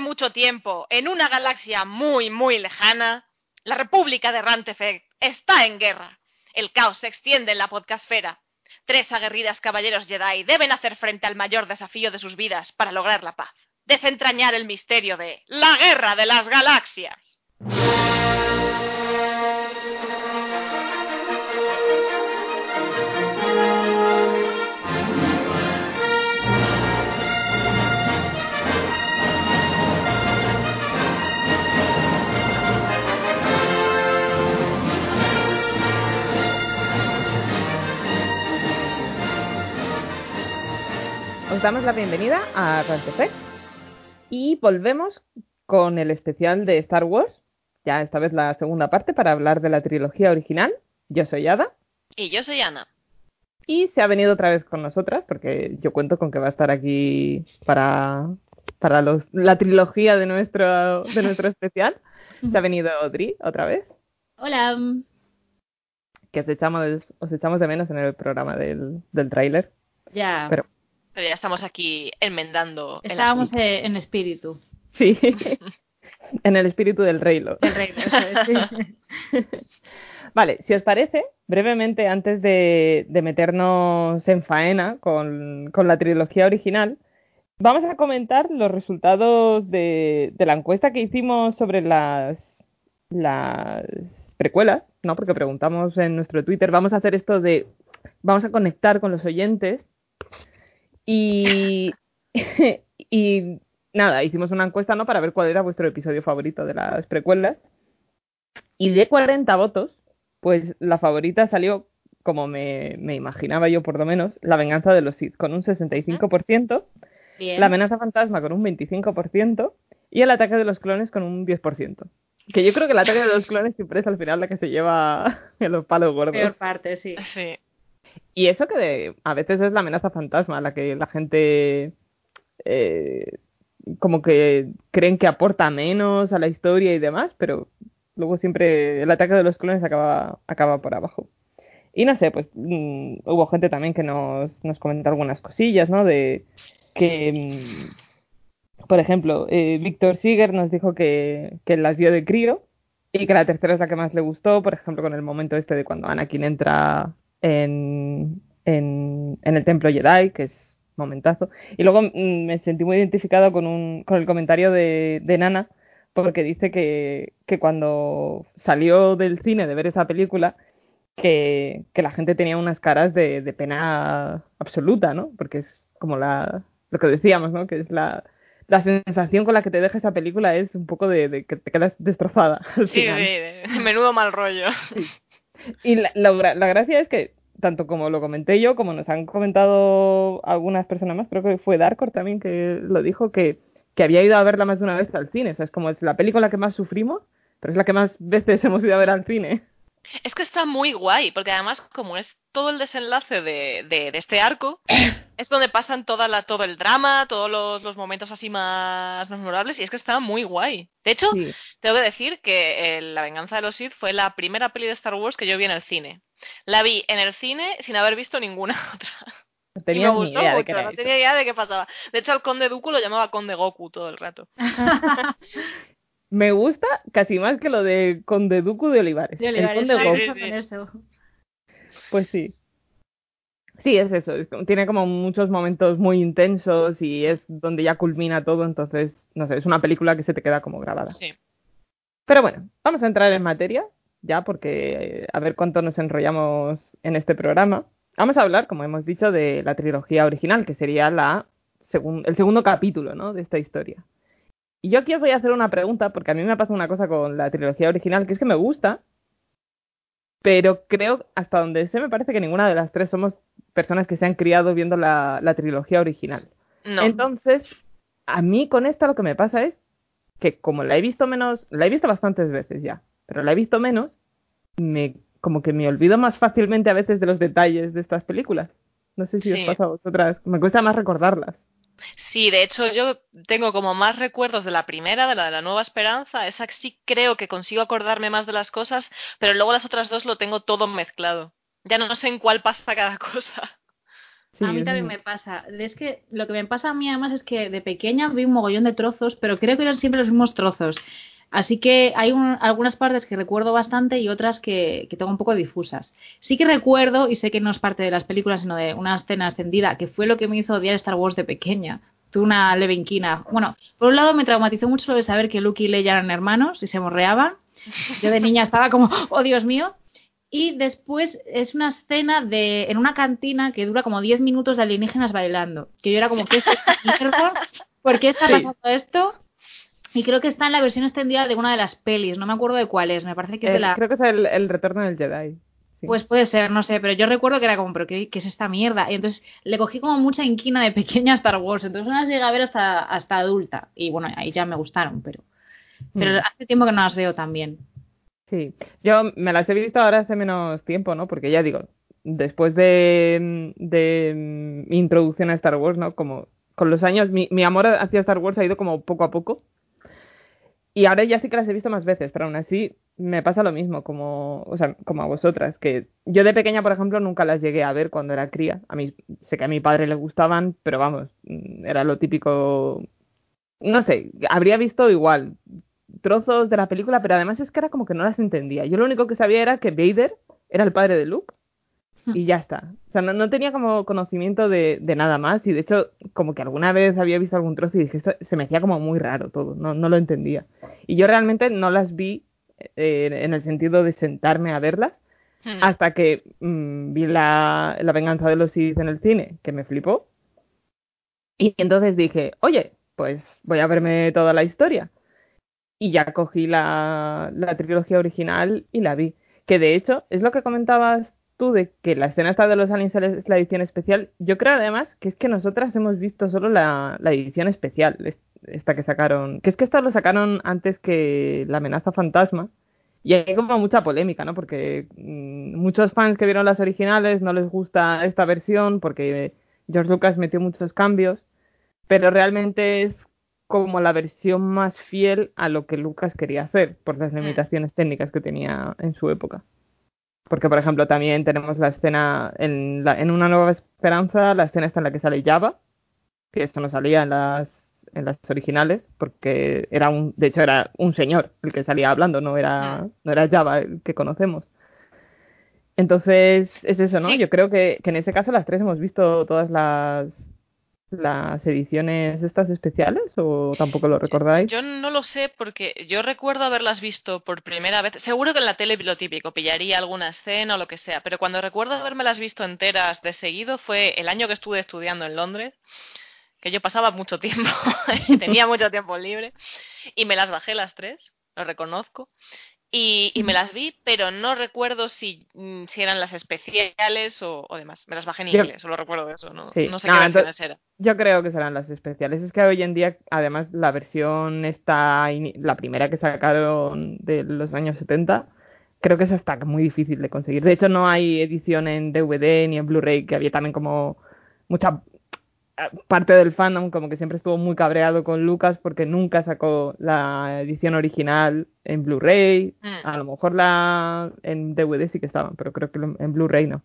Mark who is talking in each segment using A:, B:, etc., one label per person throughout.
A: Mucho tiempo, en una galaxia muy, muy lejana, la República de Rantefeg está en guerra. El caos se extiende en la podcastfera. Tres aguerridas caballeros Jedi deben hacer frente al mayor desafío de sus vidas para lograr la paz. Desentrañar el misterio de la Guerra de las Galaxias.
B: Os damos la bienvenida a Rantefec y volvemos con el especial de Star Wars, ya esta vez la segunda parte para hablar de la trilogía original. Yo soy Ada
A: Y yo soy Ana.
B: y se ha venido otra vez con nosotras porque yo cuento con que va a estar aquí para, para los, la trilogía de nuestro, de nuestro especial. Se ha venido Audrey otra vez,
C: Hola.
B: que os echamos, os echamos de menos en el programa del, del tráiler.
C: Ya.
B: Pero-
A: Pero ya estamos aquí enmendando.
C: Estábamos eh, en espíritu.
B: Sí, en el espíritu del reino.
C: El reino, sí.
B: Vale, si os parece, brevemente antes de, de meternos en faena con, con la trilogía original, vamos a comentar los resultados de, de la encuesta que hicimos sobre las, las precuelas, ¿no? Porque preguntamos en nuestro Twitter, vamos a hacer esto de, vamos a conectar con los oyentes y, y nada, hicimos una encuesta, ¿no? Para ver cuál era vuestro episodio favorito de las precuelas. Y de 40 votos, pues la favorita salió, como me, me imaginaba yo por lo menos, La venganza de los Sith, con un 65%,
C: Bien.
B: La amenaza fantasma con un 25% y El ataque de los clones con un 10%. Que yo creo que el ataque de los clones siempre es al final la que se lleva en los palos gordos.
C: Peor parte, sí.
A: Sí.
B: Y eso que de- a veces es la amenaza fantasma la que la gente eh, como que creen que aporta menos a la historia y demás, pero luego siempre el ataque de los clones acaba, acaba por abajo. Y no sé, pues mm, hubo gente también que nos, nos comentó algunas cosillas, ¿no? De que, mm, por ejemplo, eh, Víctor Siger nos dijo que, que las vio de crío y que la tercera es la que más le gustó, por ejemplo, con el momento este de cuando Anakin entra en, en, en el templo Jedi, que es momentazo. Y luego mm, me sentí muy identificado con, un, con el comentario de, de Nana, porque dice que, que cuando salió del cine de ver esa película, que, que la gente tenía unas caras de, de pena absoluta, ¿no? Porque es como la, lo que decíamos, ¿no? Que es la, la sensación con la que te deja esa película es un poco de, de que te quedas destrozada al
A: Sí, sí,
B: final.
A: de- menudo mal rollo.
B: Y la, la la gracia es que, tanto como lo comenté yo, como nos han comentado algunas personas más, creo que fue Darkor también que lo dijo, que, que había ido a verla más de una vez al cine. O sea, es como es la película que más sufrimos, pero es la que más veces hemos ido a ver al cine.
A: Es que está muy guay, porque además, como es todo el desenlace de, de, de este arco, es donde pasan toda la, todo el drama, todos los, los momentos así más memorables, y es que está muy guay. De hecho,
B: Sí.
A: tengo que decir que eh, La venganza de los Sith fue la primera peli de Star Wars que yo vi en el cine. La vi en el cine sin haber visto ninguna otra.
B: No tenía ni idea de
A: mucho, no tenía idea de qué pasaba. De hecho, al conde Dooku lo llamaba conde Goku todo el rato.
B: Me gusta casi más que lo de Conde Dooku de Olivares.
C: Yo
B: El
C: le daré
B: Conde
A: sí,
C: eso.
B: Pues sí. Sí, es eso. es tiene como muchos momentos muy intensos y es donde ya culmina todo. Entonces, no sé, es una película que se te queda como grabada.
A: Sí.
B: Pero bueno, vamos a entrar en materia, ya porque eh, a ver cuánto nos enrollamos en este programa. Vamos a hablar, como hemos dicho, de la trilogía original, que sería la segun- el segundo capítulo ¿no? de esta historia. Y yo aquí os voy a hacer una pregunta, porque a mí me pasa una cosa con la trilogía original, que es que me gusta, pero creo, hasta donde sé, me parece que ninguna de las tres somos personas que se han criado viendo la, la trilogía original.
A: No.
B: Entonces, a mí con esta lo que me pasa es que como la he visto menos, la he visto bastantes veces ya, pero la he visto menos, me como que me olvido más fácilmente a veces de los detalles de estas películas. No sé si
A: Sí.
B: os pasa a vosotras, me cuesta más recordarlas.
A: Sí, de hecho yo tengo como más recuerdos de la primera, de la de la Nueva Esperanza, esa sí creo que consigo acordarme más de las cosas, pero luego las otras dos lo tengo todo mezclado. Ya no sé en cuál pasa cada cosa.
B: Sí,
C: a mí también me pasa. Es que lo que me pasa a mí además es que de pequeña vi un mogollón de trozos, pero creo que eran siempre los mismos trozos. Así que hay un- algunas partes que recuerdo bastante y otras que, que tengo un poco difusas. Sí que recuerdo, y sé que no es parte de las películas, sino de una escena extendida, que fue lo que me hizo odiar Star Wars de pequeña. Tuve una leve inquina. Bueno, por un lado me traumatizó mucho lo de saber que Luke y Leia eran hermanos y se morreaban. Yo de niña estaba como, oh Dios mío. Y después es una escena de en una cantina que dura como 10 minutos de alienígenas bailando. Que yo era como, ¿qué es esta mierda? ¿Por qué está
B: Sí.
C: pasando esto? Y creo que está en la versión extendida de una de las pelis, no me acuerdo de cuál es, me parece que es de
B: El-
C: la...
B: Creo que es el, el retorno del Jedi. sí.
C: Pues puede ser, no sé, pero yo recuerdo que era como, ¿pero qué, qué es esta mierda? Y entonces le cogí como mucha inquina de pequeña a Star Wars, entonces no las llegué a ver hasta, hasta adulta. Y bueno, ahí ya me gustaron, pero, pero
B: Mm.
C: hace tiempo que no las veo también.
B: Sí, yo me las he visto ahora hace menos tiempo, ¿no? Porque ya digo, después de, de mi introducción a Star Wars, ¿no? Como con los años, mi, mi amor hacia Star Wars ha ido como poco a poco. Y ahora ya sí que las he visto más veces, pero aún así me pasa lo mismo, como, o sea, como a vosotras, que yo de pequeña, por ejemplo, nunca las llegué a ver cuando era cría. A mí, sé que a mi padre le gustaban, pero vamos, mm, era lo típico, no sé, habría visto igual trozos de la película, pero además es que era como que no las entendía. Yo lo único que sabía era que Vader era el padre de Luke y ya está. O sea, no, no tenía como conocimiento de, de nada más y de hecho como que alguna vez había visto algún trozo y dije, esto se me hacía como muy raro todo, no, no lo entendía. Y yo realmente no las vi eh, en el sentido de sentarme a verlas
A: Hmm.
B: hasta que mm, vi la, la venganza de los Sith en el cine, que me flipó. Y entonces dije, oye, pues voy a verme toda la historia. Y ya cogí la, la trilogía original y la vi. Que de hecho, es lo que comentabas tú de que la escena esta de los aliens es la edición especial. Yo creo además que es que nosotras hemos visto solo la, la edición especial, es- esta que sacaron. Que es que esta lo sacaron antes que la amenaza fantasma. Y hay como mucha polémica, ¿no? Porque mm, muchos fans que vieron las originales no les gusta esta versión porque George Lucas metió muchos cambios, pero realmente es como la versión más fiel a lo que Lucas quería hacer por las limitaciones técnicas que tenía en su época. Porque, por ejemplo, también tenemos la escena en, la- en Una Nueva Esperanza, la escena esta en la que sale Java, que esto no salía en las, en las originales, porque era un, de hecho era un señor el que salía hablando, no era, no era Java el que conocemos. Entonces, es eso, ¿no?
A: Sí.
B: Yo creo que, que en ese caso las tres hemos visto todas las, las ediciones estas especiales, o tampoco lo recordáis.
A: Yo no lo sé porque yo recuerdo haberlas visto por primera vez. Seguro que en la tele lo típico, pillaría alguna escena o lo que sea, pero cuando recuerdo habermelas visto enteras de seguido fue el año que estuve estudiando en Londres, que yo pasaba mucho tiempo, tenía mucho tiempo libre, y me las bajé las tres, lo reconozco, y, y me las vi, pero no recuerdo si, mm, si eran las especiales o, o demás. Me las bajé en
B: Yo-
A: inglés, solo recuerdo eso, no,
B: Sí.
A: no sé
B: No,
A: qué
B: entonces-
A: versiones eran.
B: Yo creo que serán las especiales. Es que hoy en día, además, la versión ini- la primera que sacaron de los años 70, creo que es hasta muy difícil de conseguir. De hecho, no hay edición en DVD ni en Blu-ray, que había también como mucha parte del fandom como que siempre estuvo muy cabreado con Lucas porque nunca sacó la edición original en Blu-ray.
A: Mm.
B: A lo mejor la en DVD sí que estaban, pero creo que en Blu-ray no.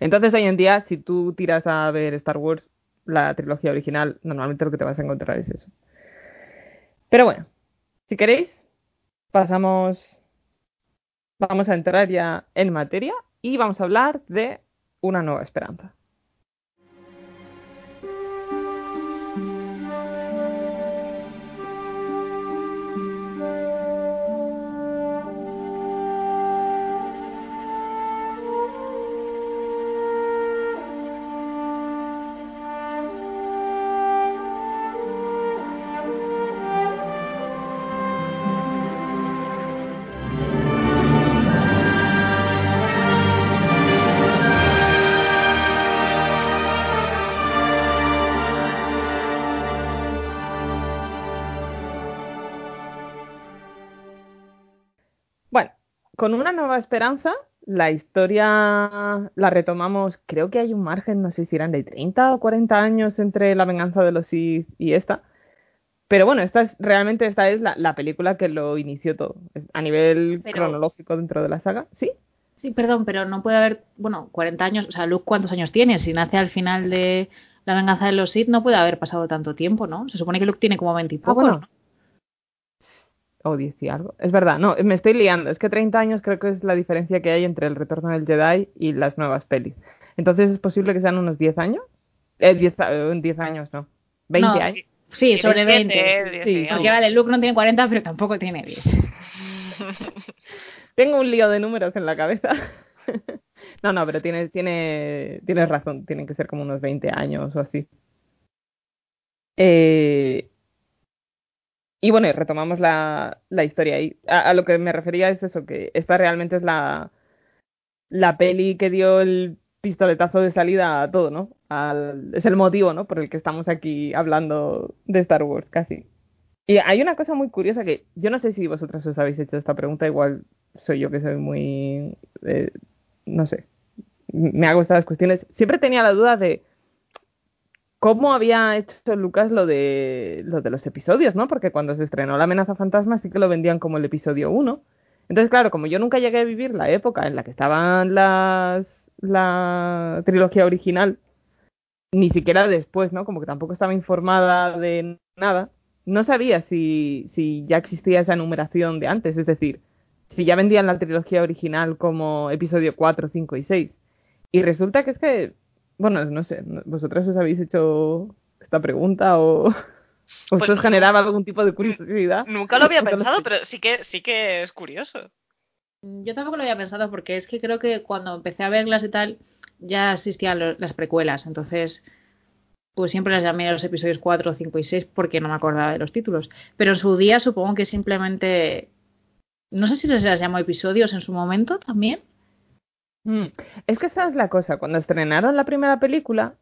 B: Entonces hoy en día, si tú tiras a ver Star Wars, la trilogía original, normalmente lo que te vas a encontrar es eso. Pero bueno, si queréis, pasamos, vamos a entrar ya en materia y vamos a hablar de una nueva esperanza. Con una nueva esperanza, la historia la retomamos, creo que hay un margen, no sé si eran de 30 o 40 años entre La venganza de los Sith y esta. Pero bueno, esta es, realmente esta es la, la película que lo inició todo, a nivel
C: Pero-
B: cronológico dentro de la saga, ¿sí?
C: Sí, perdón, pero no puede haber, bueno, 40 años, o sea, Luke, ¿cuántos años tiene? Si nace al final de la venganza de los Sith, no puede haber pasado tanto tiempo, ¿no? Se supone que Luke tiene como 20 y
B: Ah,
C: pocos,
B: bueno.
C: ¿no?
B: O 10 y algo. Es verdad, no, me estoy liando. Es que 30 años creo que es la diferencia que hay entre el retorno del Jedi y las nuevas pelis. Entonces es posible que sean unos 10 años. Eh, 10, a- eh, 10 años, no. 20
C: No,
B: años.
C: Sí, sobre 20.
A: 17,
B: sí,
A: 18.
C: Porque vale, Luke no tiene 40, pero tampoco tiene 10.
B: Tengo un lío de números en la cabeza. no, no, pero tienes, tiene, tienes razón. Tienen que ser como unos 20 años o así. Eh, y bueno, y retomamos la, la historia ahí. A, lo que me refería es eso, que esta realmente es la, la peli que dio el pistoletazo de salida a todo, ¿no? Al- es el motivo, ¿no? Por el que estamos aquí hablando de Star Wars, casi. Y hay una cosa muy curiosa que yo no sé si vosotros os habéis hecho esta pregunta, igual soy yo que soy muy, eh, no sé, me hago estas cuestiones. Siempre tenía la duda de cómo había hecho Lucas lo de, lo de los episodios, ¿no? Porque cuando se estrenó La amenaza fantasma sí que lo vendían como el episodio 1. Entonces, claro, como yo nunca llegué a vivir la época en la que estaban las, la trilogía original, ni siquiera después, ¿no? Como que tampoco estaba informada de nada. No sabía si, si ya existía esa numeración de antes, es decir, si ya vendían la trilogía original como episodio 4, 5 y 6. Y resulta que es que, bueno, no sé, ¿vosotros os habéis hecho esta pregunta o os
A: Pues
B: os generaba algún tipo de curiosidad?
A: Nunca lo había pensado, pero sí que, sí que es curioso.
C: Yo tampoco lo había pensado porque es que creo que cuando empecé a verlas y tal ya existían lo- las precuelas, entonces pues siempre las llamé a los episodios 4, 5 y 6 porque no me acordaba de los títulos. Pero en su día supongo que simplemente... No sé si se las llamó episodios en su momento también.
B: Mm, Es que esa es la cosa. Cuando estrenaron la primera película,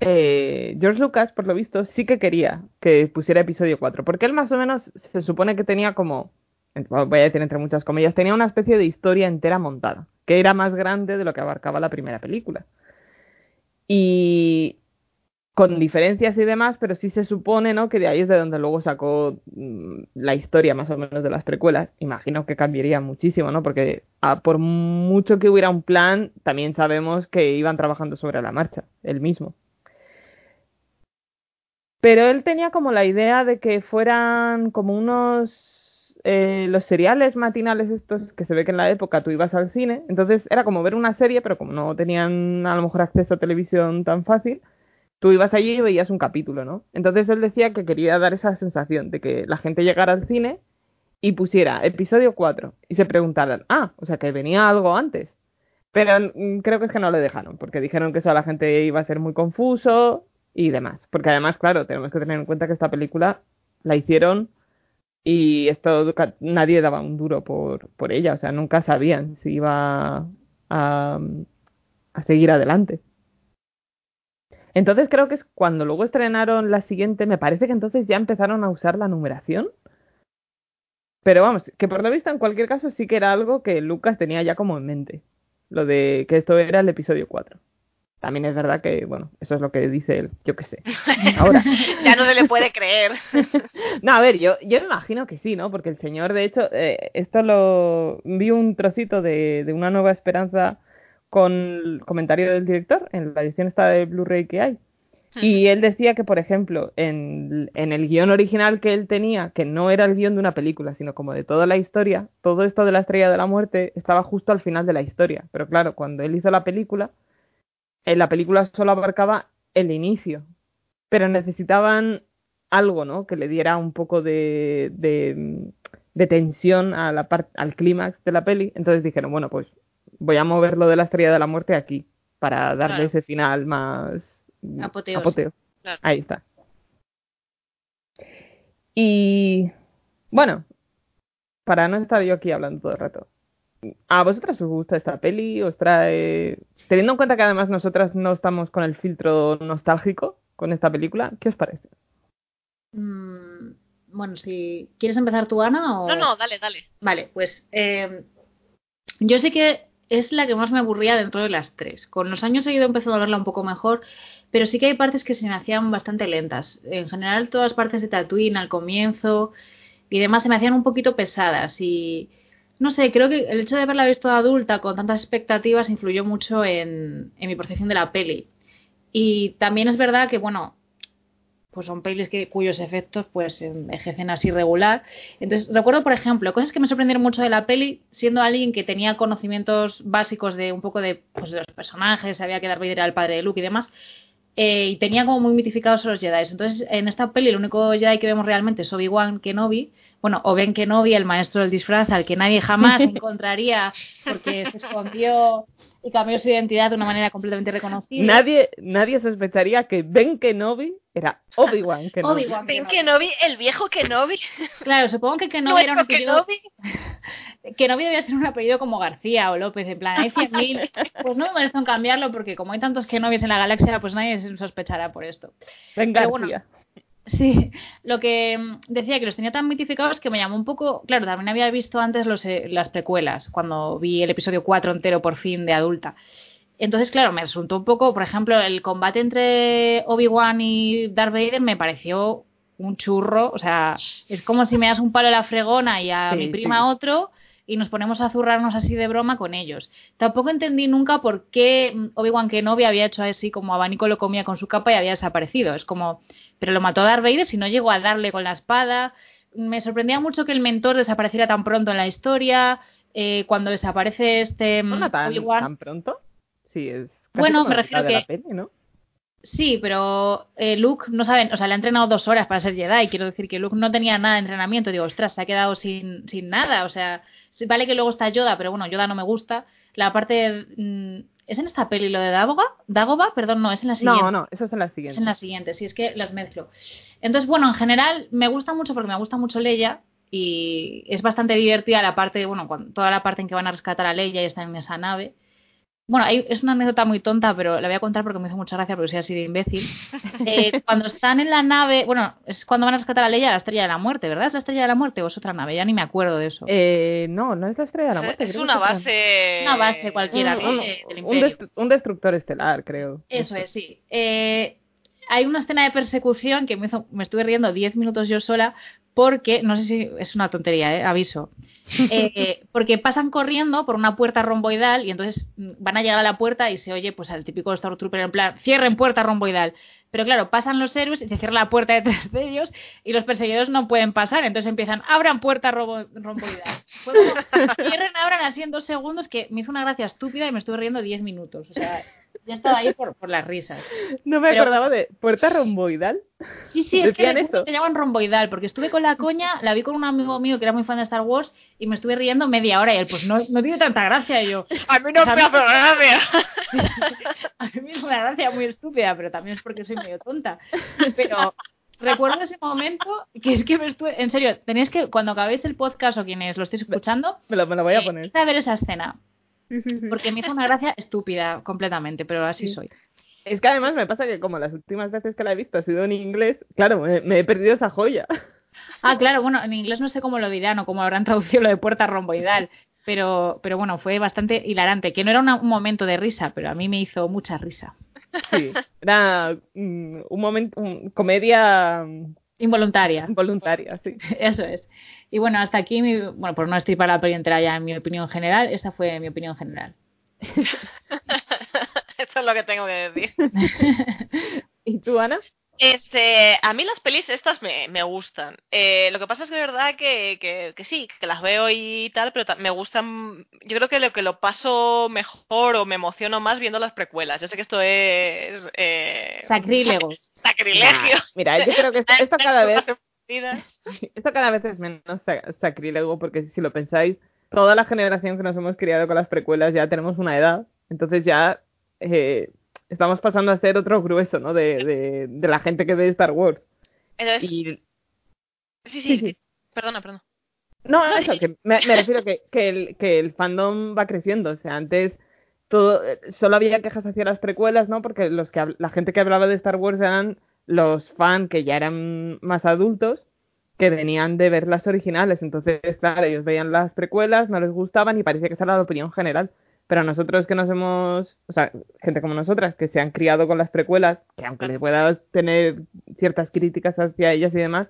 B: eh, George Lucas, por lo visto, sí que quería que pusiera episodio 4, porque él más o menos se supone que tenía como, voy a decir entre muchas comillas, tenía una especie de historia entera montada, que era más grande de lo que abarcaba la primera película. Y con diferencias y demás, pero sí se supone, ¿no? Que de ahí es de donde luego sacó mm, la historia más o menos de las precuelas. Imagino que cambiaría muchísimo, ¿no? Porque ah, por mucho que hubiera un plan, también sabemos que iban trabajando sobre la marcha, él mismo. Pero él tenía como la idea de que fueran como unos eh, los seriales matinales estos que se ve que en la época tú ibas al cine, entonces era como ver una serie, pero como no tenían a lo mejor acceso a televisión tan fácil, tú ibas allí y veías un capítulo, ¿no? Entonces él decía que quería dar esa sensación de que la gente llegara al cine y pusiera episodio 4 y se preguntaran, ah, o sea que venía algo antes. Pero mm, creo que es que no le dejaron, porque dijeron que eso a la gente iba a ser muy confuso y demás. Porque además, claro, tenemos que tener en cuenta que esta película la hicieron y esto nadie daba un duro por, por ella, o sea, nunca sabían si iba a, a seguir adelante. Entonces creo que es cuando luego estrenaron la siguiente, me parece que entonces ya empezaron a usar la numeración. Pero vamos, que por lo visto en cualquier caso sí que era algo que Lucas tenía ya como en mente. Lo de que esto era el episodio 4. También es verdad que, bueno, eso es lo que dice él, yo qué sé. Ahora.
A: ya no se le puede creer.
B: No, a ver, yo, yo me imagino que sí, ¿no? Porque el señor, de hecho, eh, esto lo vi un trocito de, de Una Nueva Esperanza con el comentario del director en la edición esta de Blu-ray que hay. Y él decía que, por ejemplo, en, en el guion original que él tenía, que no era el guion de una película, sino como de toda la historia, todo esto de la estrella de la muerte estaba justo al final de la historia. Pero claro, cuando él hizo la película, en la película solo abarcaba el inicio. Pero necesitaban algo, ¿no? Que le diera un poco de, de, de tensión a la part- al clímax de la peli. Entonces dijeron, bueno, pues voy a mover lo de la estrella de la muerte aquí para darle
A: Claro.
B: ese final más
C: Apoteósico.
B: apoteo.
A: Claro.
B: Ahí está. Y bueno, para no estar yo aquí hablando todo el rato, ¿a vosotras os gusta esta peli? ¿Os trae... Teniendo en cuenta que además nosotras no estamos con el filtro nostálgico con esta película, ¿qué os parece?
C: Mm, bueno, si quieres empezar tú, Ana, o...
A: No, no, dale, dale.
C: Vale, pues eh, yo sé que es la que más me aburría dentro de las tres. Con los años he ido empezando a verla un poco mejor, pero sí que hay partes que se me hacían bastante lentas. En general, todas las partes de Tatooine al comienzo y demás se me hacían un poquito pesadas y no sé, creo que el hecho de haberla visto adulta con tantas expectativas influyó mucho en, en mi percepción de la peli. Y también es verdad que, bueno, pues son pelis que, cuyos efectos pues envejecen así regular. Entonces, recuerdo, por ejemplo, cosas que me sorprendieron mucho de la peli, siendo alguien que tenía conocimientos básicos de un poco de, pues, de los personajes, sabía que Darth Vader era el padre de Luke y demás, eh, y tenía como muy mitificados a los Jedi. Entonces, en esta peli, el único Jedi que vemos realmente es Obi-Wan Kenobi. Bueno, o Ben Kenobi, el maestro del disfraz, al que nadie jamás encontraría porque se escondió y cambió su identidad de una manera completamente reconocible.
B: Nadie, nadie sospecharía que Ben Kenobi era Obi-Wan Kenobi.
C: Obi-Wan
A: Ben Kenobi, el viejo Kenobi.
C: Claro, supongo que Kenobi era un apellido...
A: Kenobi.
C: Kenobi debía ser un apellido como García o López, en plan, hay 100.000. Pues no me molesta en cambiarlo porque como hay tantos Kenobis en la galaxia, pues nadie se sospechará por esto.
B: Ben
C: Pero bueno,
B: García.
C: Sí, lo que mm, decía que los tenía tan mitificados que me llamó un poco. Claro, también había visto antes los, eh, las precuelas, cuando vi el episodio 4 entero por fin de adulta. Entonces, claro, me resultó un poco, por ejemplo, el combate entre Obi-Wan y Darth Vader me pareció un churro. O sea, es como si me das un palo a la fregona y a
B: Sí,
C: mi prima
B: sí.
C: otro y nos ponemos a zurrarnos así de broma con ellos. Tampoco entendí nunca por qué Obi-Wan Kenobi había hecho así como abanico lo comía con su capa y había desaparecido. Es como, pero lo mató Darth Vader si no llegó a darle con la espada. Me sorprendía mucho que el mentor desapareciera tan pronto en la historia. eh, cuando desaparece este mm,
B: ¿No tan,
C: Obi-Wan.
B: tan pronto? Sí, es. casi
C: Bueno, me refiero
B: la
C: que-
B: peli, ¿no?
C: Sí, pero eh, Luke no saben, o sea, le ha entrenado dos horas para ser Jedi. Quiero decir que Luke no tenía nada de entrenamiento. Digo, ostras, se ha quedado sin, sin nada. O sea, vale que luego está Yoda, pero bueno, Yoda no me gusta. La parte. mm, ¿Es en esta peli lo de Dagoba? ¿Dagoba? Perdón, no, es en la siguiente.
B: No, no, eso es en la
C: Es
B: siguiente.
C: en la siguiente, sí, es que las mezclo. Entonces, bueno, en general me gusta mucho porque me gusta mucho Leia y es bastante divertida la parte, bueno, cuando, toda la parte en que van a rescatar a Leia y están en esa nave. Bueno, hay- es una anécdota muy tonta, pero la voy a contar porque me hizo mucha gracia porque soy así de imbécil. Eh, cuando están en la nave, bueno, es cuando van a rescatar a Leia, la estrella de la muerte, ¿verdad? ¿Es la estrella de la muerte o es otra nave? Ya ni me acuerdo de eso.
B: Eh, no, no es la estrella de la muerte.
A: Es una base.
C: Una base cualquiera,
B: Un-
C: ¿no?
B: un-
C: de- del
B: un,
C: Imperio.
B: destru- un destructor estelar, creo.
C: Eso es, sí. Eh, hay una escena de persecución que me, hizo- me estuve riendo 10 minutos yo sola porque, no sé si es una tontería, eh, aviso, Eh, porque pasan corriendo por una puerta romboidal y entonces van a llegar a la puerta y se oye pues al típico Stormtrooper en plan, cierren puerta romboidal. Pero claro, pasan los héroes y se cierra la puerta detrás de ellos y los perseguidores no pueden pasar. Entonces empiezan, abran puerta robo- romboidal. Como, cierren, abran así en dos segundos que me hizo una gracia estúpida y me estuve riendo 10 minutos. O sea, ya estaba ahí por, por las risas.
B: No me
C: Pero-
B: acordaba de puerta romboidal.
C: Sí, sí, es que que llaman romboidal, porque estuve con la coña, la vi con un amigo mío que era muy fan de Star Wars y me estuve riendo media hora y él, pues no, no tiene tanta gracia y yo.
A: A mí no
C: Pues
A: me hace gracia.
C: A mí me es una gracia muy estúpida, pero también es porque soy medio tonta. Pero recuerdo ese momento que es que me estuve, en serio, tenéis que, cuando acabéis el podcast o quienes lo estéis escuchando,
B: Me lo, me lo voy a
C: eh,
B: poner.
C: a ver esa escena. Porque me hizo una gracia estúpida completamente, pero así
B: Sí.
C: soy.
B: Es que además me pasa que como las últimas veces que la he visto ha sido en inglés, claro, me, me he perdido esa joya.
C: Ah, claro, bueno, en inglés no sé cómo lo dirán o cómo habrán traducido lo de puerta romboidal, pero, pero bueno, fue bastante hilarante, que no era una- un momento de risa, pero a mí me hizo mucha risa.
B: Sí, era mm, un momento, un- comedia mm,
C: Involuntaria,
B: voluntaria, sí.
C: eso es. Y bueno, hasta aquí, mi, bueno, por no estripar la peli entera ya en mi opinión general, esta fue mi opinión general.
A: Esto es lo que tengo que decir.
B: ¿Y tú, Ana?
A: Este, a mí las pelis estas me, me gustan. Eh, lo que pasa es que de verdad que, que, que sí, que las veo y tal, pero me gustan. Yo creo que lo que lo paso mejor o me emociono más viendo las precuelas. Yo sé que esto es eh,
C: Sacrílego.
A: sacrilegio.
B: Nah, mira, yo creo que esto, esto cada vez. esto cada vez es menos sa- sacrílego porque si lo pensáis, toda la generación que nos hemos criado con las precuelas ya tenemos una edad, entonces ya eh, estamos pasando a ser otro grueso, ¿no? De, de, de la gente que ve Star Wars.
A: Entonces,
B: Y
A: sí, sí. Perdona, perdona.
B: No, eso, que me, me refiero que, que, el, que el fandom va creciendo. O sea, antes todo, eh, solo había quejas hacia las precuelas, ¿no? Porque los que la gente que hablaba de Star Wars eran los fans que ya eran más adultos, que venían de ver las originales. Entonces, claro, ellos veían las precuelas, no les gustaban y parecía que esa era la opinión general. Pero a nosotros que nos hemos, o sea, gente como nosotras que se han criado con las precuelas, que aunque les puedas tener ciertas críticas hacia ellas y demás,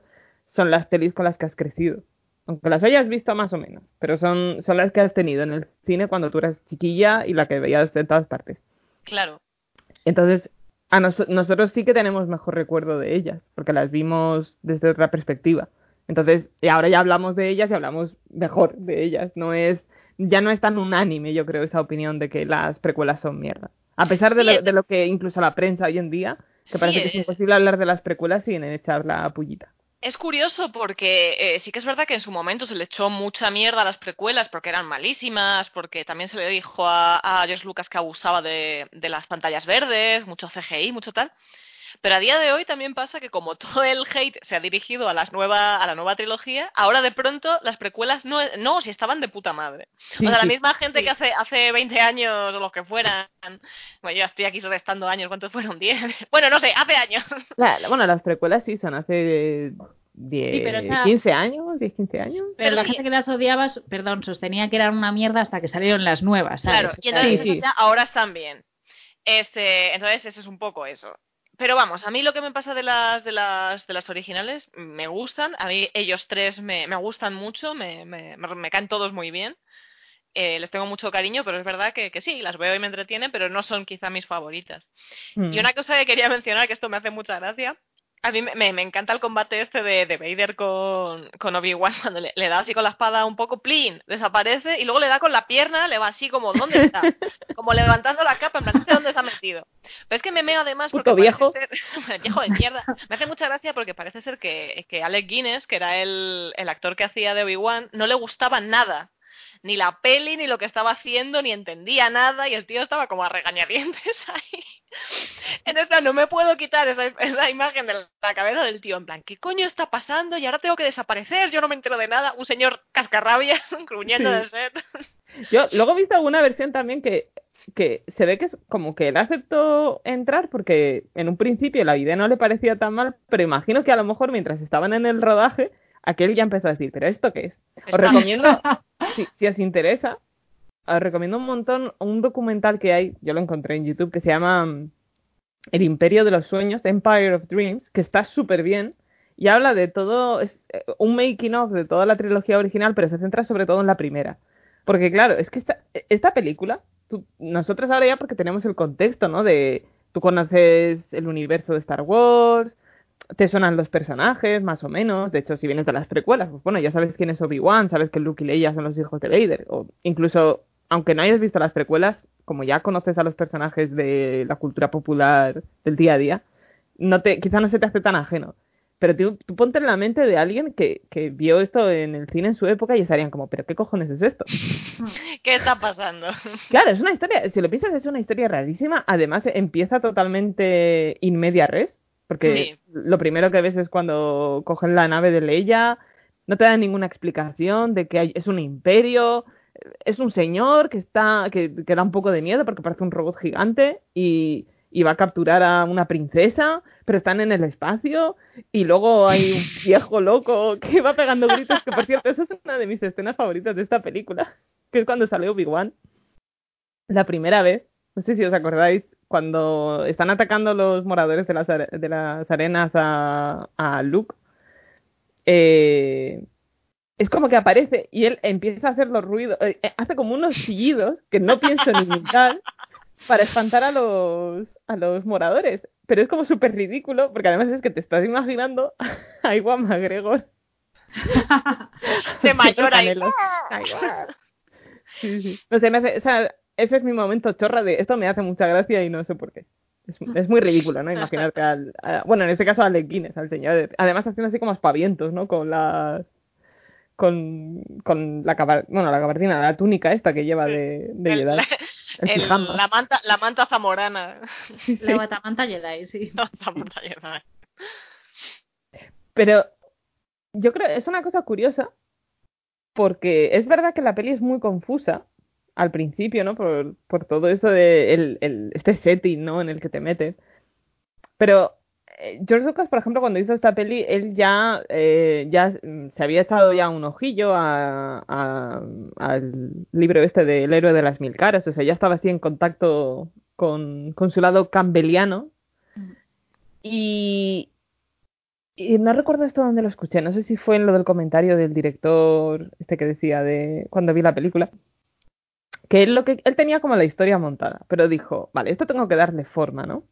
B: son las pelis con las que has crecido. Aunque las hayas visto más o menos, pero son, son las que has tenido en el cine cuando tú eras chiquilla y la que veías en todas partes.
A: Claro.
B: Entonces, a nos- nosotros sí que tenemos mejor recuerdo de ellas, porque las vimos desde otra perspectiva. Entonces, y ahora ya hablamos de ellas y hablamos mejor de ellas. No es, ya no es tan unánime, yo creo, esa opinión de que las precuelas son mierda. A pesar de,
A: Sí,
B: lo, de lo que incluso la prensa hoy en día, que
A: Sí,
B: parece que es
A: es-
B: imposible hablar de las precuelas sin echar la pullita.
A: Es curioso porque eh, sí que es verdad que en su momento se le echó mucha mierda a las precuelas porque eran malísimas, porque también se le dijo a, a George Lucas que abusaba de, de las pantallas verdes, mucho CGI, mucho tal. Pero a día de hoy también pasa que como todo el hate se ha dirigido a las nueva, a la nueva trilogía, ahora de pronto las precuelas no, no si estaban de puta madre.
B: Sí,
A: o sea, la
B: sí.
A: misma gente
C: Sí.
A: que hace, hace 20 años o los que fueran, bueno, yo estoy aquí restando años, ¿cuántos fueron? 10. Bueno, no sé, hace años.
B: La- la- bueno, las precuelas sí son hace 10,
C: Sí, pero esa-
B: 15 años, 10, 15 años.
C: Pero,
A: Pero
C: la
A: sí-
C: gente que las odiaba, perdón, sostenía que eran una mierda hasta que salieron las nuevas, ¿sabes?
A: Claro, y entonces
B: Sí,
A: ahora están bien. Este, entonces ese es un poco eso. Pero vamos, a mí lo que me pasa de las de las de las originales me gustan, a mí ellos tres me, me gustan mucho, me, me, me- caen todos muy bien. Eh, les tengo mucho cariño, pero es verdad que, que sí, las veo y me entretienen, pero no son quizá mis favoritas.
B: Mm.
A: Y una cosa que quería mencionar, que esto me hace mucha gracia, a mí me, encanta el combate este de, de Vader con, con Obi-Wan, cuando le, le da así con la espada un poco, plin, desaparece, y luego le da con la pierna, le va así como, ¿dónde está? Como levantando la capa, en plan, dónde se ha metido. Pero es que me meo además porque parece
B: viejo.
A: ser- viejo de mierda. Me hace mucha gracia porque parece ser que, que Alec Guinness, que era el, el actor que hacía de Obi-Wan, no le gustaba nada. Ni la peli, ni lo que estaba haciendo, ni entendía nada, y el tío estaba como a regañadientes ahí. En esta no me puedo quitar esa, esa imagen de la cabeza del tío, en plan, ¿qué coño está pasando? Y ahora tengo que desaparecer, yo no me entero de nada. Un señor cascarrabias gruñendo
B: Sí.
A: del set.
B: Yo luego he visto alguna versión también que, que se ve que es como que él aceptó entrar porque en un principio la idea no le parecía tan mal, pero imagino que a lo mejor mientras estaban en el rodaje, aquel ya empezó a decir, ¿pero esto qué es? Os recomiendo, si, si os interesa, os recomiendo un montón un documental que hay, yo lo encontré en YouTube, que se llama mm, El Imperio de los Sueños, Empire of Dreams, que está súper bien y habla de todo, es eh, un making of de toda la trilogía original, pero se centra sobre todo en la primera. Porque claro, es que esta, esta película, tú- nosotros ahora ya porque tenemos el contexto, ¿no? De, tú conoces el universo de Star Wars, te suenan los personajes, más o menos. De hecho, si vienes de las precuelas, pues bueno, ya sabes quién es Obi-Wan, sabes que Luke y Leia son los hijos de Vader. O incluso, aunque no hayas visto las precuelas, como ya conoces a los personajes de la cultura popular del día a día, no te, quizá no se te hace tan ajeno. Pero tú, tú ponte en la mente de alguien que, que vio esto en el cine en su época y estarían como, ¿pero qué cojones es esto?
A: ¿Qué está pasando?
B: Claro, es una historia, si lo piensas, es una historia rarísima. Además, empieza totalmente in media res, porque
A: Sí.
B: lo primero que ves es cuando cogen la nave de Leia, no te dan ninguna explicación de que hay- es un imperio, es un señor que está que, que da un poco de miedo porque parece un robot gigante y, y va a capturar a una princesa, pero están en el espacio y luego hay un viejo loco que va pegando gritos, que por cierto, esa es una de mis escenas favoritas de esta película, que es cuando sale Obi-Wan la primera vez, no sé si os acordáis, cuando están atacando los moradores de las, de las arenas a, a Luke, eh, es como que aparece y él empieza a hacer los ruidos, eh, eh, hace como unos chillidos que no pienso ni imitar para espantar a los, a los moradores. Pero es como súper ridículo, porque además es que te estás imaginando a Iwan McGregor.
A: De mayor
B: guau. Sí, sí. No sé, me hace, o sea, ese es mi momento chorra de esto me hace mucha gracia y no sé por qué. Es, es muy ridículo, ¿no? Imaginarte al, a- bueno, en este caso a Alec Guinness, al señor. Además haciendo así como aspavientos, ¿no? Con las con, con la bueno, la gabardina, la túnica esta que lleva de, de
A: El-
B: Jedi.
A: la,
B: El
A: el- la manta, la manta zamorana.
B: Sí.
C: La batamanta Jedi, sí.
A: La manta Jedi.
B: Pero yo creo, es una cosa curiosa, porque es verdad que la peli es muy confusa al principio, ¿no? Por, por todo eso de el, el- este setting, ¿no? En el que te metes. Pero eh, George Lucas, por ejemplo, cuando hizo esta peli, él ya, eh, ya se había echado ya un ojillo a, a- al libro este del héroe de las mil caras, o sea, ya estaba así en contacto con, con su lado campbelliano. Y, Y no recuerdo esto dónde lo escuché, no sé si fue en lo del comentario del director, este que decía de cuando vi la película, que él, lo que, él tenía como la historia montada, pero dijo, vale, esto tengo que darle forma, ¿no?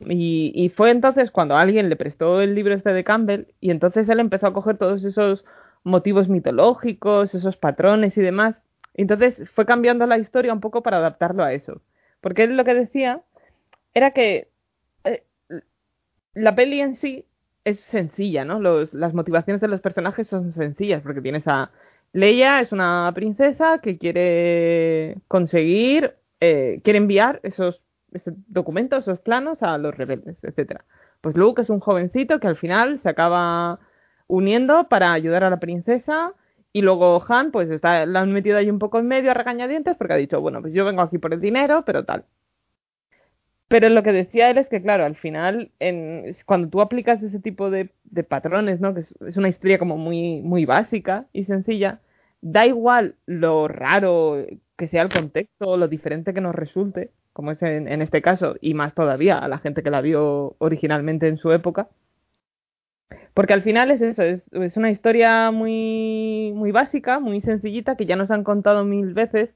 B: Y, fue entonces cuando alguien le prestó el libro este de Campbell y entonces él empezó a coger todos esos motivos mitológicos, esos patrones y demás. Entonces fue cambiando la historia un poco para adaptarlo a eso. Porque él lo que decía era que eh, la peli en sí es sencilla, ¿no? Los, las motivaciones de los personajes son sencillas, porque tienes a Leia, es una princesa que quiere conseguir, eh, quiere enviar esos, documentos, esos planos a los rebeldes, etcétera. Pues Luke es un jovencito que al final se acaba uniendo para ayudar a la princesa y luego Han, pues está, la han metido ahí un poco en medio a regañadientes porque ha dicho, bueno, pues yo vengo aquí por el dinero, pero tal. Pero lo que decía él es que, claro, al final, cuando tú aplicas ese tipo de, de patrones, ¿no? Que es, es, una historia como muy, muy básica y sencilla, da igual lo raro que sea el contexto, lo diferente que nos resulte, como es en, en este caso, y más todavía a la gente que la vio originalmente en su época. Porque al final es eso, es, es una historia muy, muy básica, muy sencillita, que ya nos han contado mil veces,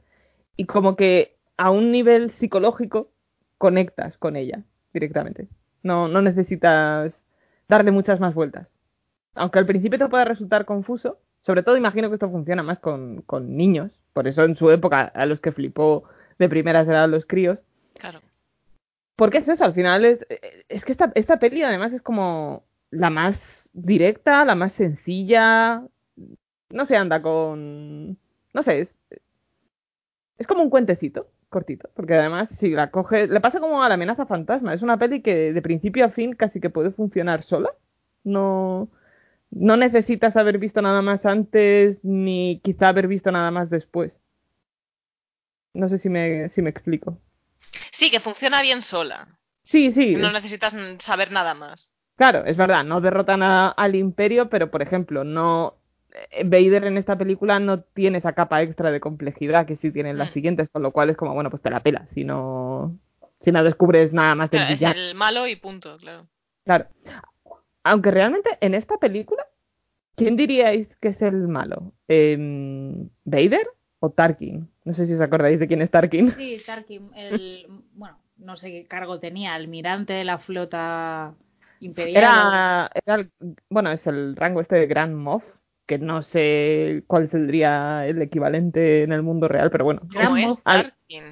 B: y como que a un nivel psicológico conectas con ella directamente. No, no necesitas darle muchas más vueltas. Aunque al principio te pueda resultar confuso, sobre todo imagino que esto funciona más con, con niños, por eso en su época a los que flipó de primeras eran los críos.
A: Claro.
B: Porque es eso, al final es, es que esta, esta peli además es como la más directa, la más sencilla, no se anda con... no sé, es, es como un cuentecito cortito, porque además si la coge, le pasa como a la amenaza fantasma, es una peli que de principio a fin casi que puede funcionar sola, no, no necesitas haber visto nada más antes ni quizá haber visto nada más después. No sé si me, si me explico.
A: Sí, que funciona bien sola.
B: Sí, sí.
A: No necesitas saber nada más.
B: Claro, es verdad, no derrotan a, al imperio, pero por ejemplo, no Vader en esta película no tiene esa capa extra de complejidad que sí tienen las
A: Mm.
B: siguientes, con lo cual es como, bueno, pues te la pela, si no, si no descubres nada más del
A: Claro, es el malo y punto, claro.
B: Claro. Aunque realmente en esta película, ¿quién diríais que es el malo? Em, ¿Vader o Tarkin? No sé si os acordáis de quién es Tarkin.
C: Sí, Tarkin, el, bueno, no sé qué cargo tenía, almirante de la flota imperial.
B: Era, era el- bueno, es el rango este de Grand Moff, que no sé cuál sería el equivalente en el mundo real, pero bueno.
A: ¿Cómo es Tarkin?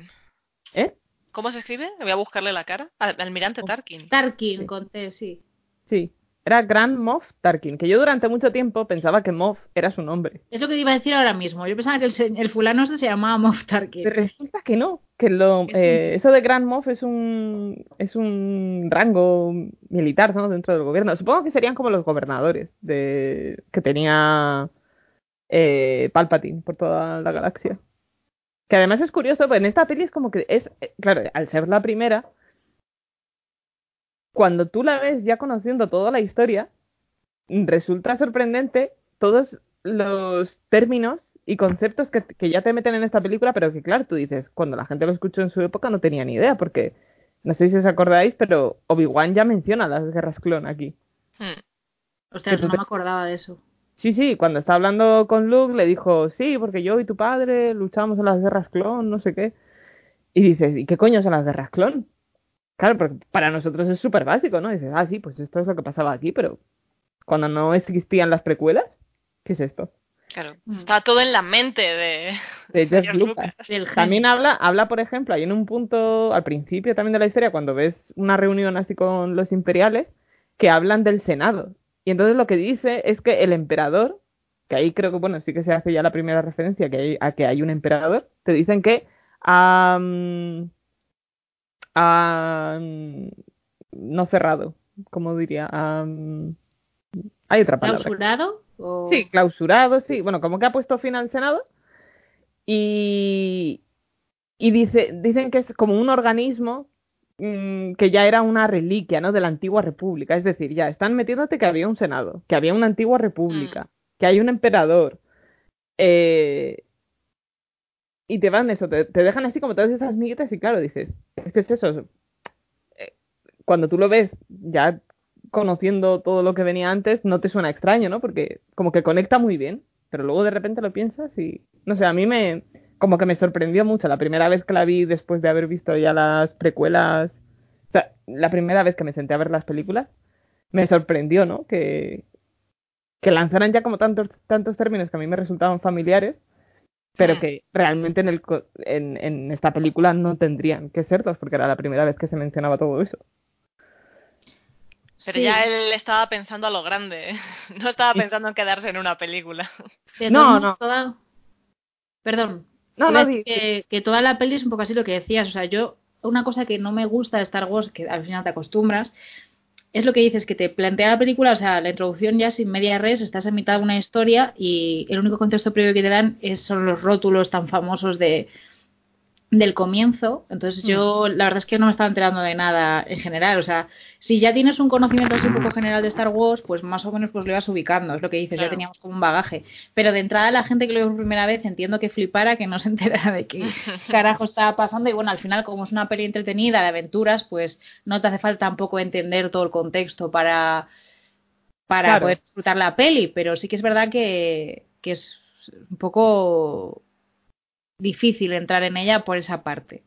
B: ¿Eh?
A: ¿Cómo se escribe? Voy a buscarle la cara. Al- Almirante Tarkin.
C: Tarkin,
B: Sí.
C: con T, sí.
B: Sí, era Grand Moff Tarkin, que yo durante mucho tiempo pensaba que Moff era su nombre.
C: Es lo que te iba a decir ahora mismo. Yo pensaba que el, el fulano este se llamaba Moff Tarkin.
B: Pero resulta que no, que lo,
C: Es un-
B: eh, eso de Grand Moff es un, es un rango militar ¿no? dentro del gobierno. Supongo que serían como los gobernadores de, que tenía eh, Palpatine por toda la galaxia. Que además es curioso, pues en esta peli es como que es, eh, claro, al ser la primera, cuando tú la ves ya conociendo toda la historia, resulta sorprendente todos los términos y conceptos que, que ya te meten en esta película, pero que claro, tú dices, cuando la gente lo escuchó en su época no tenía ni idea, porque no sé si os acordáis, pero Obi-Wan ya menciona las guerras clon aquí.
A: Hmm.
C: Ostras, no
B: te-
C: me acordaba de eso.
B: Sí, sí, cuando está hablando con Luke le dijo, sí, porque yo y tu padre luchamos en las guerras clon, no sé qué. Y dices, ¿y qué coño son las guerras clon? Claro, porque para nosotros es súper básico, ¿no? dices, ah, sí, pues esto es lo que pasaba aquí, pero cuando no existían las precuelas, ¿qué es esto?
A: Claro.
C: Mm.
A: Está todo en la mente de,
B: De George
A: George
B: Lucas. También habla, habla, por ejemplo, hay en un punto al principio también de la historia, cuando ves una reunión así con los imperiales, que hablan del Senado. Y entonces lo que dice es que el emperador, que ahí creo que, bueno, sí que se hace ya la primera referencia que hay, a que hay un emperador, te dicen que no cerrado, como diría, hay otra palabra.
C: ¿Clausurado? O...
B: Sí, clausurado, sí. Bueno, como que ha puesto fin al Senado. Y, y dice, dicen que es como un organismo mm, que ya era una reliquia, ¿no? De la antigua república. Es decir, ya están metiéndote que había un Senado, que había una antigua república, que hay un emperador. eh, y te van eso, te, te dejan así como todas esas miguitas y claro, dices, es que es eso. eh, Cuando tú lo ves ya conociendo todo lo que venía antes, no te suena extraño, ¿no? Porque como que conecta muy bien, pero luego de repente lo piensas y, no sé, a mí me, como que me sorprendió mucho la primera vez que la vi después de haber visto ya las precuelas, o sea, la primera vez que me senté a ver las películas, me sorprendió, ¿no? Que, que lanzaran ya como tantos, tantos términos que a mí me resultaban familiares, pero
A: Mm.
B: que realmente en, el, co- en, en esta película no tendrían que serlos, porque era la primera vez que se mencionaba todo eso.
A: Pero
C: Sí.
A: ya él estaba pensando a lo grande. No estaba pensando en quedarse en una película.
B: No, no.
C: toda- Perdón.
B: No, no, di-
C: que, que toda la peli es un poco así lo que decías. O sea, yo, una cosa que no me gusta de Star Wars, que al final te acostumbras, es lo que dices, que te plantea la película, o sea, la introducción ya sin media res, estás en mitad de una historia y el único contexto previo que te dan es, son los rótulos tan famosos de del comienzo, entonces yo la verdad es que no me estaba enterando de nada en general, o sea, si ya tienes un conocimiento así un poco general de Star Wars, pues más o menos pues lo ibas ubicando, es lo que dices, ya teníamos como un bagaje, pero de entrada la gente que lo vio por primera vez entiendo que flipara, que no se enterara de qué carajo estaba pasando y bueno, al final como es una peli entretenida de aventuras, pues no te hace falta tampoco entender todo el contexto para para
B: Claro.
C: poder disfrutar la peli, pero sí que es verdad que, que es un poco difícil entrar en ella por esa parte.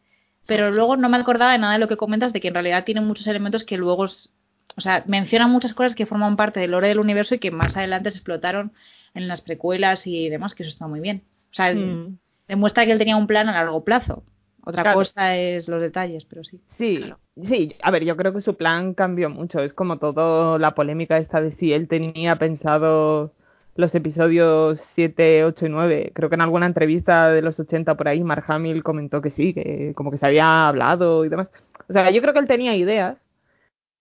C: Pero luego no me acordaba de nada de lo que comentas, de que en realidad tiene muchos elementos que luego, o sea, menciona muchas cosas que forman parte del lore del universo y que más adelante se explotaron en las precuelas y demás, que eso está muy bien. O sea,
B: Mm.
C: demuestra que él tenía un plan a largo plazo. Otra
B: Claro.
C: cosa es los detalles, pero sí.
B: Sí,
A: Claro.
B: sí, a ver, yo creo que su plan cambió mucho. Es como todo la polémica esta de si él tenía pensado los episodios 7, 8 y 9. Creo que en alguna entrevista de los 80 por ahí, Mark Hamill comentó que sí, que como que se había hablado y demás. O sea, yo creo que él tenía ideas,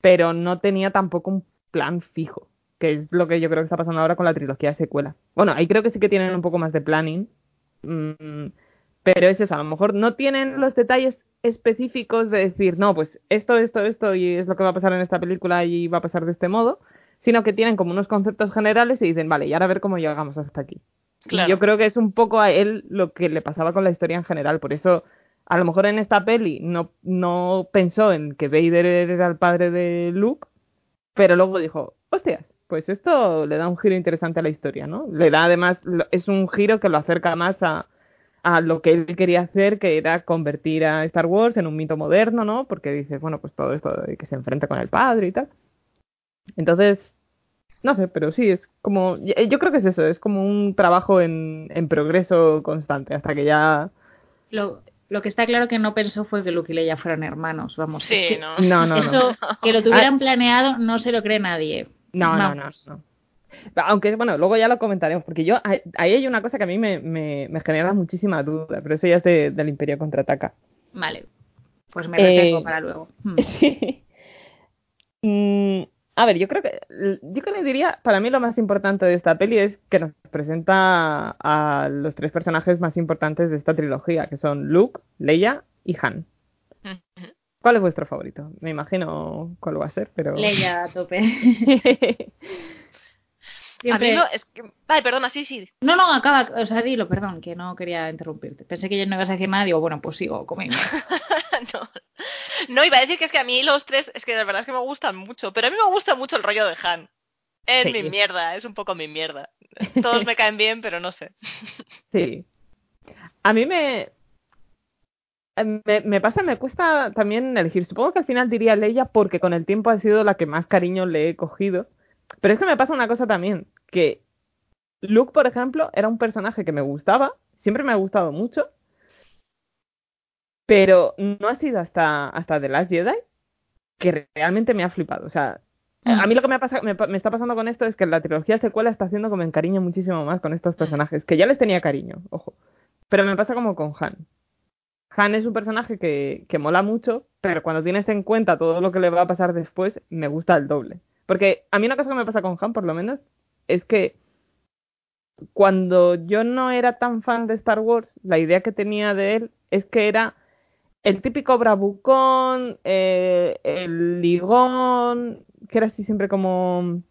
B: pero no tenía tampoco un plan fijo, que es lo que yo creo que está pasando ahora con la trilogía secuela. Bueno, ahí creo que sí que tienen un poco más de planning, mm, pero es eso, a lo mejor no tienen los detalles específicos de decir, no, pues esto, esto, esto y es lo que va a pasar en esta película y va a pasar de este modo, sino que tienen como unos conceptos generales y dicen, vale, y ahora a ver cómo llegamos hasta aquí. Y yo creo que es un poco a él lo que le pasaba con la historia en general, por eso a lo mejor en esta peli no, no pensó en que Vader era el padre de Luke, pero luego dijo, hostias, pues esto le da un giro interesante a la historia, ¿no? Le da además, es un giro que lo acerca más a, a lo que él quería hacer, que era convertir a Star Wars en un mito moderno, ¿no? Porque dice, bueno, pues todo esto de que se enfrenta con el padre y tal. Entonces, no sé, pero sí, es como, yo yo creo que es eso, es como un trabajo en, en progreso constante, hasta que ya...
C: Lo, lo que está claro que no pensó fue que Luke y Leia fueran hermanos, vamos.
A: Sí,
C: es que
A: no.
B: No, no, no.
C: Eso, que lo tuvieran planeado, no se lo cree nadie.
B: No, no, no, no. Aunque, bueno, luego ya lo comentaremos, porque yo, ahí ahí hay una cosa que a mí me, me, me genera muchísima duda, pero eso ya es de- del Imperio Contraataca.
C: Vale, pues me retengo
B: Eh,
C: para luego. Hmm.
B: Mm, a ver, yo creo que, yo que diría, para mí lo más importante de esta peli es que nos presenta a los tres personajes más importantes de esta trilogía, que son Luke, Leia y Han. ¿Cuál es vuestro favorito? Me imagino cuál va a ser, pero...
C: Leia a tope.
A: A mí no, es que... Ay, perdona, sí, sí.
C: No, no, acaba, o sea, dilo, perdón, que no quería interrumpirte. Pensé que ya no ibas a decir nada, digo, bueno, pues sigo comiendo.
A: no. no, iba a decir que es que a mí los tres, es que de verdad es que me gustan mucho, pero a mí me gusta mucho el rollo de Han. Es
B: Sí.
A: mi mierda, es un poco mi mierda. Todos me caen bien, pero no sé.
B: Sí. A mí me, me, me pasa, me cuesta también elegir. Supongo que al final diría Leia porque con el tiempo ha sido la que más cariño le he cogido. Pero es que me pasa una cosa también, que Luke, por ejemplo, era un personaje que me gustaba, siempre me ha gustado mucho, pero no ha sido hasta, hasta The Last Jedi que realmente me ha flipado. O sea, a mí lo que me, está pasando con esto es que la trilogía secuela está haciendo que me encariño muchísimo más con estos personajes, que ya les tenía cariño, ojo. Pero me pasa como con Han. Han es un personaje que, que mola mucho, pero cuando tienes en cuenta todo lo que le va a pasar después, me gusta el doble. Porque a mí una cosa que me pasa con Han, por lo menos, es que cuando yo no era tan fan de Star Wars, la idea que tenía de él es que era el típico bravucón, eh, el ligón, que era así siempre como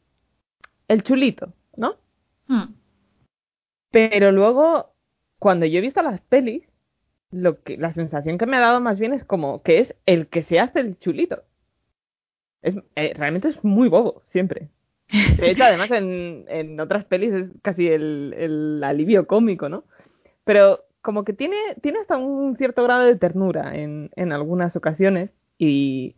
B: el chulito, ¿no?
C: Hmm.
B: Pero luego, cuando yo he visto las pelis, lo que, la sensación que me ha dado más bien es como que es el que se hace el chulito. Es, eh, realmente es muy bobo, siempre. De hecho, además, en, en otras pelis es casi el, el alivio cómico, ¿no? Pero como que tiene, tiene hasta un cierto grado de ternura en, en algunas ocasiones y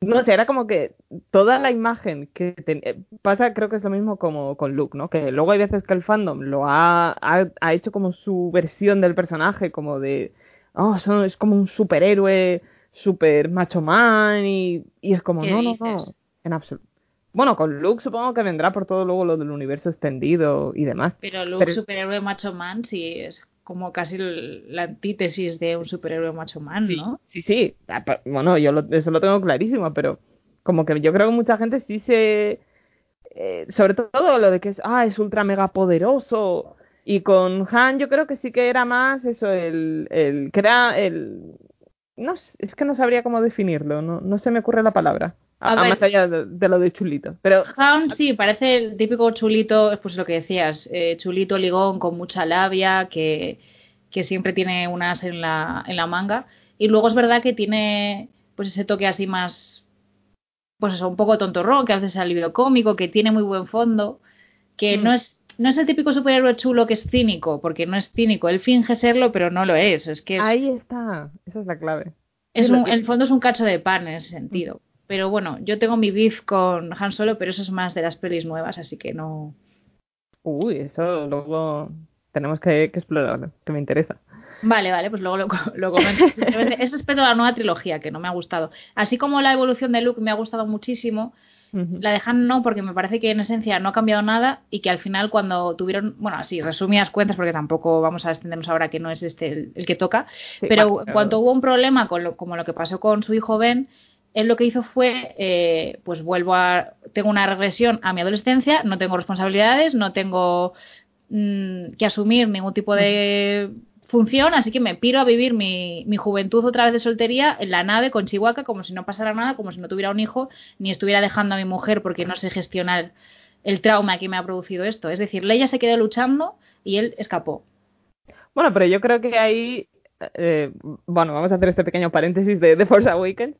B: no sé, era como que toda la imagen que ten- eh, pasa, creo que es lo mismo como con Luke, ¿no? Que luego hay veces que el fandom lo ha, ha, ha hecho como su versión del personaje, como de, oh, son- es como un superhéroe, super macho man, y, y es como,
C: ¿Qué
B: no, no, no, en absoluto. Bueno, con Luke supongo que vendrá por todo luego lo del universo extendido y demás.
C: Pero Luke,
B: Pero-
C: superhéroe macho man, sí es como casi la antítesis de un superhéroe macho man, ¿no?
B: Sí, sí. Ah, Bueno, yo lo- eso lo tengo clarísimo, pero como que yo creo que mucha gente sí se... eh, sobre todo lo de que es, ah, es ultra mega poderoso. Y con Han yo creo que sí que era más eso, el, el que era el... No, es que no sabría cómo definirlo, no, no se me ocurre la palabra. A-
C: A
B: a
C: ver.
B: más allá de, de lo de chulito. Pero
C: Hound sí, parece el típico chulito, pues lo que decías, eh, chulito ligón con mucha labia, que, que siempre tiene un as en la, en la manga. Y luego es verdad que tiene pues ese toque así más, pues eso, un poco tontorrón, que a veces es alivio cómico, que tiene muy buen fondo, que
B: Mm.
C: no es no es el típico superhéroe chulo que es cínico, porque no es cínico, él finge serlo, pero no lo es, es que es,
B: ahí está, esa es la clave.
C: es un- el fondo es un cacho de pan en ese sentido. Pero bueno, yo tengo mi beef con Han Solo, pero eso es más de las pelis nuevas, así que no.
B: Uy, eso luego tenemos que, que explorarlo, que me interesa.
C: Vale, vale, pues luego lo, lo comento. Es respecto a la nueva trilogía, que no me ha gustado. Así como la evolución de Luke me ha gustado muchísimo, la de Han no, porque me parece que en esencia no ha cambiado nada y que al final cuando tuvieron, bueno, así, resumidas cuentas, porque tampoco vamos a extendernos ahora que no es este el, el que toca,
B: Sí,
C: pero en cuanto hubo un problema con lo, como lo que pasó con su hijo Ben, él lo que hizo fue, eh, pues vuelvo a, tengo una regresión a mi adolescencia, no tengo responsabilidades, no tengo mm, que asumir ningún tipo de función, así que me piro a vivir mi, juventud otra vez de soltería en la nave con Chihuahua, como si no pasara nada, como si no tuviera un hijo, ni estuviera dejando a mi mujer porque no sé gestionar el trauma que me ha producido esto. Es decir, Leia se quedó luchando y él escapó.
B: Bueno, pero yo creo que ahí, eh, bueno, vamos a hacer este pequeño paréntesis de The Force Awakens.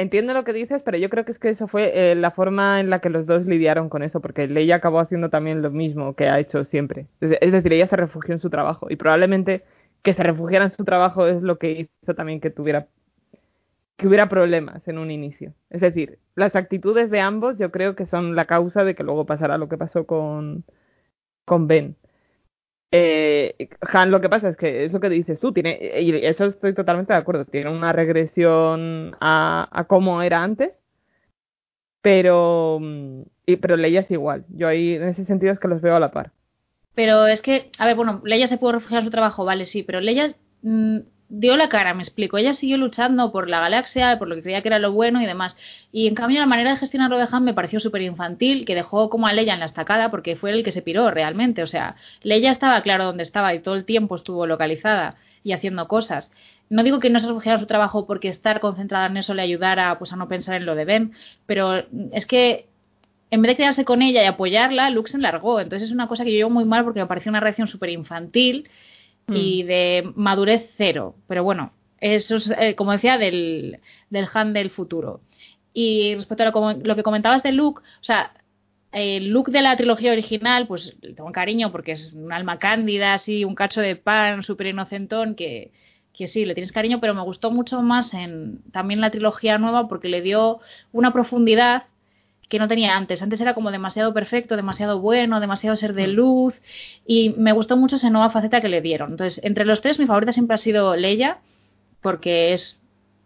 B: Entiendo lo que dices, pero yo creo que es que eso fue eh, la forma en la que los dos lidiaron con eso, porque Leia acabó haciendo también lo mismo que ha hecho siempre. Es decir, ella se refugió en su trabajo y probablemente que se refugiara en su trabajo es lo que hizo también que tuviera que hubiera problemas en un inicio. Es decir, las actitudes de ambos yo creo que son la causa de que luego pasara lo que pasó con, con Ben. Eh, Han, lo que pasa es que es lo que dices tú, tiene, y eso estoy totalmente de acuerdo, tiene una regresión a, cómo era antes, pero, y, pero Leia es igual. Yo ahí, en ese sentido, es que los veo a la par.
C: Pero es que, a ver, bueno, Leia se pudo refugiar en su trabajo, vale, sí, pero Leia mm, dio la cara, me explico. Ella siguió luchando por la galaxia, por lo que creía que era lo bueno y demás. Y en cambio, la manera de gestionarlo de Han me pareció súper infantil, que dejó como a Leia en la estacada, porque fue el que se piró realmente. O sea, Leia estaba claro dónde estaba y todo el tiempo estuvo localizada y haciendo cosas. No digo que no se refugiara su trabajo porque estar concentrada en eso le ayudara pues, a no pensar en lo de Ben, pero es que en vez de quedarse con ella y apoyarla, Luke se enlargó. Entonces es una cosa que yo llevo muy mal porque me pareció una reacción súper infantil y de madurez cero. Pero bueno, eso es, eh, como decía, del, del Han del futuro. Y respecto a lo, lo que comentabas de Luke, o sea, el Luke de la trilogía original, pues le tengo cariño porque es un alma cándida, así, un cacho de pan súper inocentón que, que sí, le tienes cariño, pero me gustó mucho más en también la trilogía nueva porque le dio una profundidad que no tenía antes. Antes era como demasiado perfecto, demasiado bueno, demasiado ser de luz y me gustó mucho esa nueva faceta que le dieron. Entonces, entre los tres mi favorita siempre ha sido Leia porque es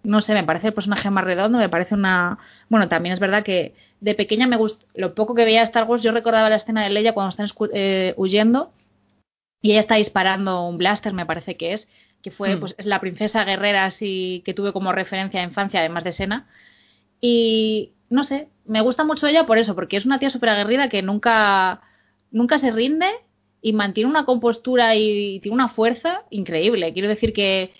C: no sé, me parece el personaje más redondo, me parece una... Bueno, también es verdad que de pequeña me gustó, lo poco que veía Star Wars, yo recordaba la escena de Leia cuando están eh, huyendo y ella está disparando un blaster, me parece que es, que fue,
B: Mm.
C: pues, es la princesa guerrera así que tuve como referencia de infancia, además de Sena. Y no sé, me gusta mucho ella por eso, porque es una tía súper aguerrida que nunca, nunca se rinde y mantiene una compostura y tiene una fuerza increíble. Quiero decir que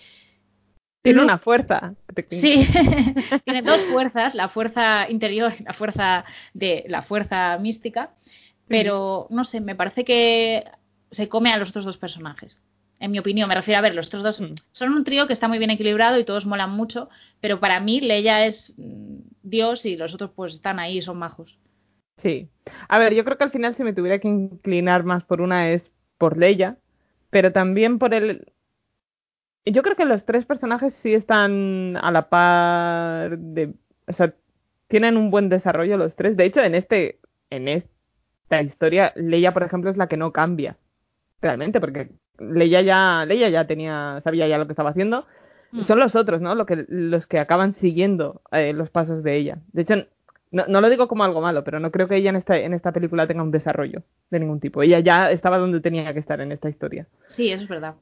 B: Tiene una fuerza.
C: Sí, tiene dos fuerzas, la fuerza interior y la fuerza de la fuerza mística, pero no sé, me parece que se come a los otros dos personajes. En mi opinión, me refiero a ver, los otros dos
B: Mm.
C: son un trío que está muy bien equilibrado y todos molan mucho, pero para mí Leia es Dios y los otros pues están ahí y son majos.
B: Sí. A ver, yo creo que al final si me tuviera que inclinar más por una es por Leia, pero también por el... Yo creo que los tres personajes sí están a la par de... O sea, tienen un buen desarrollo los tres. De hecho, en este, en esta historia, Leia, por ejemplo, es la que no cambia. Realmente, porque Leia ya, Leia ya tenía, sabía ya lo que estaba haciendo.
C: Mm.
B: Son los otros, ¿no? Lo que, los que acaban siguiendo eh, los pasos de ella. De hecho, no, no lo digo como algo malo, pero no creo que ella en esta, en esta película tenga un desarrollo de ningún tipo. Ella ya estaba donde tenía que estar en esta historia.
C: Sí, eso es verdad.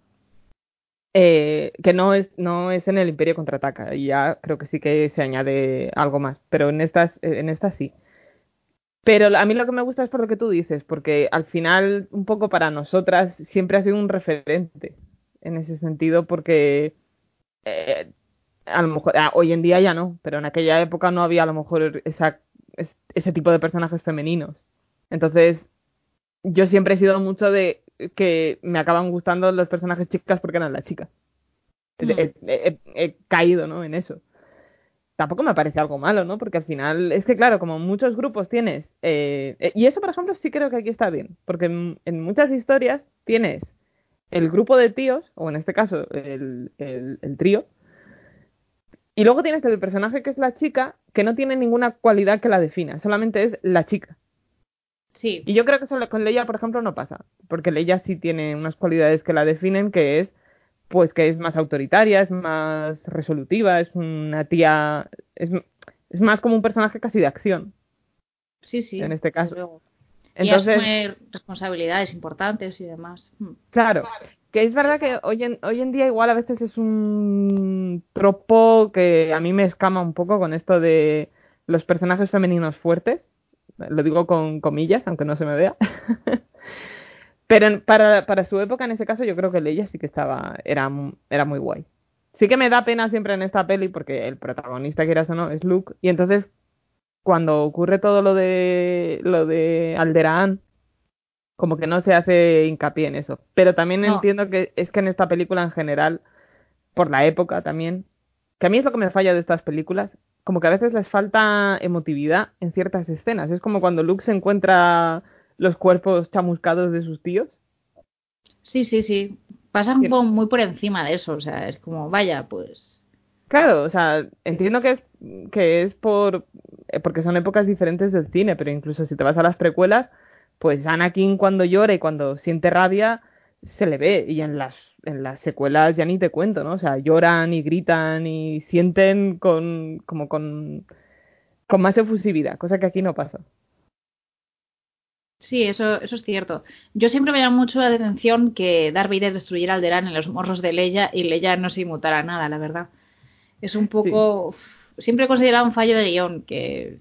B: Eh, que no es, no es en el Imperio contraataca, y ya creo que sí que se añade algo más, pero en estas, en estas sí. Pero a mí lo que me gusta es por lo que tú dices, porque al final, un poco para nosotras, siempre ha sido un referente en ese sentido, porque eh, a lo mejor, ah, hoy en día ya no, pero en aquella época no había a lo mejor esa, es- ese tipo de personajes femeninos. Entonces, yo siempre he sido mucho de que me acaban gustando los personajes chicas porque eran las chicas. He,
C: Mm.
B: he- he- he caído, ¿no? En eso. Tampoco me parece algo malo, ¿no? Porque al final, es que claro, como muchos grupos tienes, eh, eh, y eso por ejemplo sí creo que aquí está bien, porque en, en muchas historias tienes el grupo de tíos, o en este caso el, el, el trío, y luego tienes el personaje que es la chica, que no tiene ninguna cualidad que la defina, solamente es la chica.
C: Sí,
B: Y yo creo que eso con Leia, por ejemplo, no pasa, porque Leia sí tiene unas cualidades que la definen, que es, pues, que es más autoritaria, es más resolutiva, es una tía, es, es más como un personaje casi de acción,
C: sí, sí.
B: en este caso. Entonces,
C: y asume responsabilidades importantes y demás. Mm.
B: claro, que es verdad que hoy en, hoy en día igual a veces es un tropo que a mí me escama un poco con esto de los personajes femeninos fuertes, lo digo con comillas, aunque no se me vea. Pero para, para su época, en ese caso, yo creo que Leia sí que estaba, era, era muy guay. Sí que me da pena siempre en esta peli, porque el protagonista, quieras o no, es Luke, y entonces cuando ocurre todo lo de lo de Alderaan, como que no se hace hincapié en eso. Pero también
C: No.
B: entiendo que es que en esta película en general, por la época también, que a mí es lo que me falla de estas películas, como que a veces les falta emotividad en ciertas escenas. Es como cuando Luke se encuentra los cuerpos chamuscados de sus tíos.
C: Sí, sí, sí. Pasan
B: Bien.
C: como muy por encima de eso. O sea, es como, vaya, pues.
B: Claro, o sea, entiendo que es que es por eh, porque son épocas diferentes del cine, pero incluso si te vas a las precuelas, pues Anakin cuando llora y cuando siente rabia se le ve y en las en las secuelas ya ni te cuento, ¿no? O sea, lloran y gritan y sienten con como con con más efusividad, cosa que aquí no pasa.
C: Sí, eso, eso es cierto. Yo siempre me llama mucho la atención que Darth Vader destruyera Alderaan en los morros de Leia y Leia no se inmutara nada, la verdad. Es un poco. Siempre he considerado un fallo de guion que.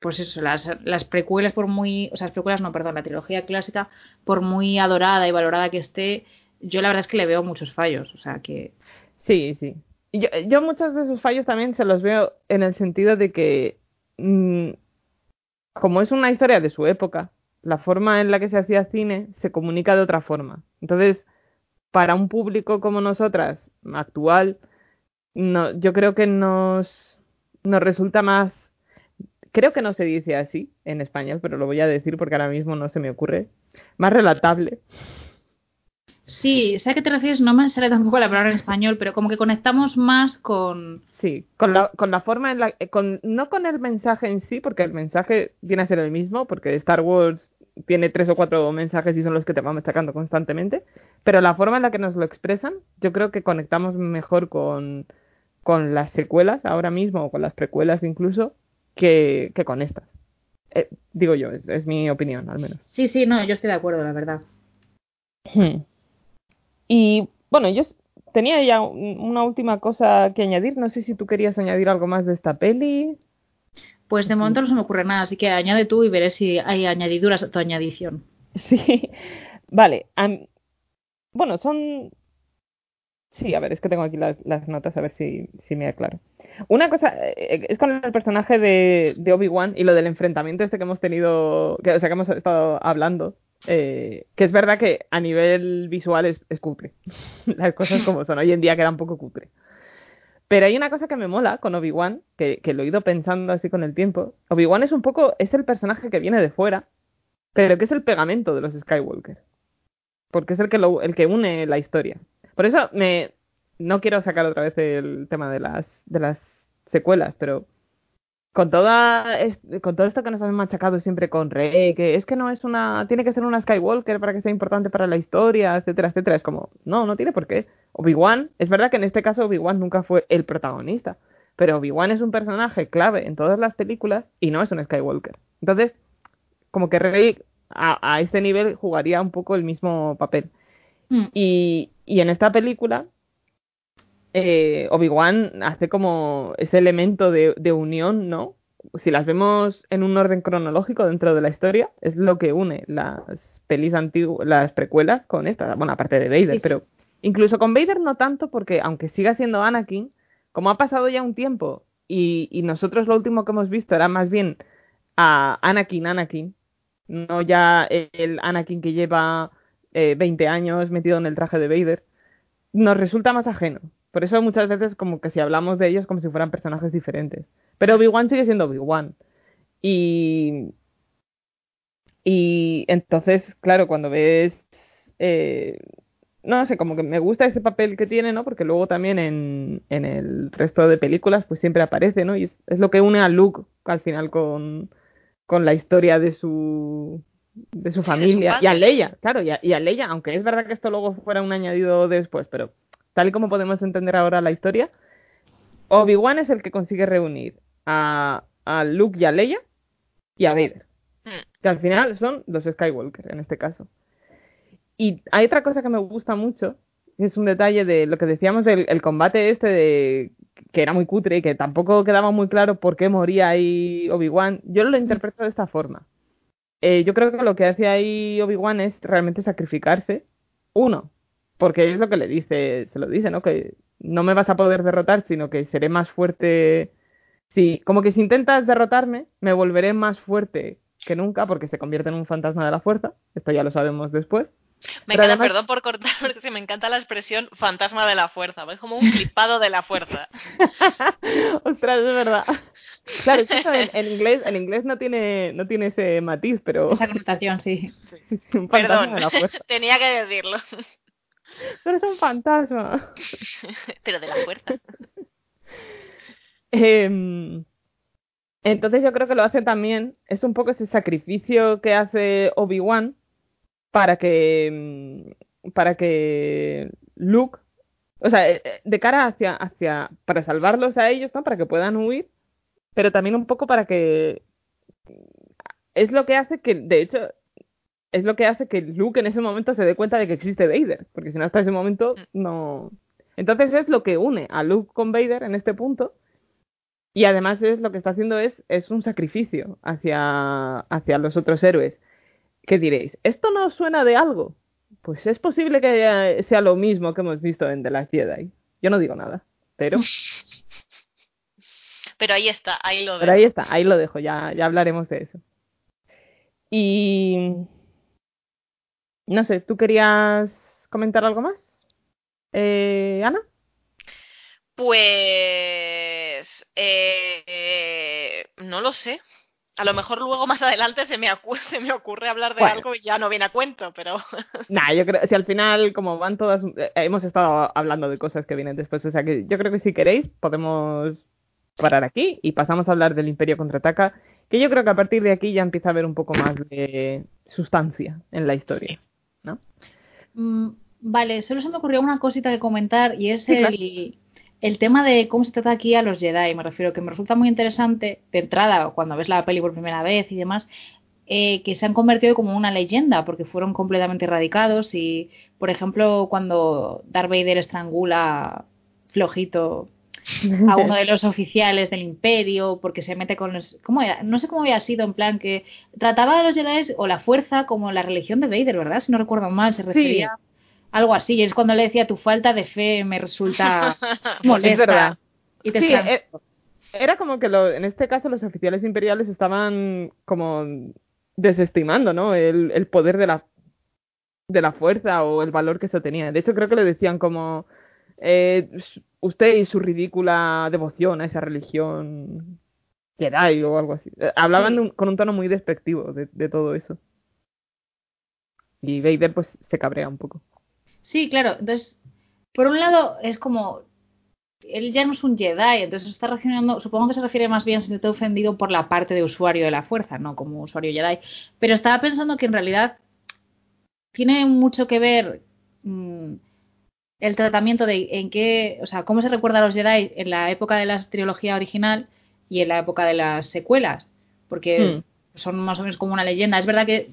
C: Pues eso, las, las precuelas, por muy. O sea, las precuelas, no, perdón, la trilogía clásica, por muy adorada y valorada que esté, yo la verdad es que le veo muchos fallos. O sea, que.
B: Sí, sí. Yo, yo muchos de sus fallos también se los veo en el sentido de que, mm, como es una historia de su época, la forma en la que se hacía cine se comunica de otra forma. Entonces, para un público como nosotras, actual, no, yo creo que nos, nos resulta más, creo que no se dice así en español, pero lo voy a decir porque ahora mismo no se me ocurre, más relatable.
C: Sí, sé a qué te refieres, no me sale tampoco la palabra en español, pero como que conectamos más con.
B: Sí, con la, con la forma en la eh, con, no con el mensaje en sí, porque el mensaje viene a ser el mismo, porque Star Wars tiene tres o cuatro mensajes y son los que te van machacando constantemente, pero la forma en la que nos lo expresan, yo creo que conectamos mejor con, con las secuelas ahora mismo, o con las precuelas incluso, que, que con estas. Eh, digo yo, es, es mi opinión, al menos.
C: Sí, sí, no, yo estoy de acuerdo, la verdad.
B: Hmm. Y bueno, yo tenía ya un- una última cosa que añadir. No sé si tú querías añadir algo más de esta peli.
C: Pues de momento no se me ocurre nada, así que añade tú y veré si hay añadiduras a tu añadición.
B: Sí, vale. bueno, son... Sí, a ver, es que tengo aquí las, notas, a ver si, si me aclaro. Una cosa, eh, es con el personaje de, de Obi-Wan y lo del enfrentamiento este que hemos tenido, o sea, que hemos estado hablando, eh, que es verdad que a nivel visual es, es cutre. Las cosas como son, hoy en día queda un poco cutre. Pero hay una cosa que me mola con Obi-Wan, que, que lo he ido pensando así con el tiempo. Obi-Wan es un poco, es el personaje que viene de fuera, pero que es el pegamento de los Skywalker. Porque es el que, el que une la historia. Por eso me, no quiero sacar otra vez el tema de las, de las secuelas, pero con toda todo esto que nos han machacado siempre con Rey, que es que no es una, tiene que ser una Skywalker para que sea importante para la historia, etcétera, etcétera, es como, no, no tiene por qué. Obi-Wan, es verdad que en este caso Obi-Wan nunca fue el protagonista, pero Obi-Wan es un personaje clave en todas las películas y no es un Skywalker. Entonces, como que Rey a este nivel jugaría un poco el mismo papel.
C: Mm.
B: Y, y en esta película, eh, Obi-Wan hace como ese elemento de, de unión, ¿no? Si las vemos en un orden cronológico dentro de la historia, es lo que une las pelis antiguas, las precuelas con estas. Bueno, aparte de Vader,
C: Sí, sí.
B: pero incluso con Vader no tanto, porque aunque siga siendo Anakin, como ha pasado ya un tiempo y, y nosotros lo último que hemos visto era más bien a Anakin, Anakin, no ya el Anakin que lleva eh, 20 años metido en el traje de Vader, nos resulta más ajeno. Por eso muchas veces como que si hablamos de ellos como si fueran personajes diferentes. Pero Obi-Wan sigue siendo Obi-Wan. Y, y entonces, claro, cuando ves... eh, no sé, como que me gusta ese papel que tiene, ¿no? Porque luego también en, en el resto de películas pues siempre aparece, ¿no? Y es, es lo que une a Luke al final con, con la historia de su de su familia y a. Leia, claro, y a, y a Leia, aunque es verdad que esto luego fuera un añadido después, pero tal y como podemos entender ahora la historia, Obi-Wan es el que consigue reunir a, a Luke y a Leia y a Vader,
A: Mm.
B: que al final son los Skywalker en este caso. Y hay otra cosa que me gusta mucho, que es un detalle de lo que decíamos del el combate este de que era muy cutre y que tampoco quedaba muy claro por qué moría ahí Obi-Wan. Yo lo interpreto de esta forma. Eh, yo creo que lo que hace ahí Obi-Wan es realmente sacrificarse. Uno, porque es lo que le dice, se lo dice, ¿no? Que no me vas a poder derrotar, sino que seré más fuerte. Sí, como que si intentas derrotarme, me volveré más fuerte que nunca porque se convierte en un fantasma de la fuerza. Esto ya lo sabemos después.
A: Me encanta,
B: además-
A: perdón por cortar, porque sí, me encanta la expresión fantasma de la fuerza. Es como un flipado de la fuerza.
B: Ostras, es verdad. Claro, es que eso en, en inglés, en inglés no tiene, no tiene ese matiz, pero
C: Esa connotación, sí.
B: un
A: Perdón, tenía que decirlo.
B: Pero es un fantasma.
A: Pero de la fuerza.
B: Em, entonces yo creo que lo hace también, es un poco ese sacrificio que hace Obi-Wan para que mm, para que Luke, o sea, eh, eh, de cara hacia hacia para salvarlos a ellos, ¿no? Para que puedan huir, pero también un poco para que es lo que hace que de hecho es lo que hace que Luke en ese momento se dé cuenta de que existe Vader, porque si no hasta ese momento no entonces es lo que une a Luke con Vader en este punto y además es lo que está haciendo es, es un sacrificio hacia, hacia los otros héroes. ¿Qué diréis? ¿Esto no suena de algo? Pues es posible que sea lo mismo que hemos visto en The Last Jedi. Yo no digo nada, pero,
A: Pero ahí está, ahí lo
B: pero
A: veo.
B: ahí está, ahí lo dejo, ya, ya hablaremos de eso. Y no sé, ¿tú querías comentar algo más? Eh, Ana?
A: Pues eh, eh, no lo sé. A lo mejor luego más adelante se me, acu- se me ocurre hablar de
B: Bueno.
A: algo y ya no viene a cuento, pero
B: Nah, yo creo, si al final, como van todas, eh, hemos estado hablando de cosas que vienen después, o sea que yo creo que si queréis podemos parar aquí y pasamos a hablar del Imperio Contraataca, que yo creo que a partir de aquí ya empieza a haber un poco más de sustancia en la historia, ¿no?
C: Mm, vale, solo se me ocurrió una cosita que comentar y es
B: Sí, claro.
C: el, el tema de cómo se trata aquí a los Jedi. Me refiero que me resulta muy interesante de entrada cuando ves la peli por primera vez y demás, eh, que se han convertido como una leyenda porque fueron completamente erradicados y, por ejemplo, cuando Darth Vader estrangula flojito a uno de los oficiales del imperio porque se mete con los... ¿Cómo era? No sé cómo había sido, en plan que trataba a los Jedi o la fuerza como la religión de Vader, ¿verdad? Si no recuerdo mal, se refería a algo así. Y es cuando le decía, tu falta de fe me resulta molesta.
B: Es verdad.
C: Y te
B: Sí,
C: estran-
B: eh, era como que lo- en este caso los oficiales imperiales estaban como desestimando, ¿no? El, el poder de la, de la fuerza o el valor que eso tenía. De hecho, creo que le decían como, eh, usted y su ridícula devoción a esa religión Jedi o algo así. Eh, Hablaban
C: Sí.
B: de un- con un tono muy despectivo de, de todo eso. Y Vader pues se cabrea un poco.
C: Sí, claro. Entonces, por un lado, es como. Él ya no es un Jedi, entonces está reaccionando. Supongo que se refiere más bien, siente ofendido por la parte de usuario de la fuerza, no como usuario Jedi. Pero estaba pensando que en realidad tiene mucho que ver mm, el tratamiento de en qué. O sea, cómo se recuerda a los Jedi en la época de la trilogía original y en la época de las secuelas. Porque
B: Hmm.
C: son más o menos como una leyenda. Es verdad que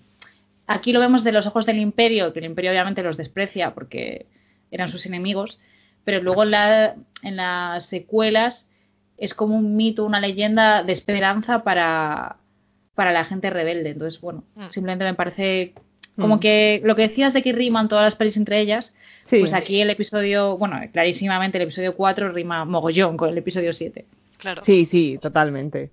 C: aquí lo vemos de los ojos del imperio, que el imperio obviamente los desprecia porque eran sus enemigos, pero luego en, la- en las secuelas es como un mito, una leyenda de esperanza para, para la gente rebelde. Entonces, bueno,
A: Mm.
C: simplemente me parece como
B: Mm.
C: que lo que decías de que riman todas las pelis entre ellas,
B: Sí.
C: pues aquí el episodio, bueno, clarísimamente el episodio 4 rima mogollón con el episodio 7.
A: Claro.
B: Sí, sí, totalmente.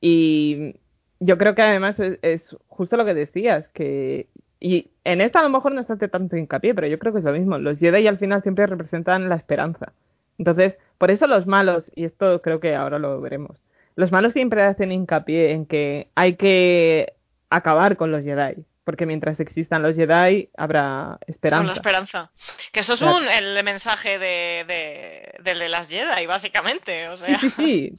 B: Y yo creo que además es, es justo lo que decías, que... Y en esta a lo mejor no se hace tanto hincapié, pero yo creo que es lo mismo. Los Jedi al final siempre representan la esperanza. Entonces, por eso los malos, y esto creo que ahora lo veremos, los malos siempre hacen hincapié en que hay que acabar con los Jedi, porque mientras existan los Jedi habrá
A: Con
B: esperanza.
A: la esperanza. Que eso es
B: Claro.
A: un, el mensaje de, de, de las Jedi, básicamente. O sea,
B: sí, sí.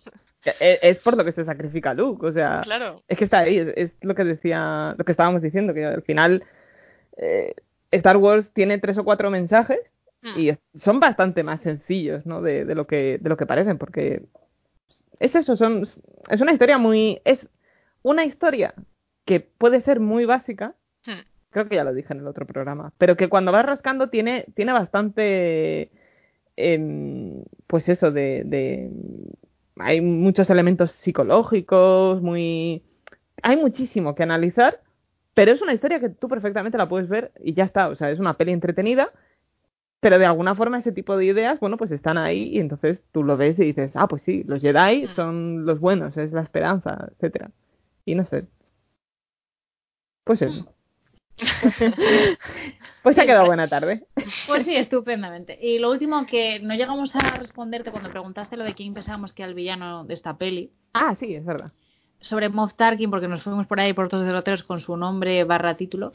B: Es, es por lo que se sacrifica Luke, o sea...
A: claro.
B: Es que está ahí, es, es lo que decía, lo que estábamos diciendo, que al final eh, Star Wars tiene tres o cuatro mensajes
A: Mm.
B: y son bastante más sencillos, ¿no? De, de lo que de lo que parecen, porque es eso, son es una historia muy es una historia que puede ser muy básica,
A: Mm.
B: creo que ya lo dije en el otro programa, pero que cuando vas rascando tiene tiene bastante em, pues eso de, de hay muchos elementos psicológicos, muy hay muchísimo que analizar, pero es una historia que tú perfectamente la puedes ver y ya está, o sea, es una peli entretenida, pero de alguna forma ese tipo de ideas, bueno, pues están ahí y entonces tú lo ves y dices, ah, pues sí, los Jedi
A: Mm.
B: son los buenos, es la esperanza, etcétera. Y no sé. Pues eso. pues se ha quedado buena tarde.
C: Pues sí, estupendamente. Y lo último que no llegamos a responderte cuando preguntaste lo de quién pensábamos que era el villano de esta peli,
B: Ah, sí, es verdad.
C: sobre Moff Tarkin, porque nos fuimos por ahí por todos los derroteros con su nombre barra título.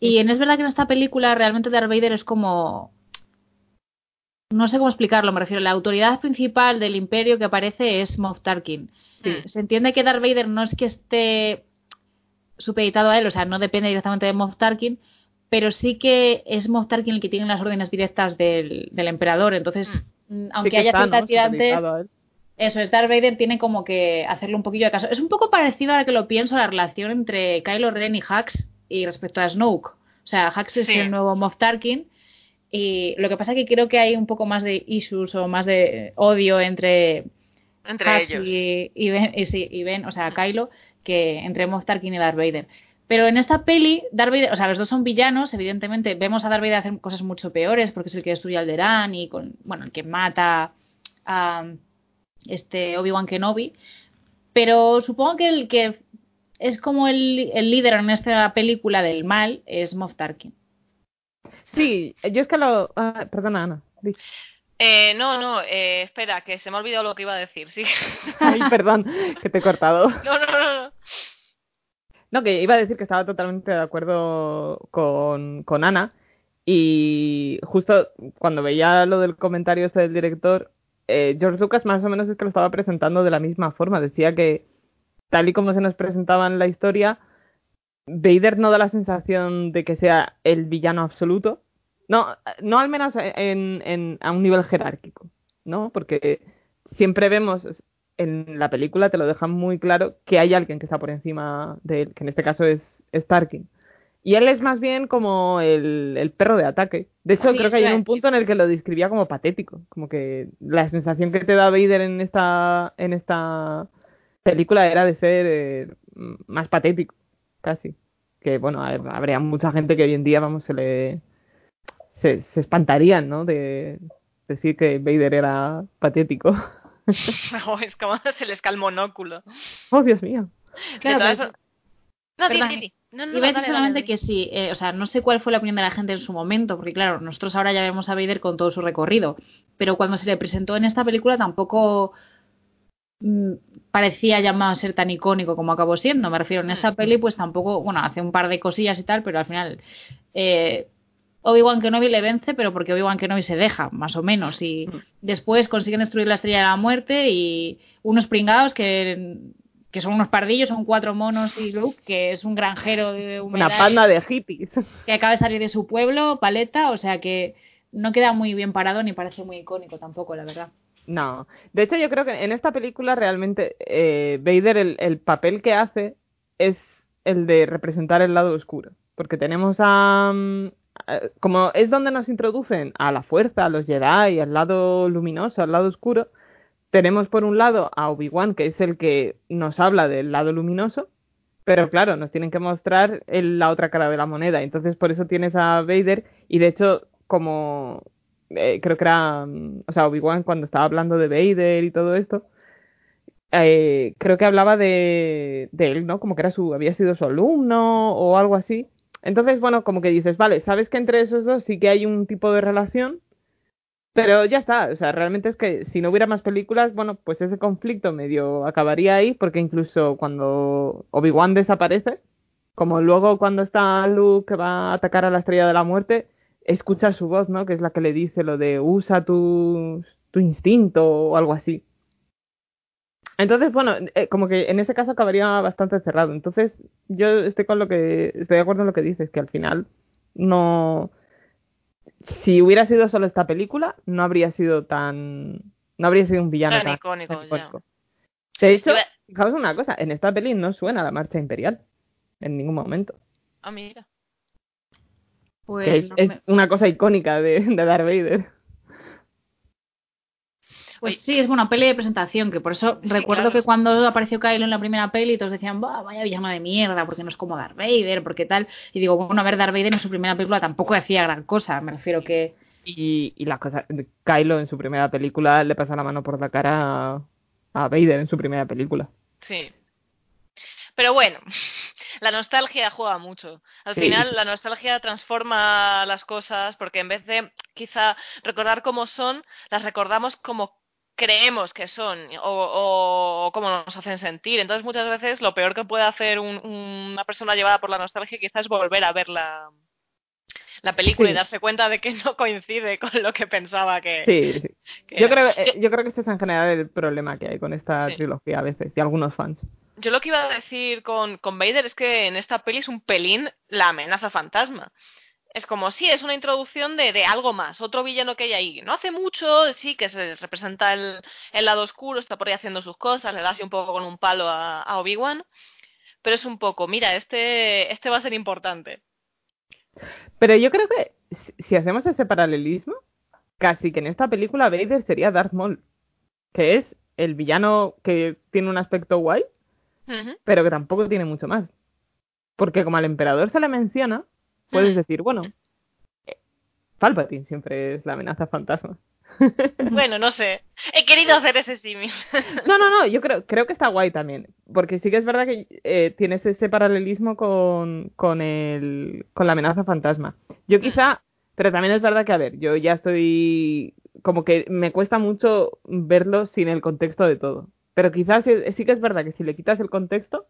C: Y en- es verdad que en esta película realmente Darth Vader es como... No sé cómo explicarlo, me refiero. La autoridad principal del imperio que aparece es Moff Tarkin.
A: Sí.
C: Se entiende que Darth Vader no es que esté supeditado a él, o sea, no depende directamente de Moff Tarkin, pero sí que es Moff Tarkin el que tiene las órdenes directas del, del emperador. Entonces, mm, aunque
B: Sí que
C: haya
B: está,
C: cierta
B: ¿no?
C: tirante,
B: a
C: eso es, Darth Vader tiene como que hacerle un poquillo de caso. Es un poco parecido ahora que lo pienso a la relación entre Kylo Ren y Hux y respecto a Snoke. O sea, Hux es el nuevo Moff Tarkin y lo que pasa es que creo que hay un poco más de issues o más de odio entre
A: Entre
C: Hux
A: ellos.
C: y, y Ben, y sí, y Ben, o sea, Kylo, que entre Moff Tarkin y Darth Vader. Pero en esta peli, Darth Vader, o sea, los dos son villanos, evidentemente. Vemos a Darth Vader hacer cosas mucho peores porque es el que destruye Alderaan y con, bueno, el que mata a este Obi-Wan Kenobi. Pero supongo que el que es como el, el líder en esta película del mal es Moff Tarkin.
B: Sí, yo es que lo... ah, perdona, Ana.
A: Eh, no, no, eh, espera, que se me ha olvidado lo que iba a decir, sí.
B: Ay, perdón, que te he cortado.
A: No, no, no, no.
B: No, que iba a decir que estaba totalmente de acuerdo con, con Ana. Y justo cuando veía lo del comentario este del director, eh, George Lucas más o menos es que lo estaba presentando de la misma forma. Decía que, tal y como se nos presentaba en la historia, Vader no da la sensación de que sea el villano absoluto. No, no al menos en, en- a un nivel jerárquico, ¿no? Porque siempre vemos en la película te lo dejan muy claro que hay alguien que está por encima de él, que en este caso es Starkin. Y él es más bien como el, el perro de ataque. De hecho,
C: Sí,
B: creo que hay un punto en el que lo describía como patético. Como que la sensación que te da Vader en esta, en esta película era de ser eh, más patético, casi. Que bueno, habría mucha gente que hoy en día, vamos, se le. Se, se espantarían, ¿no? De decir que Vader era patético.
A: No, es como se les cae el monóculo.
B: Oh, Dios mío.
C: Claro,
A: de todas,
C: pero-
A: No. No, no,
C: Iba a
A: no,
C: decir
A: dale,
C: solamente
A: dale,
C: que sí, eh, o sea, no sé cuál fue la opinión de la gente en su momento, porque claro, nosotros ahora ya vemos a Vader con todo su recorrido, pero cuando se le presentó en esta película tampoco mm, parecía llamado a ser tan icónico como acabó siendo. Me refiero, en esta
A: Mm.
C: peli pues tampoco, bueno, hace un par de cosillas y tal, pero al final eh, Obi-Wan Kenobi le vence, pero porque Obi-Wan Kenobi se deja, más o menos, y
B: Mm.
C: después consiguen destruir la Estrella de la Muerte y unos pringados que que son unos pardillos, son cuatro monos y Luke, que es un granjero de
B: Una
C: humedad
B: panda de hippies.
C: que acaba de salir de su pueblo, paleta, o sea que no queda muy bien parado ni parece muy icónico tampoco, la verdad.
B: No. De hecho, yo creo que en esta película realmente eh, Vader, el, el papel que hace es el de representar el lado oscuro. Porque tenemos a. a- Como es donde nos introducen a la fuerza, a los Jedi, al lado luminoso, al lado oscuro, tenemos por un lado a Obi-Wan, que es el que nos habla del lado luminoso, pero claro, nos tienen que mostrar la otra cara de la moneda. Entonces, por eso tienes a Vader, y de hecho, como eh, creo que era, mm, o sea, Obi-Wan cuando estaba hablando de Vader y todo esto, eh, creo que hablaba de, de él, ¿no? Como que era su, había sido su alumno o algo así. Entonces, bueno, como que dices, vale, sabes que entre esos dos sí que hay un tipo de relación, pero ya está, o sea, realmente es que si no hubiera más películas, bueno, pues ese conflicto medio acabaría ahí, porque incluso cuando Obi-Wan desaparece, como luego cuando está Luke que va a atacar a la Estrella de la Muerte, escucha su voz, ¿no? Que es la que le dice lo de usa tu, tu instinto o algo así. Entonces, bueno, eh, como que en ese caso acabaría bastante cerrado. Entonces, yo estoy con lo que estoy de acuerdo en lo que dices, que al final no si hubiera sido solo esta película, no habría sido tan no habría sido un villano
A: Tan
B: tan,
A: icónico,
B: tan
A: ya.
B: icónico. De hecho, fijaos una cosa, en esta peli no suena la marcha imperial en ningún momento.
A: Ah, mira.
C: Pues
B: es,
C: no
B: es
C: me-
B: una cosa icónica de, de Darth Vader.
C: Pues sí, es una peli de presentación, que por eso
A: Sí,
C: recuerdo
A: claro.
C: que cuando apareció Kylo en la primera peli, todos decían, "Buah, vaya villano de mierda, porque no es como Darth Vader, porque tal. Y digo, bueno, a ver, Darth Vader en su primera película tampoco decía gran cosa, me refiero que...
B: Y, y la cosa, Kylo en su primera película le pasa la mano por la cara a, a Vader en su primera película.
A: Sí. Pero bueno, la nostalgia juega mucho. Al
B: Sí.
A: final, la nostalgia transforma las cosas porque en vez de quizá recordar cómo son, las recordamos como creemos que son o, o, o cómo nos hacen sentir. Entonces, muchas veces lo peor que puede hacer un- una persona llevada por la nostalgia quizás es volver a ver la, la película
B: Sí.
A: y darse cuenta de que no coincide con lo que pensaba que,
B: Sí, sí.
A: que
B: Yo
A: era.
B: creo, yo creo que este es en general el problema que hay con esta
A: Sí.
B: trilogía a veces, y algunos fans.
A: Yo lo que iba a decir con, con Vader es que en esta peli es un pelín la amenaza fantasma. Es como, sí, es una introducción de, de algo más, otro villano que hay ahí. No hace mucho, sí, que se representa el, el lado oscuro, está por ahí haciendo sus cosas, le da así un poco con un palo a, a Obi-Wan. Pero es un poco, mira, este, este va a ser importante.
B: Pero yo creo que si- hacemos ese paralelismo, casi que en esta película Vader sería Darth Maul, que es el villano que tiene un aspecto guay, pero que tampoco tiene mucho más. Porque como al emperador se le menciona, puedes
A: Mm.
B: decir, bueno, eh, Palpatine siempre es la amenaza fantasma.
A: Bueno, no sé. He querido hacer ese símil.
B: No, no, no, yo creo, creo que está guay también. Porque sí que es verdad que eh, tienes ese paralelismo con, con, el, con la amenaza fantasma. Yo quizá, pero también es verdad que, a ver, yo ya estoy. Como que me cuesta mucho verlo sin el contexto de todo. Pero quizás sí, sí que es verdad que si le quitas el contexto,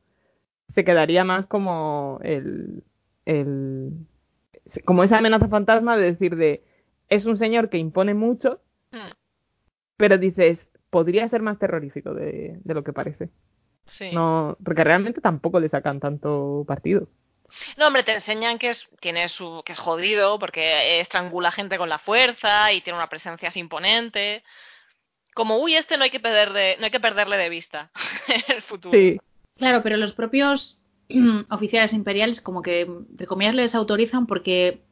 B: se quedaría más como el. el como esa amenaza fantasma de decir de. Es un señor que impone mucho,
A: Mm,
B: pero dices, podría ser más terrorífico de, de lo que parece.
A: sí.
B: No, porque realmente tampoco le sacan tanto partido.
A: No, hombre, te enseñan que es, tiene su, que es jodido porque estrangula gente con la fuerza y tiene una presencia así imponente. Como, uy, este no hay que perder de, no hay que perderle de vista en el futuro.
B: Sí,
C: Claro, pero los propios oficiales imperiales como que, entre comillas, les autorizan porque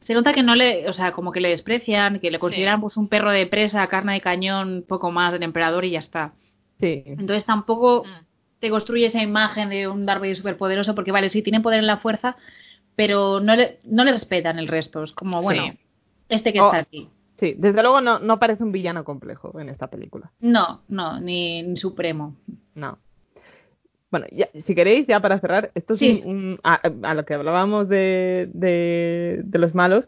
C: se nota que no le, o sea, como que le desprecian, que le consideran pues un perro de presa, carne de cañón, poco más del emperador y ya está.
B: sí.
C: Entonces tampoco
A: Mm.
C: te construye esa imagen de un Darth Vader superpoderoso porque vale, sí tiene poder en la fuerza, pero no le, no le respetan el resto. Es como, bueno,
A: Sí.
C: este que
B: Oh.
C: está aquí.
B: Sí, desde luego no, no parece un villano complejo en esta película.
C: No, no, ni, ni supremo.
B: No. Bueno, ya, si queréis, ya para cerrar, esto es
C: Sí.
B: un, un- a, a lo que hablábamos de, de, de los malos,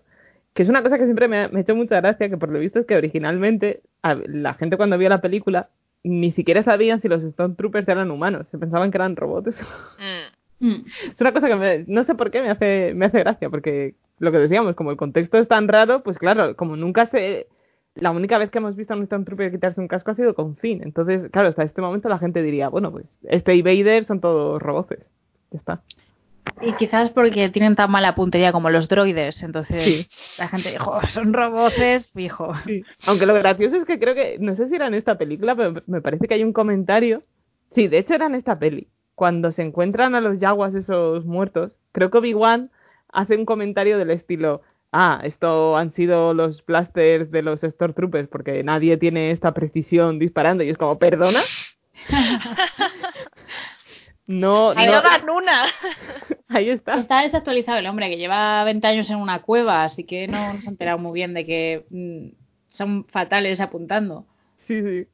B: que es una cosa que siempre me ha, me ha hecho mucha gracia, que por lo visto es que originalmente a- la gente cuando vio la película ni siquiera sabían si los Stormtroopers eran humanos, se pensaban que eran robots.
A: Mm.
C: Mm.
B: Es una cosa que me- no sé por qué me hace, me hace gracia, porque lo que decíamos, como el contexto es tan raro, pues claro, como nunca se... La única vez que hemos visto a un Stormtrooper quitarse un casco ha sido con Finn. Entonces, claro, hasta este momento la gente diría, bueno, pues este y Vader son todos roboces. Ya está.
C: Y quizás porque tienen tan mala puntería como los droides, entonces
B: Sí.
C: la gente dijo, "Oh, son roboces, fijo.
B: Aunque lo gracioso es que creo que, no sé si era en esta película, pero me parece que hay un comentario. Sí, de hecho era en esta peli. Cuando se encuentran a los yaguas esos muertos, creo que Obi-Wan hace un comentario del estilo, ah, esto han sido los blasters de los Stormtroopers porque nadie tiene esta precisión disparando. Y es como, ¿perdona? No,
A: Ahí
B: no,
A: no dan una.
B: ahí está.
C: Está desactualizado el hombre, que lleva 20 años en una cueva, así que no se ha enterado muy bien de que mm, son fatales apuntando.
B: Sí, sí.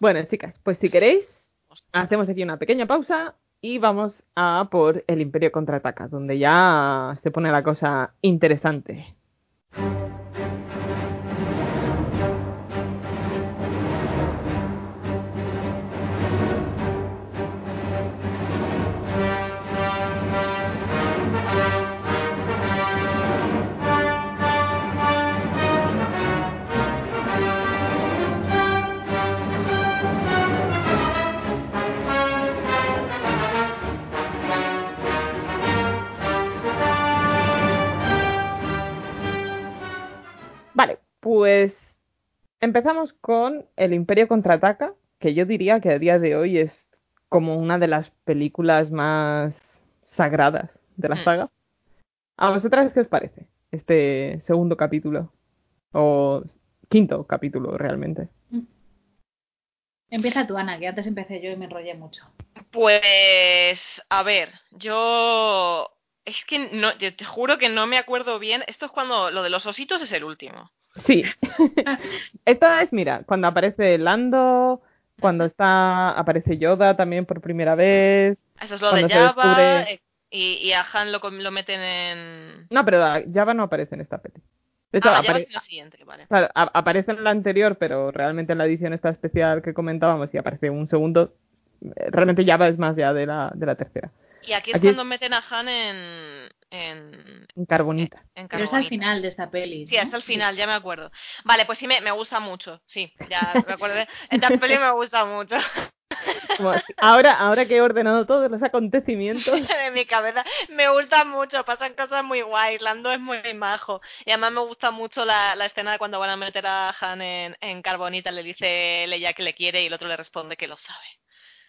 B: Bueno, chicas, pues si queréis, hacemos aquí una pequeña pausa y vamos a por el Imperio contraataca, donde ya se pone la cosa interesante. Pues empezamos con el Imperio contraataca, que yo diría que a día de hoy es como una de las películas más sagradas de la
A: Mm.
B: saga. ¿A vosotras qué os parece este segundo capítulo? O quinto capítulo, realmente.
C: Empieza tú, Ana, que antes empecé yo y me enrollé mucho.
A: Pues, a ver, yo... Es que no, yo te juro que no me acuerdo bien. Esto es cuando lo de los ositos es el último.
B: Sí. Esta es, mira, cuando aparece Lando, cuando está aparece Yoda también por primera vez.
A: Eso es lo de Java
B: descubre-
A: y, y a Han lo, lo meten en...
B: No, pero Java no aparece en esta peli. De hecho,
A: ah,
B: apare-
A: la siguiente, vale.
B: claro, aparece en la anterior, pero realmente en la edición esta especial que comentábamos y aparece un segundo. eh, Realmente Java es más ya de la, de la tercera.
A: Y aquí es
B: Aquí es-
A: cuando meten a Han en... en,
B: En Carbonita.
A: en
C: Pero es al final de esta peli.
A: Sí,
C: ¿no?
A: es al final, ya me acuerdo. Vale, pues sí, me, me gusta mucho. Sí, ya me acuerdo. Esta peli me gusta mucho.
B: Como ahora, ahora que he ordenado todos los acontecimientos.
A: de mi cabeza. Me gusta mucho, pasan cosas muy guays. Lando es muy majo. Y además me gusta mucho la, la escena de cuando van a meter a Han en, en Carbonita. Le dice Leia que le quiere y el otro le responde que lo sabe.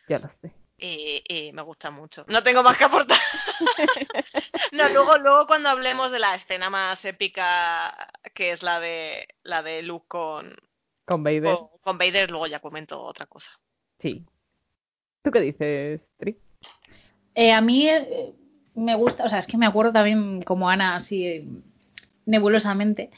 B: Ya lo sé.
A: Y, y me gusta mucho. No tengo más que aportar. no, luego, luego cuando hablemos de la escena más épica, que es la de la de Luke con,
B: Con Vader.
A: con, con Vader, luego ya comento otra cosa.
B: Sí. ¿Tú qué dices, Tri?
C: Eh, a mí eh, me gusta, o sea, es que me acuerdo también como Ana, así eh, nebulosamente.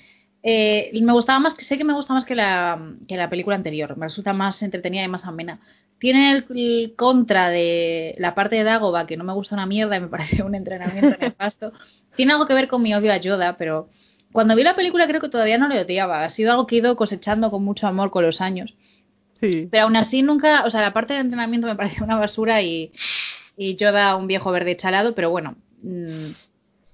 C: Eh, me gustaba más, que sé que me gusta más que la, que la película anterior, me resulta más entretenida y más amena. Tiene el, el contra de la parte de Dagoba, que no me gusta una mierda y me parece un entrenamiento nefasto. Tiene algo que ver con mi odio a Yoda, pero cuando vi la película creo que todavía no le odiaba. Ha sido algo que he ido cosechando con mucho amor con los años.
B: Sí.
C: Pero aún así nunca, o sea, la parte de entrenamiento me pareció una basura y, y Yoda un viejo verde chalado, pero bueno, mm,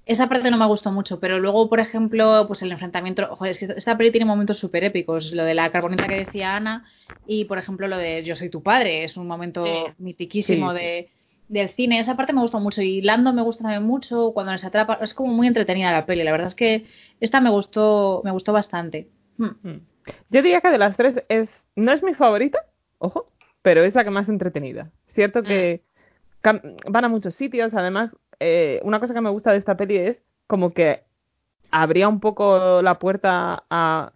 C: esa parte no me gustó mucho. Pero luego, por ejemplo, pues el enfrentamiento, joder, es que esta peli tiene momentos súper épicos, lo de la carbonita que decía Ana y, por ejemplo, lo de Yo soy tu padre, es un momento
A: Sí.
C: mitiquísimo
B: Sí, sí.
C: de del cine, esa parte me gustó mucho y Lando me gusta también mucho cuando les atrapa, es como muy entretenida la peli, la verdad es que esta me gustó, me gustó bastante. Hmm.
B: Mm. Yo diría que de las tres es no es mi favorita, ojo, pero es la que más entretenida. Cierto que cam- van a muchos sitios, además, eh, una cosa que me gusta de esta peli es como que abría un poco la puerta a,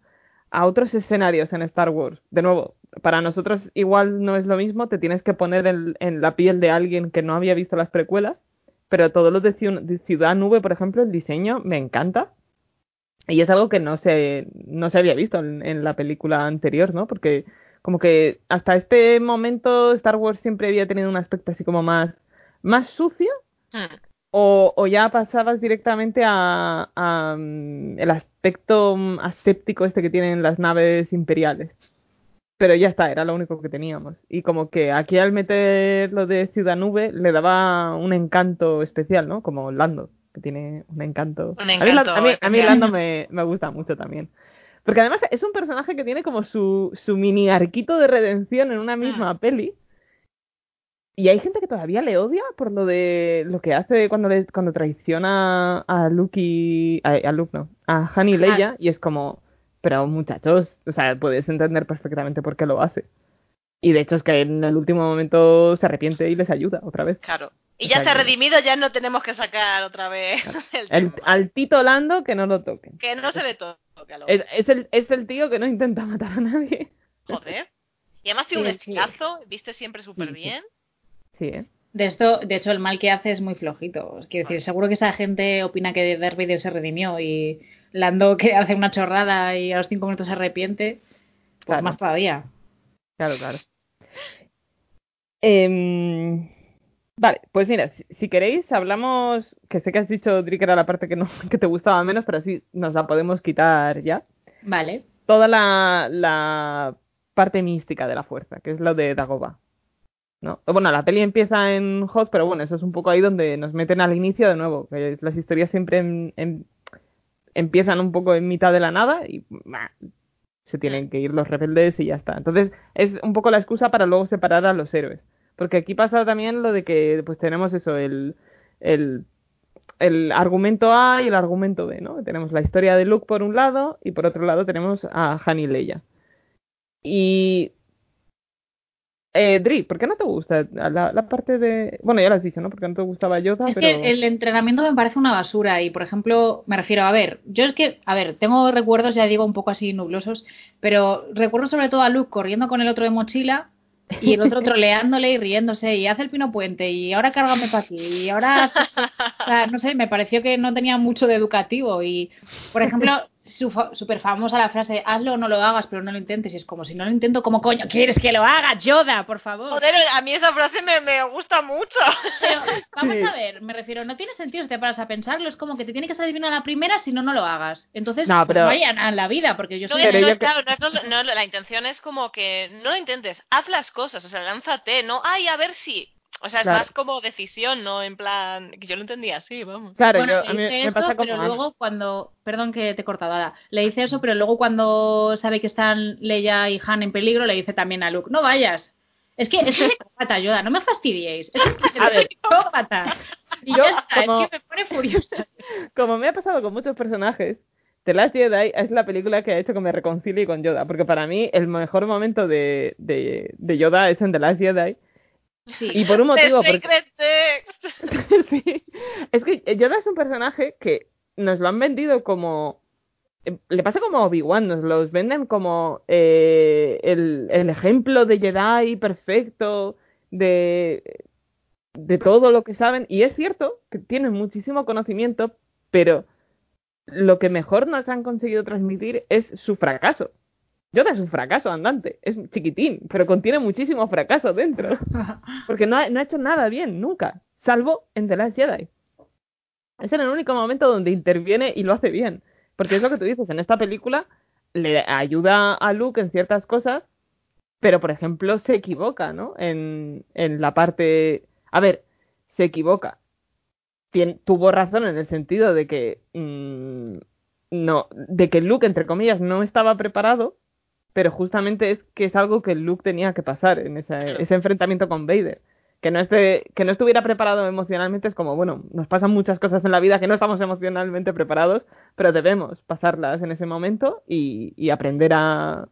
B: a otros escenarios en Star Wars. De nuevo, para nosotros igual no es lo mismo, te tienes que poner en, en la piel de alguien que no había visto las precuelas, pero todo lo de, de Ciudad Nube, por ejemplo, el diseño me encanta. Y es algo que no se, no se había visto en, en la película anterior, ¿no? Porque como que hasta este momento Star Wars siempre había tenido un aspecto así como más, más sucio,
A: Hmm.
B: O, o ya pasabas directamente a, a, mm, el aspecto mm, aséptico este que tienen las naves imperiales. Pero ya está, era lo único que teníamos. Y como que aquí al meter lo de Ciudad Nube le daba un encanto especial, ¿no? Como Lando, que tiene un encanto.
A: Un
B: a mí, la-
A: encanto
B: a mí, a mí
A: especial.
B: Lando me, me gusta mucho también. Porque además es un personaje que tiene como su, su mini arquito de redención en una misma peli. Y hay gente que todavía le odia por lo de lo que hace cuando le, cuando traiciona a Luke y a, a Luke no, a Han y Leia y es como, pero muchachos, o sea, puedes entender perfectamente por qué lo hace. Y de hecho es que en el último momento se arrepiente y les ayuda otra vez.
A: Claro. Y ya se ha redimido, ya no tenemos que sacar otra vez el
B: El, al Tito Lando que no lo toquen.
A: Que no se le toque a lo
B: Es, es el, es el tío que no intenta matar a nadie.
A: Joder. Y además tiene un
C: Sí,
A: estilazo, viste siempre súper
B: Sí, sí.
A: bien.
B: Sí, ¿eh?
C: De esto, de hecho, el mal que hace es muy flojito. Quiero decir, seguro que esa gente opina que Darth Vader se redimió y Lando que hace una chorrada y a los cinco minutos se arrepiente. Pues
B: Claro.
C: más todavía.
B: Claro, claro. Em, vale, pues mira, si, si queréis hablamos, que sé que has dicho, Dri, que era la parte que, no, que te gustaba menos, pero así nos la podemos quitar ya.
C: Vale.
B: Toda la, la parte mística de la fuerza, que es lo de Dagobah. ¿No? Bueno, la peli empieza en Hoth, pero bueno, eso es un poco ahí donde nos meten al inicio de nuevo, las historias siempre em- em- empiezan un poco en mitad de la nada y se tienen que ir los rebeldes y ya está. Entonces es un poco la excusa para luego separar a los héroes. Porque aquí pasa también lo de que pues tenemos eso, el, el, el argumento A y el argumento B, ¿no? Tenemos la historia de Luke por un lado y por otro lado tenemos a Han y Leia. Y... Eh, Dri, ¿por qué no te gusta la, la parte de... Bueno, ya lo has dicho, ¿no? Porque no te gustaba Yoda,
C: Es
B: pero...
C: que el entrenamiento me parece una basura y, por ejemplo, me refiero, a ver, yo es que, a ver, tengo recuerdos, ya digo, un poco así nublosos, pero recuerdo sobre todo a Luke corriendo con el otro de mochila y el otro troleándole y riéndose y hace el pino puente y ahora cárgame para aquí y ahora, o sea, no sé, me pareció que no tenía mucho de educativo y, por ejemplo, súper famosa la frase, hazlo o no lo hagas, pero no lo intentes y es como, si no lo intento, ¿cómo coño quieres que lo haga, Yoda, por favor?
A: Joder, a mí esa frase me, me gusta mucho.
C: Pero vamos
B: Sí.
C: a ver, me refiero, no tiene sentido si te paras a pensarlo, es como que te tiene que salir bien a la primera, si no, no lo hagas. Entonces,
B: No, pero-
C: vayan a la vida, porque yo
A: No,
C: soy...
A: no
B: yo
A: es-
B: que-
A: claro, no es- no- no, la intención es como que no lo intentes, haz las cosas, o sea, lánzate, no, ay, a ver si. O sea, es
B: Claro.
A: más como decisión, no en plan. Que yo lo entendía así, vamos.
B: Claro,
C: Bueno,
B: yo,
C: le
B: a mí
C: dice
B: me
C: eso,
B: pasa como
C: pero
B: Ana.
C: luego cuando... Perdón que te he cortado, Ada. Le dice eso, pero luego cuando sabe que están Leia y Han en peligro, le dice también a Luke, no vayas. Es que es un psicópata, Yoda, no me fastidiéis. Es que es psicópata. Y
B: Yo
C: ya está,
B: como-
C: es que me pone furiosa.
B: como me ha pasado con muchos personajes, The Last Jedi es la película que ha hecho que me reconcilie con Yoda, porque para mí el mejor momento de, de, de Yoda es en The Last Jedi,
C: Sí.
B: y por un motivo,
A: The
B: porque
A: Secret Text.
B: sí, es que Yoda es un personaje que nos lo han vendido como eh, le pasa como a Obi-Wan, nos los venden como eh, el, el ejemplo de Jedi perfecto, de, de todo lo que saben, y es cierto que tienen muchísimo conocimiento, pero lo que mejor nos han conseguido transmitir es su fracaso. Yoda es un fracaso andante, es chiquitín, pero contiene muchísimo fracaso dentro. Porque no ha, no ha hecho nada bien, nunca. Salvo en The Last Jedi. Es en el único momento donde interviene y lo hace bien. Porque es lo que tú dices, en esta película le ayuda a Luke en ciertas cosas, pero por ejemplo se equivoca, ¿no? En, en la parte... A ver, se equivoca. Tien- tuvo razón en el sentido de que... mm, no, de que Luke, entre comillas, no estaba preparado, pero justamente es que es algo que Luke tenía que pasar en ese, enfrentamiento con Vader. Que no, esté, que no estuviera preparado emocionalmente es como, bueno, nos pasan muchas cosas en la vida que no estamos emocionalmente preparados, pero debemos pasarlas en ese momento y, y aprender a,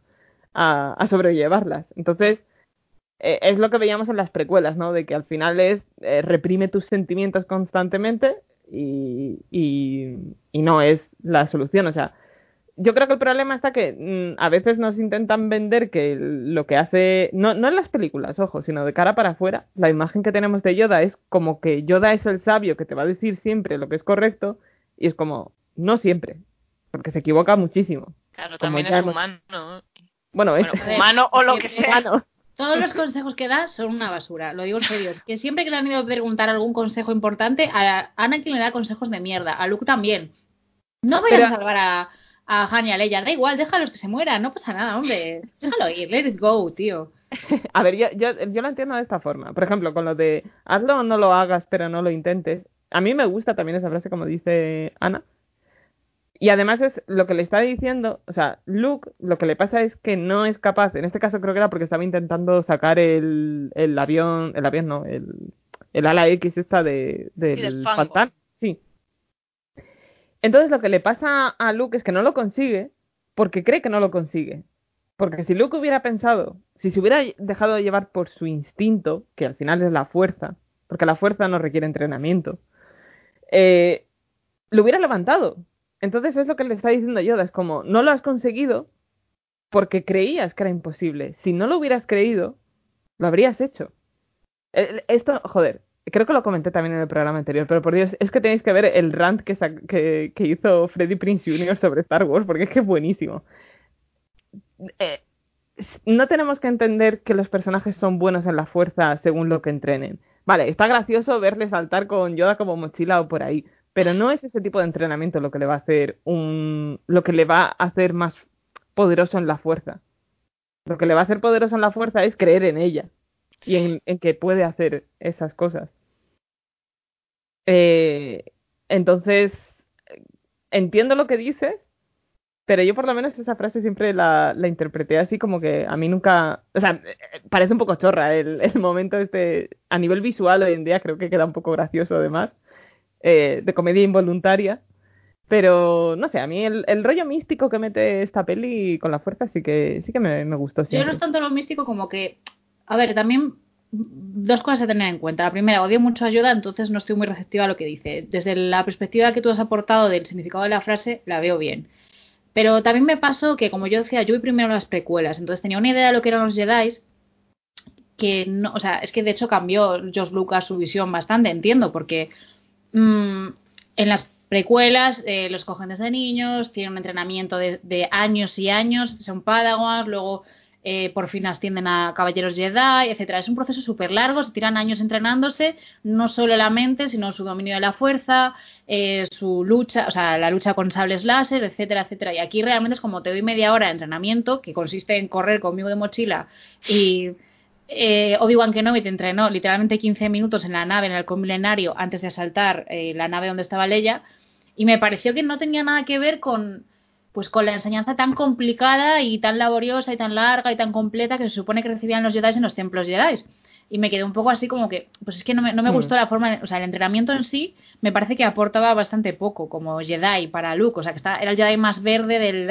B: a, a sobrellevarlas. Entonces, eh, es lo que veíamos en las precuelas, ¿no? De que al final es eh, reprime tus sentimientos constantemente y, y, y no es la solución. O sea, yo creo que el problema está que mm, a veces nos intentan vender que lo que hace, no, no en las películas, ojo, sino de cara para afuera, la imagen que tenemos de Yoda es como que Yoda es el sabio que te va a decir siempre lo que es correcto y es como, no siempre, porque se equivoca muchísimo.
A: Claro,
B: Como
A: también es
B: hemos-
A: humano.
B: Bueno, es
A: Bueno, humano o lo que sea.
C: Todos los consejos que da son una basura, lo digo en serio. Es que siempre que le han ido a preguntar algún consejo importante, a Anakin le da consejos de mierda, a Luke también. No vayan
B: Pero-
C: a salvar a, a Han y a Leia, da igual, déjalos que se mueran, no pasa nada, hombre. Déjalo ir, let it go, tío.
B: A ver, yo, yo, yo lo entiendo de esta forma. Por ejemplo, con lo de hazlo o no lo hagas, pero no lo intentes. A mí me gusta también esa frase, como dice Ana. Y además es lo que le está diciendo, o sea, Luke lo que le pasa es que no es capaz, en este caso creo que era porque estaba intentando sacar el, el avión, el avión no, el, el ala X esta de, del, pantano. Sí. Entonces lo que le pasa a Luke es que no lo consigue porque cree que no lo consigue. Porque si Luke hubiera pensado, si se hubiera dejado de llevar por su instinto, que al final es la fuerza, porque la fuerza no requiere entrenamiento, eh, lo hubiera levantado. Entonces es lo que le está diciendo Yoda, es como, no lo has conseguido porque creías que era imposible. Si no lo hubieras creído, lo habrías hecho. El- Esto, joder, creo que lo comenté también en el programa anterior, pero por Dios, es que tenéis que ver el rant que, que, que hizo Freddy Prince Jr. sobre Star Wars, porque es que es buenísimo. Eh, no tenemos que entender que los personajes son buenos en la fuerza según lo que entrenen. Vale, está gracioso verle saltar con Yoda como mochila o por ahí, pero no es ese tipo de entrenamiento lo que le va a hacer un lo que le va a hacer más poderoso en la fuerza. Lo que le va a hacer poderoso en la fuerza es creer en ella y en, en que puede hacer esas cosas. Eh, entonces, entiendo lo que dices, pero yo por lo menos esa frase siempre la, la interpreté así como que a mí nunca, o sea, parece un poco chorra el, el momento este, a nivel visual hoy en día creo que queda un poco gracioso además, eh, de comedia involuntaria, pero no sé, a mí el, el rollo místico que mete esta peli con la fuerza sí que, sí que me, me gustó
C: Yo no
B: siempre.
C: es tanto lo místico como que, a ver, también dos cosas a tener en cuenta. La primera, odio mucho ayuda, entonces no estoy muy receptiva a lo que dice. Desde la perspectiva que tú has aportado del significado de la frase, la veo bien. Pero también me pasó que, como yo decía, yo vi primero las precuelas, entonces tenía una idea de lo que eran los Jedi, que no, o sea, es que de hecho cambió George Lucas su visión bastante, entiendo, porque mm, en las precuelas eh, los cogen desde niños, tienen un entrenamiento de, de años y años, son padawans, luego eh, por fin ascienden a caballeros Jedi, etcétera. Es un proceso súper largo, se tiran años entrenándose, no solo la mente, sino su dominio de la fuerza, eh, su lucha, o sea, la lucha con sables láser, etcétera, etcétera. Y aquí realmente es como te doy media hora de entrenamiento, que consiste en correr conmigo de mochila y eh, Obi-Wan Kenobi te entrenó literalmente 15 minutos en la nave, en el milenario, antes de asaltar eh, la nave donde estaba Leia, y me pareció que no tenía nada que ver con pues con la enseñanza tan complicada y tan laboriosa y tan larga y tan completa que se supone que recibían los Jedi en los templos Jedi. Y me quedé un poco así como que, pues es que no me, no me
B: Mm.
C: gustó la forma, o sea, el entrenamiento en sí me parece que aportaba bastante poco como Jedi para Luke, o sea, que está, era el Jedi más verde del,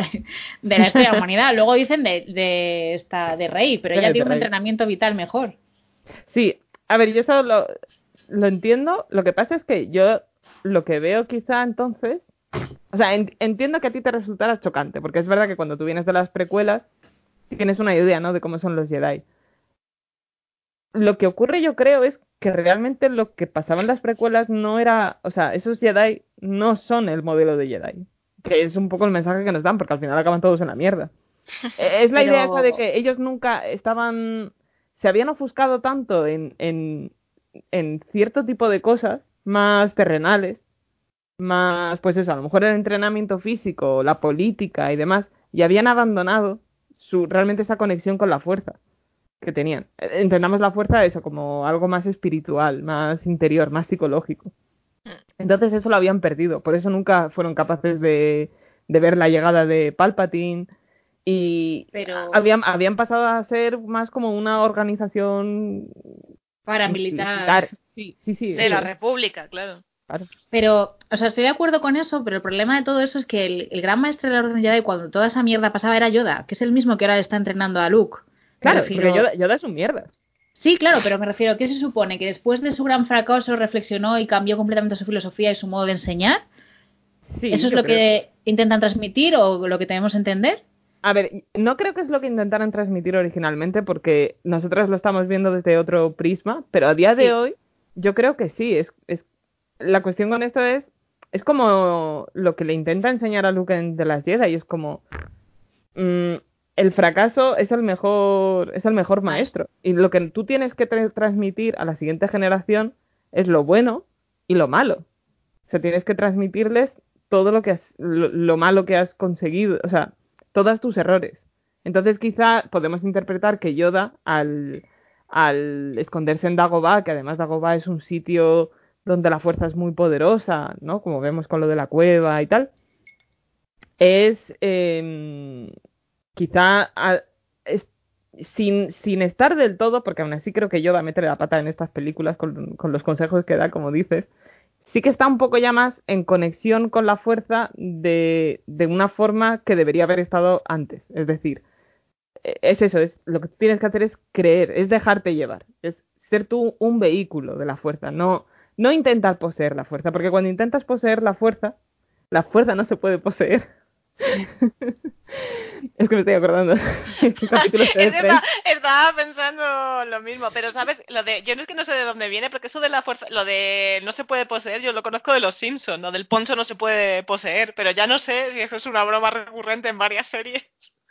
C: de la historia de la humanidad. Luego dicen de, de esta de Rey, pero ella tiene un
B: Rey.
C: entrenamiento vital mejor.
B: Sí, a ver, yo eso lo, lo entiendo. Lo que pasa es que yo lo que veo quizá entonces, o sea, en- entiendo que a ti te resultara chocante, porque es verdad que cuando tú vienes de las precuelas tienes una idea, ¿no? De cómo son los Jedi. Lo que ocurre, yo creo, es que realmente lo que pasaba en las precuelas no era, o sea, esos Jedi no son el modelo de Jedi, que es un poco el mensaje que nos dan, porque al final acaban todos en la mierda. Eh, Es la
C: Pero-
B: idea esa de que ellos nunca estaban, se habían ofuscado tanto en, en, en cierto tipo de cosas más terrenales, más, pues eso, a lo mejor el entrenamiento físico, la política y demás, y habían abandonado su, realmente esa conexión con la fuerza que tenían. Eh, Entendamos la fuerza eso como algo más espiritual, más interior, más psicológico. Entonces eso lo habían perdido, por eso nunca fueron capaces de, de ver la llegada de Palpatine y
C: Pero-
B: habían, habían pasado a ser más como una organización
C: Paramilitar.
B: Sí, sí, sí.
A: De la República, claro.
B: Claro.
C: Pero, o sea, estoy de acuerdo con eso, pero el problema de todo eso es que el, el gran maestro de la Orden Jedi, cuando toda esa mierda pasaba, era Yoda, que es el mismo que ahora está entrenando a Luke.
B: Claro,
C: refiero-
B: porque Yoda, Yoda es un mierda.
C: Sí, claro, pero me refiero, ¿qué se supone? ¿Que después de su gran fracaso reflexionó y cambió completamente su filosofía y su modo de enseñar?
B: Sí,
C: ¿Eso es lo
B: creo.
C: que intentan transmitir o lo que tenemos que entender?
B: A ver, no creo que es lo que intentaran transmitir originalmente, porque nosotros lo estamos viendo desde otro prisma, pero a día de
C: Sí.
B: hoy yo creo que sí. Es, es la cuestión con esto es es como lo que le intenta enseñar a Luke The Last Jedi, y es como mm, el fracaso es el mejor, es el mejor maestro. Y lo que tú tienes que tra- transmitir a la siguiente generación es lo bueno y lo malo. O sea, tienes que transmitirles todo lo que has, lo, lo malo que has conseguido, o sea, todos tus errores. Entonces quizá podemos interpretar que Yoda al, al esconderse en Dagobah, que además Dagobah es un sitio donde la fuerza es muy poderosa, ¿no? Como vemos con lo de la cueva y tal, es em, quizá sin, sin estar del todo, porque aún así creo que Yoda mete la pata en estas películas con, con los consejos que da, como dices, sí que está un poco ya más en conexión con la fuerza de, de una forma que debería haber estado antes. Es decir, e- es eso, es lo que tienes que hacer es creer, es dejarte llevar, es ser tú un vehículo de la fuerza, no, no intentar poseer la fuerza, porque cuando intentas poseer la fuerza, la fuerza no se puede poseer. es que me estoy acordando.
A: Estaba pensando lo mismo, pero sabes, lo de yo no es que no sé de dónde viene, porque eso de la fuerza, lo de no se puede poseer, yo lo conozco de los Simpsons, ¿no? Del poncho no se puede poseer, pero ya no sé si eso es una broma recurrente en varias series.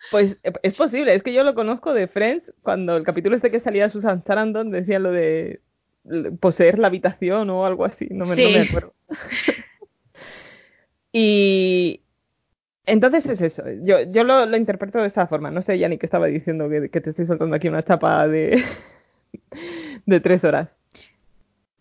B: Pues eh, es posible, es que yo lo conozco de Friends, cuando el capítulo este que salía Susan Sarandon decía lo de poseer la habitación o algo así, no me, no me
C: Sí.
B: acuerdo. y entonces es eso, yo, yo lo, lo interpreto de esta forma, no sé ya ni qué estaba diciendo, que, que te estoy soltando aquí una chapa de, de tres horas.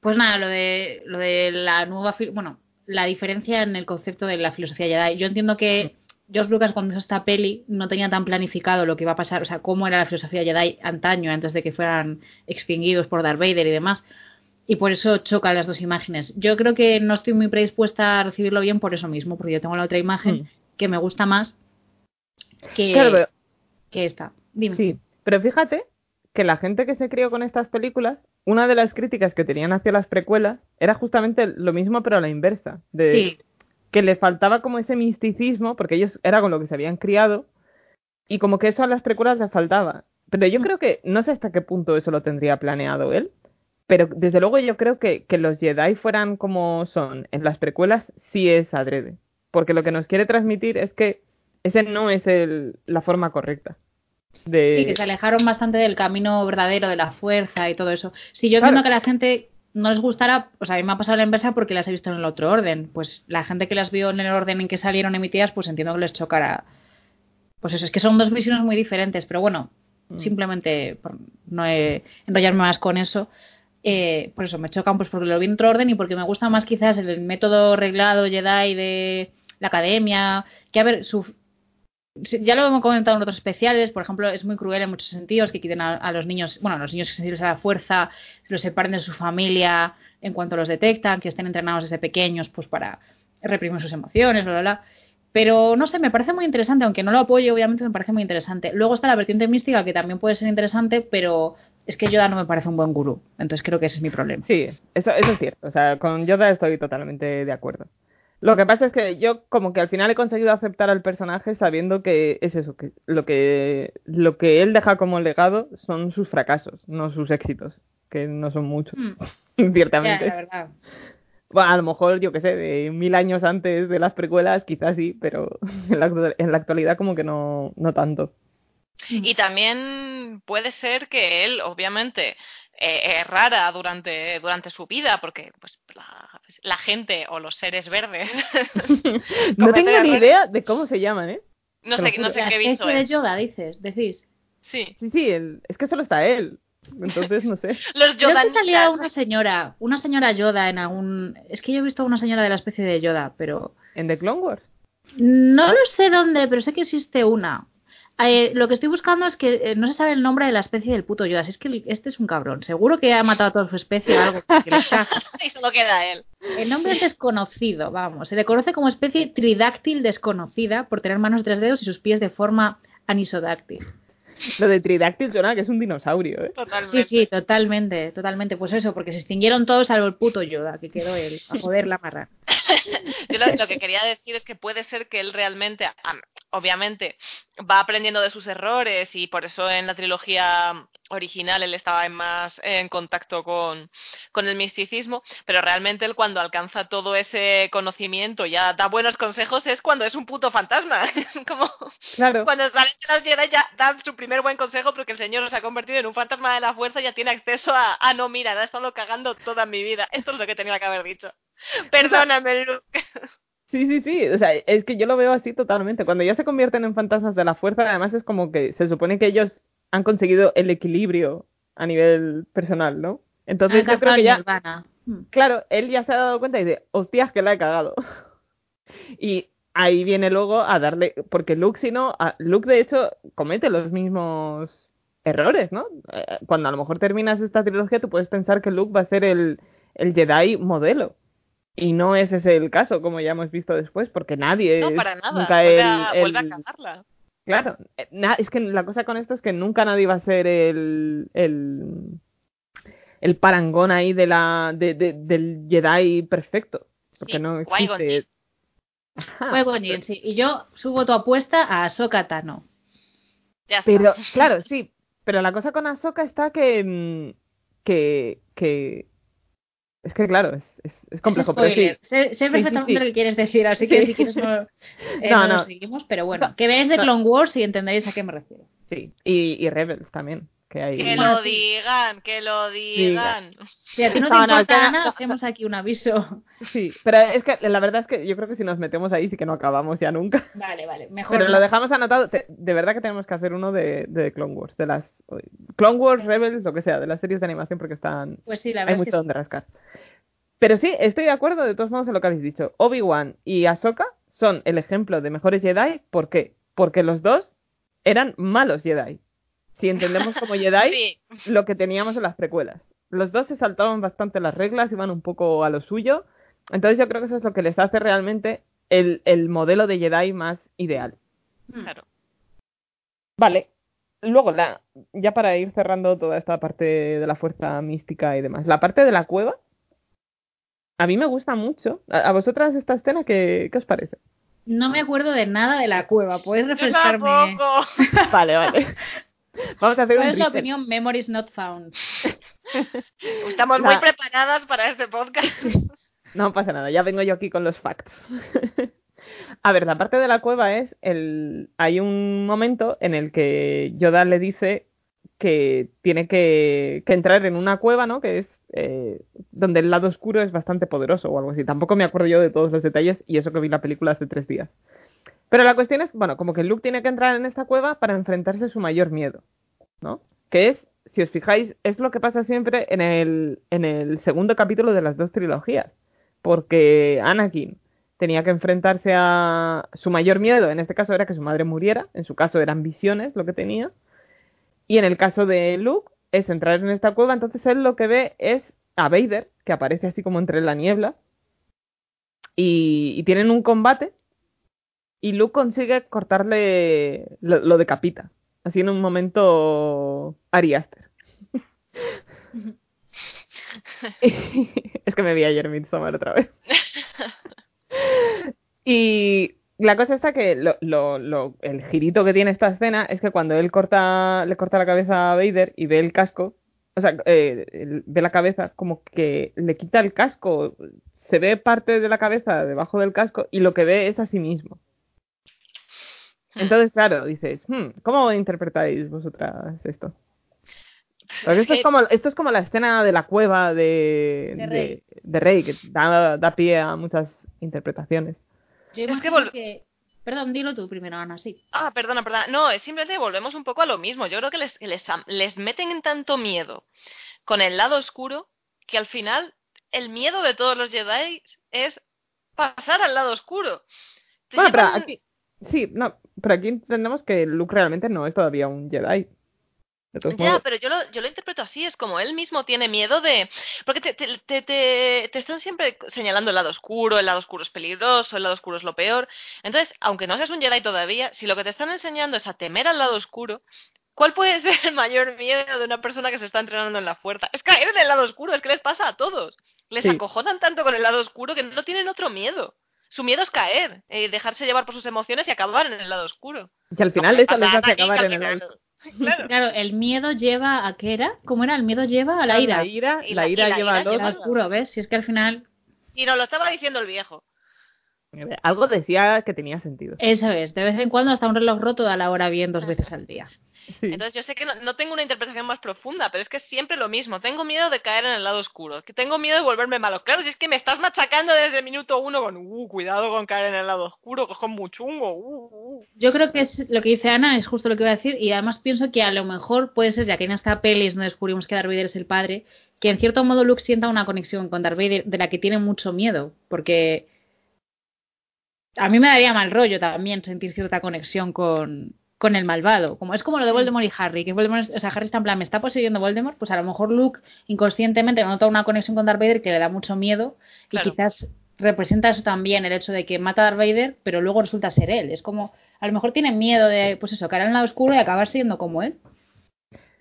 C: Pues nada, lo de, lo de la nueva, bueno, la diferencia en el concepto de la filosofía Jedi. Yo entiendo que George Lucas cuando hizo esta peli no tenía tan planificado lo que iba a pasar, o sea, cómo era la filosofía Jedi antaño, antes de que fueran extinguidos por Darth Vader y demás. Y por eso chocan las dos imágenes. Yo creo que no estoy muy predispuesta a recibirlo bien por eso mismo, porque yo tengo la otra imagen
B: Mm.
C: que me gusta más que,
B: Claro, pero-
C: que esta. Dime.
B: Sí, pero fíjate que la gente que se crió con estas películas, una de las críticas que tenían hacia las precuelas era justamente lo mismo pero a la inversa, de
C: Sí.
B: Que le faltaba como ese misticismo, porque ellos era con lo que se habían criado, y como que eso a las precuelas les faltaba. Pero yo creo que, no sé hasta qué punto eso lo tendría planeado él, pero desde luego yo creo que, que los Jedi fueran como son en las precuelas sí es adrede, porque lo que nos quiere transmitir es que ese no es el, la forma correcta. De...
C: Sí, que se alejaron bastante del camino verdadero de la fuerza y todo eso. Sí, yo
B: Claro.
C: entiendo que la gente no les gustará, o sea, a mí me ha pasado la inversa porque las he visto en el otro orden. Pues la gente que las vio en el orden en que salieron emitidas, pues entiendo que les chocará. Pues eso, es que son dos visiones muy diferentes, pero bueno,
B: Mm.
C: simplemente por no enrollarme más con eso. eh, por eso me chocan, pues porque lo vi en otro orden y porque me gusta más quizás el método reglado Jedi de la academia, que a ver, su, ya lo hemos comentado en otros especiales, por ejemplo, es muy cruel en muchos sentidos que quiten a, los niños, bueno, a los niños sensibles a la fuerza, los separen de su familia en cuanto los detectan, que estén entrenados desde pequeños pues para reprimir sus emociones, bla, bla, bla. Pero no sé, me parece muy interesante, aunque no lo apoyo, obviamente me parece muy interesante. Luego está la vertiente mística, que también puede ser interesante, pero es que Yoda no me parece un buen gurú. Entonces creo que ese es mi problema.
B: Sí, eso, eso es cierto. O sea, con Yoda estoy totalmente de acuerdo. Lo que pasa es que yo como que al final he conseguido aceptar al personaje sabiendo que es eso, que lo que lo que él deja como legado son sus fracasos, no sus éxitos, que no son muchos,
C: Mm,
B: ciertamente.
C: la verdad.
B: Bueno, a lo mejor, yo qué sé, de mil años antes de las precuelas, quizás sí, pero en la, en la actualidad como que no, no tanto.
A: Y también puede ser que él, obviamente, eh, errara durante, durante su vida, porque pues la, la gente o los seres verdes,
B: No tengo ni idea de cómo se llaman, ¿eh?
A: no sé, no sé qué viso
C: especie de
A: es.
C: Yoda, dices, decís.
A: Sí.
B: Sí, sí, el- es que solo está él. Entonces, no sé.
A: Los
C: Creo que salía una señora, una señora Yoda en algún... Es que yo he visto a una señora de la especie de Yoda, pero...
B: En The Clone Wars.
C: No lo sé dónde, pero sé que existe una. Eh, lo que estoy buscando es que eh, no se sabe el nombre de la especie del puto Yoda. Si es que este es un cabrón. Seguro que ha matado a toda su especie o algo. que.
A: Y solo queda él.
C: El nombre es desconocido, vamos. Se le conoce como especie tridáctil desconocida por tener manos de tres dedos y sus pies de forma anisodáctil.
B: Lo de Tridáctil suena que es un dinosaurio, ¿eh?
A: Totalmente.
C: Sí, sí, totalmente, totalmente. Pues eso, porque se extinguieron todos salvo el puto Yoda, que quedó él, a joder la marra.
A: Yo lo, lo que quería decir es que puede ser que él realmente, am, obviamente, va aprendiendo de sus errores y por eso en la trilogía original él estaba en más en contacto con, con el misticismo, pero realmente él cuando alcanza todo ese conocimiento ya da buenos consejos es cuando es un puto fantasma. Como
B: Claro.
A: cuando sale de las ya da su primer buen consejo porque el señor se ha convertido en un fantasma de la fuerza y ya tiene acceso a, ah no, mira, la he estado cagando toda mi vida. Esto es lo que tenía que haber dicho. Perdóname, Luke.
B: Sí, sí, sí. O sea, es que yo lo veo así totalmente. Cuando ya se convierten en fantasmas de la fuerza, además es como que se supone que ellos han conseguido el equilibrio a nivel personal, ¿no? Entonces yo creo que ya.
C: Hmm.
B: claro, él ya se ha dado cuenta y dice, hostias, que la he cagado. Y ahí viene luego a darle, porque Luke, si no, a- Luke de hecho comete los mismos errores, ¿no? Eh, Cuando a lo mejor terminas esta trilogía, tú puedes pensar que Luke va a ser el, el Jedi modelo. Y no ese es el caso, como ya hemos visto después, porque nadie
A: No, para nada.
B: nunca
A: Vuelve,
B: el-
A: a, vuelve a cagarla.
B: Claro, eh, es que la cosa con esto es que nunca nadie va a ser el, el, el parangón ahí de la, de, de- del Jedi perfecto. Porque
A: Sí,
B: no existe.
C: Sí. Y yo subo tu apuesta a Ahsoka Tano.
A: Ya está.
B: Pero, claro, sí. Pero la cosa con Ahsoka está que. mm, que. que es que, claro, es, es, es complejo. Pero sí,
C: Spoiler. Sé, sé
B: sí,
C: perfectamente
B: sí.
C: lo que quieres decir, así que si quieres no, eh,
B: No,
C: no lo
B: no.
C: seguimos. Pero bueno,
B: No.
C: que veáis de. Clone Wars y entenderéis a qué me refiero.
B: sí. Y, y Rebels también. Que hay.
A: Que lo digan, que lo digan.
C: Si a ti no te importa Ana, hacemos aquí un aviso.
B: Sí, pero es que la verdad es que yo creo que si nos metemos ahí sí que no acabamos ya nunca.
C: Vale, vale, mejor.
B: Pero
C: no.
B: lo dejamos anotado. De verdad que tenemos que hacer uno de, de Clone Wars, de las Clone Wars, Rebels, lo que sea, de las series de animación porque están
C: Pues sí, la
B: hay
C: verdad es
B: mucho
C: que
B: donde rascar. Pero sí, estoy de acuerdo de todos modos en lo que habéis dicho. Obi-Wan y Ahsoka son el ejemplo de mejores Jedi. ¿Por qué? Porque los dos eran malos Jedi. Si entendemos como Jedi
A: Sí,
B: lo que teníamos en las precuelas. Los dos se saltaban bastante las reglas, iban un poco a lo suyo. Entonces yo creo que eso es lo que les hace realmente el, el modelo de Jedi más ideal.
C: Hmm.
A: claro.
B: Vale. Luego, la, ya para ir cerrando toda esta parte de la fuerza mística y demás, la parte de la cueva, a mí me gusta mucho. ¿A, a vosotras esta escena qué, qué os parece?
C: No me acuerdo de nada de la cueva. ¿Puedes
A: Yo
C: refrescarme?
A: tampoco.
B: Vale, vale. Vamos a hacer
C: ¿Cuál
B: un
C: es la opinión Memories Not Found?
A: Estamos
B: La-
A: muy preparadas para este podcast.
B: No pasa nada, ya vengo yo aquí con los facts. A ver, la parte de la cueva es el. Hay un momento en el que Yoda le dice que tiene que, que entrar en una cueva, ¿no? Que es eh, donde el lado oscuro es bastante poderoso o algo así. Tampoco me acuerdo yo de todos los detalles y eso que vi la película hace tres días. Pero la cuestión es, bueno, como que Luke tiene que entrar en esta cueva para enfrentarse a su mayor miedo, ¿no? Que es, si os fijáis, es lo que pasa siempre en el, en el segundo capítulo de las dos trilogías. Porque Anakin tenía que enfrentarse a su mayor miedo, en este caso era que su madre muriera, en su caso eran visiones lo que tenía, y en el caso de Luke es entrar en esta cueva, entonces él lo que ve es a Vader, que aparece así como entre la niebla, y, y tienen un combate, y Luke consigue cortarle, lo, lo decapita, así en un momento Ari Aster. es que me vi ayer Midsommar otra vez. Y la cosa está que lo, lo, lo- el girito que tiene esta escena es que cuando él corta, le corta la cabeza a Vader y ve el casco, o sea, eh, ve la cabeza, como que le quita el casco, se ve parte de la cabeza debajo del casco y lo que ve es a sí mismo. Entonces, claro, dices, "Hmm, ¿cómo interpretáis vosotras esto? Porque esto es como, esto es como la escena de la cueva de,
C: De Rey.
B: de, de Rey, que da, da pie a muchas interpretaciones.
C: Yo
A: Es que
C: imagino
A: vol-
C: que... Perdón, dilo tú primero, Ana, sí.
A: Ah, perdona, perdona. No, es simplemente volvemos un poco a lo mismo. Yo creo que les, les, am- les meten en tanto miedo con el lado oscuro que al final el miedo de todos los Jedi es pasar al lado oscuro. Te
B: Bueno, pero aquí, sí, no, pero aquí entendemos que Luke realmente no es todavía un Jedi.
A: Ya, pero yo lo, yo lo interpreto así, es como él mismo tiene miedo de... Porque te, te, te, te- te están siempre señalando el lado oscuro, el lado oscuro es peligroso, el lado oscuro es lo peor. Entonces, aunque no seas un Jedi todavía, si lo que te están enseñando es a temer al lado oscuro, ¿cuál puede ser el mayor miedo de una persona que se está entrenando en la fuerza? Es caer en el lado oscuro, es que les pasa a todos. Les
B: Sí.
A: acojonan tanto con el lado oscuro que no tienen otro miedo. Su miedo es caer, eh, dejarse llevar por sus emociones y acabar en el lado oscuro.
B: Que al final
A: Lo que
B: eso les hace acabar en el
A: final- Claro.
C: Claro, el miedo lleva a qué era? ¿Cómo era? El miedo lleva a la ira.
B: La ira,
A: Y
B: la
A: la-
B: ira
A: y la
B: lleva
A: ira
B: al
C: oscuro, ¿ves? Si es que al final
A: Y nos lo estaba diciendo el viejo.
B: Algo decía que tenía sentido.
C: eso es. De vez en cuando hasta un reloj roto da la hora bien dos veces al día.
B: Sí.
A: Entonces yo sé que no, no tengo una interpretación más profunda, pero es que es siempre lo mismo. Tengo miedo de caer en el lado oscuro, que tengo miedo de volverme malo. Claro, si es que me estás machacando desde el minuto uno con, uh, cuidado con caer en el lado oscuro, que es muy chungo. Uh, uh".
C: Yo creo que es lo que dice Ana es justo lo que iba a decir y además pienso que a lo mejor puede ser, ya que en esta peli no descubrimos que Darth Vader es el padre, que en cierto modo Luke sienta una conexión con Darth Vader de la que tiene mucho miedo, porque a mí me daría mal rollo también sentir cierta conexión con, con el malvado. Como es como lo de Voldemort y Harry, que Voldemort, o sea, Harry está en plan, me está poseyendo Voldemort, pues a lo mejor Luke inconscientemente nota una conexión con Darth Vader que le da mucho miedo y
A: Claro.
C: quizás representa eso también, el hecho de que mata a Darth Vader, pero luego resulta ser él. Es como, a lo mejor tiene miedo de, pues eso, caer en el lado oscuro y acabar siendo como él.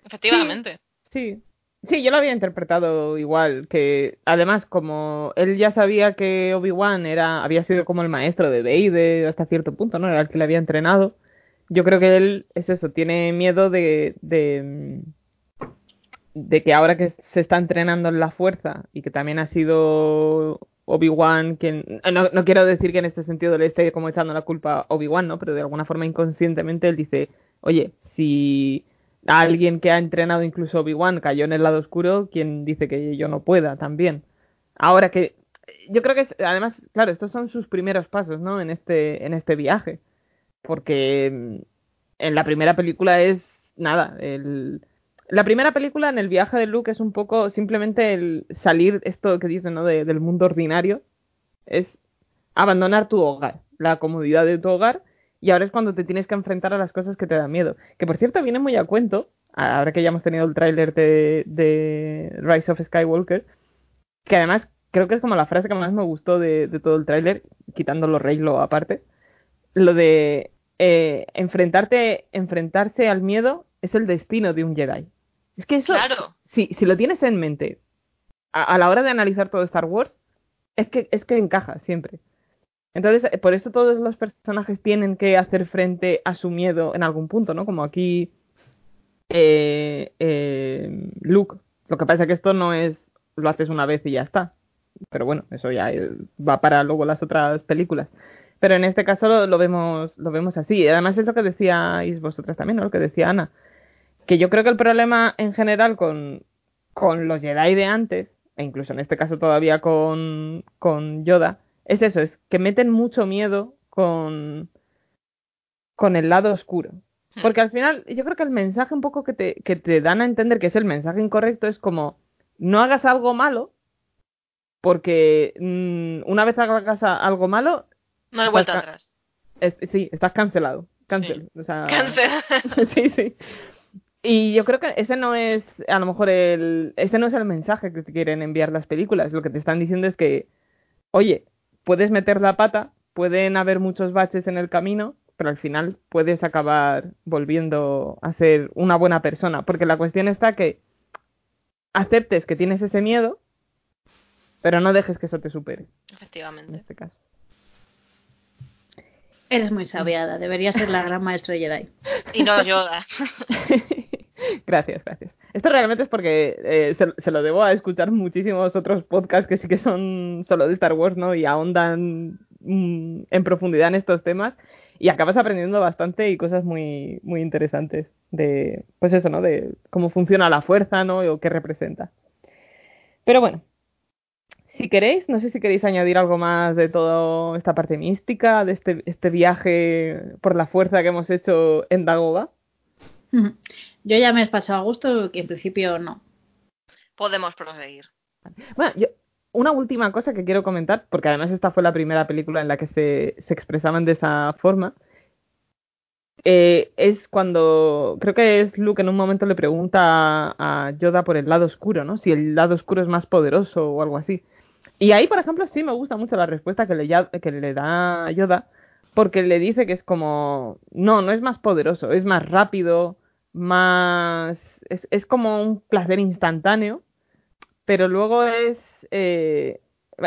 A: Efectivamente.
B: Sí. Sí, yo lo había interpretado igual, que además como él ya sabía que Obi-Wan era había sido como el maestro de Vader hasta cierto punto, ¿no? Era el que le había entrenado. Yo creo que él es eso, tiene miedo de de de que ahora que se está entrenando en la fuerza y que también ha sido Obi-Wan quien no, no quiero decir que en este sentido le esté como echando la culpa a Obi-Wan, ¿no? Pero de alguna forma inconscientemente él dice, "Oye, si alguien que ha entrenado incluso Obi-Wan cayó en el lado oscuro, quien dice que yo no pueda también. Ahora que yo creo que además, claro, estos son sus primeros pasos, ¿no? En este en este viaje, porque mm, en la primera película es nada, el la primera película en el viaje de Luke es un poco simplemente el salir esto que dicen, ¿no? De- del mundo ordinario, es abandonar tu hogar, la comodidad de tu hogar y ahora es cuando te tienes que enfrentar a las cosas que te dan miedo. Que por cierto viene muy a cuento, ahora que ya hemos tenido el tráiler de, de Rise of Skywalker, que además creo que es como la frase que más me gustó de, de todo el tráiler, quitando los Reylo aparte, lo de eh, enfrentarte, enfrentarse al miedo es el destino de un Jedi. Es que eso,
A: Claro.
B: si, si lo tienes en mente a, a la hora de analizar todo Star Wars, es que, es que encaja siempre. Entonces, eh, por eso todos los personajes tienen que hacer frente a su miedo en algún punto, ¿no? Como aquí eh, eh, Luke. Lo que pasa es que esto no es lo haces una vez y ya está. Pero bueno, eso ya eh, va para luego las otras películas. Pero en este caso lo, lo vemos lo vemos así. Y además es lo que decíais vosotras también, ¿no? Lo que decía Ana. Que yo creo que el problema en general con, con los Jedi de antes, e incluso en este caso todavía con, con Yoda, es eso, es que meten mucho miedo con, con el lado oscuro. Porque al final, yo creo que el mensaje un poco que te, que te dan a entender que es el mensaje incorrecto es como, no hagas algo malo, porque mm, una vez hagas algo malo,
A: No hay vuelta atrás.
B: es- sí, estás cancelado. Cancel. O sea,
A: Cáncer.
B: sí, sí. Y yo creo que ese no es, a lo mejor, el, ese no es el mensaje que te quieren enviar las películas. Lo que te están diciendo es que, oye, puedes meter la pata, pueden haber muchos baches en el camino, pero al final puedes acabar volviendo a ser una buena persona. Porque la cuestión está que aceptes que tienes ese miedo, pero no dejes que eso te supere, en
A: Efectivamente.
B: este caso.
C: Eres muy sabiada, debería ser la gran maestra de Jedi.
A: Y no Yoda.
B: gracias, gracias. Esto realmente es porque eh, se, se lo debo a escuchar muchísimos otros podcasts que sí que son solo de Star Wars, ¿no? Y ahondan mm, en profundidad en estos temas y acabas aprendiendo bastante y cosas muy, muy interesantes de, pues eso, ¿no? De cómo funciona la fuerza, ¿no? O qué representa. Pero bueno, si queréis, no sé si queréis añadir algo más de toda esta parte mística, de este, este viaje por la fuerza que hemos hecho en Dagoba.
C: Yo ya me he despachado a gusto, que en principio no.
A: Podemos proseguir.
B: Bueno, yo, una última cosa que quiero comentar, porque además esta fue la primera película en la que se, se expresaban de esa forma, eh, es cuando, creo que es Luke en un momento le pregunta a, a Yoda por el lado oscuro, ¿no? Si el lado oscuro es más poderoso o algo así. Y ahí, por ejemplo, sí me gusta mucho la respuesta que le, ya- que le da Yoda, porque le dice que es como, no, no es más poderoso, es más rápido, más... Es, es como un placer instantáneo, pero luego es eh,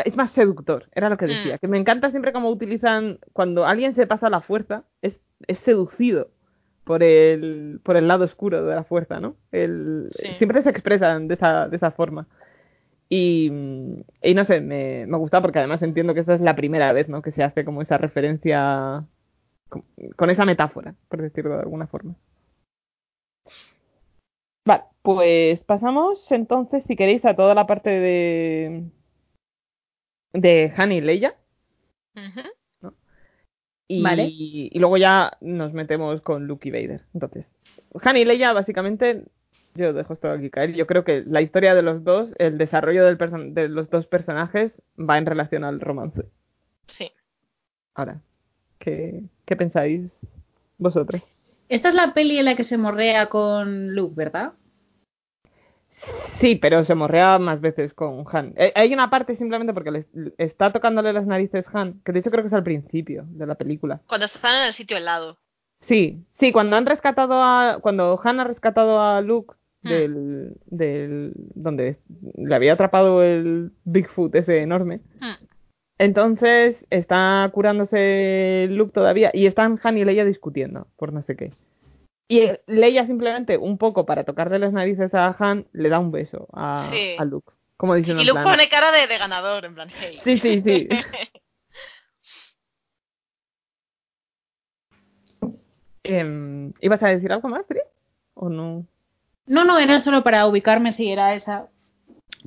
B: es más seductor, era lo que
A: Mm.
B: decía. Que me encanta siempre cómo utilizan, cuando alguien se pasa la fuerza, es, es seducido por el, por el lado oscuro de la fuerza, ¿no? El,
A: Sí.
B: Siempre se expresan de esa, de esa forma. Y, y no sé, me, me gusta porque además entiendo que esta es la primera vez, ¿no? Que se hace como esa referencia con, con esa metáfora, por decirlo de alguna forma. Vale, pues pasamos entonces, si queréis, a toda la parte de de Han y Leia.
A: Ujú.
B: Y,
C: Vale.
B: y luego ya nos metemos con Luke y Vader. Entonces, Han y Leia, básicamente, yo dejo esto aquí caer. Yo creo que la historia de los dos, el desarrollo del person- de los dos personajes, va en relación al romance.
A: Sí.
B: Ahora, ¿qué, qué pensáis vosotros?
C: Esta es la peli en la que se morrea con Luke, ¿verdad?
B: Sí, pero se morrea más veces con Han. Eh, Hay una parte simplemente porque le está tocándole las narices Han, que de hecho creo que es al principio de la película.
A: Cuando están en el sitio helado.
B: Sí, sí, cuando han rescatado a, cuando Han ha rescatado a Luke
A: Hmm.
B: del, del, donde le había atrapado el Bigfoot ese enorme,
A: Hmm.
B: entonces está curándose Luke todavía y están Han y Leia discutiendo por no sé qué. Y eh, Leia simplemente, un poco para tocarle las narices a Han, le da un beso a,
A: Sí.
B: a Luke. Como diciendo
A: Y
B: en
A: Luke
B: plan,
A: pone cara de, de ganador, en plan, hey.
B: Sí, sí, sí. Em, ¿Ibas a decir algo más, Tri? ¿O no?
C: No, no, era solo para ubicarme si era esa.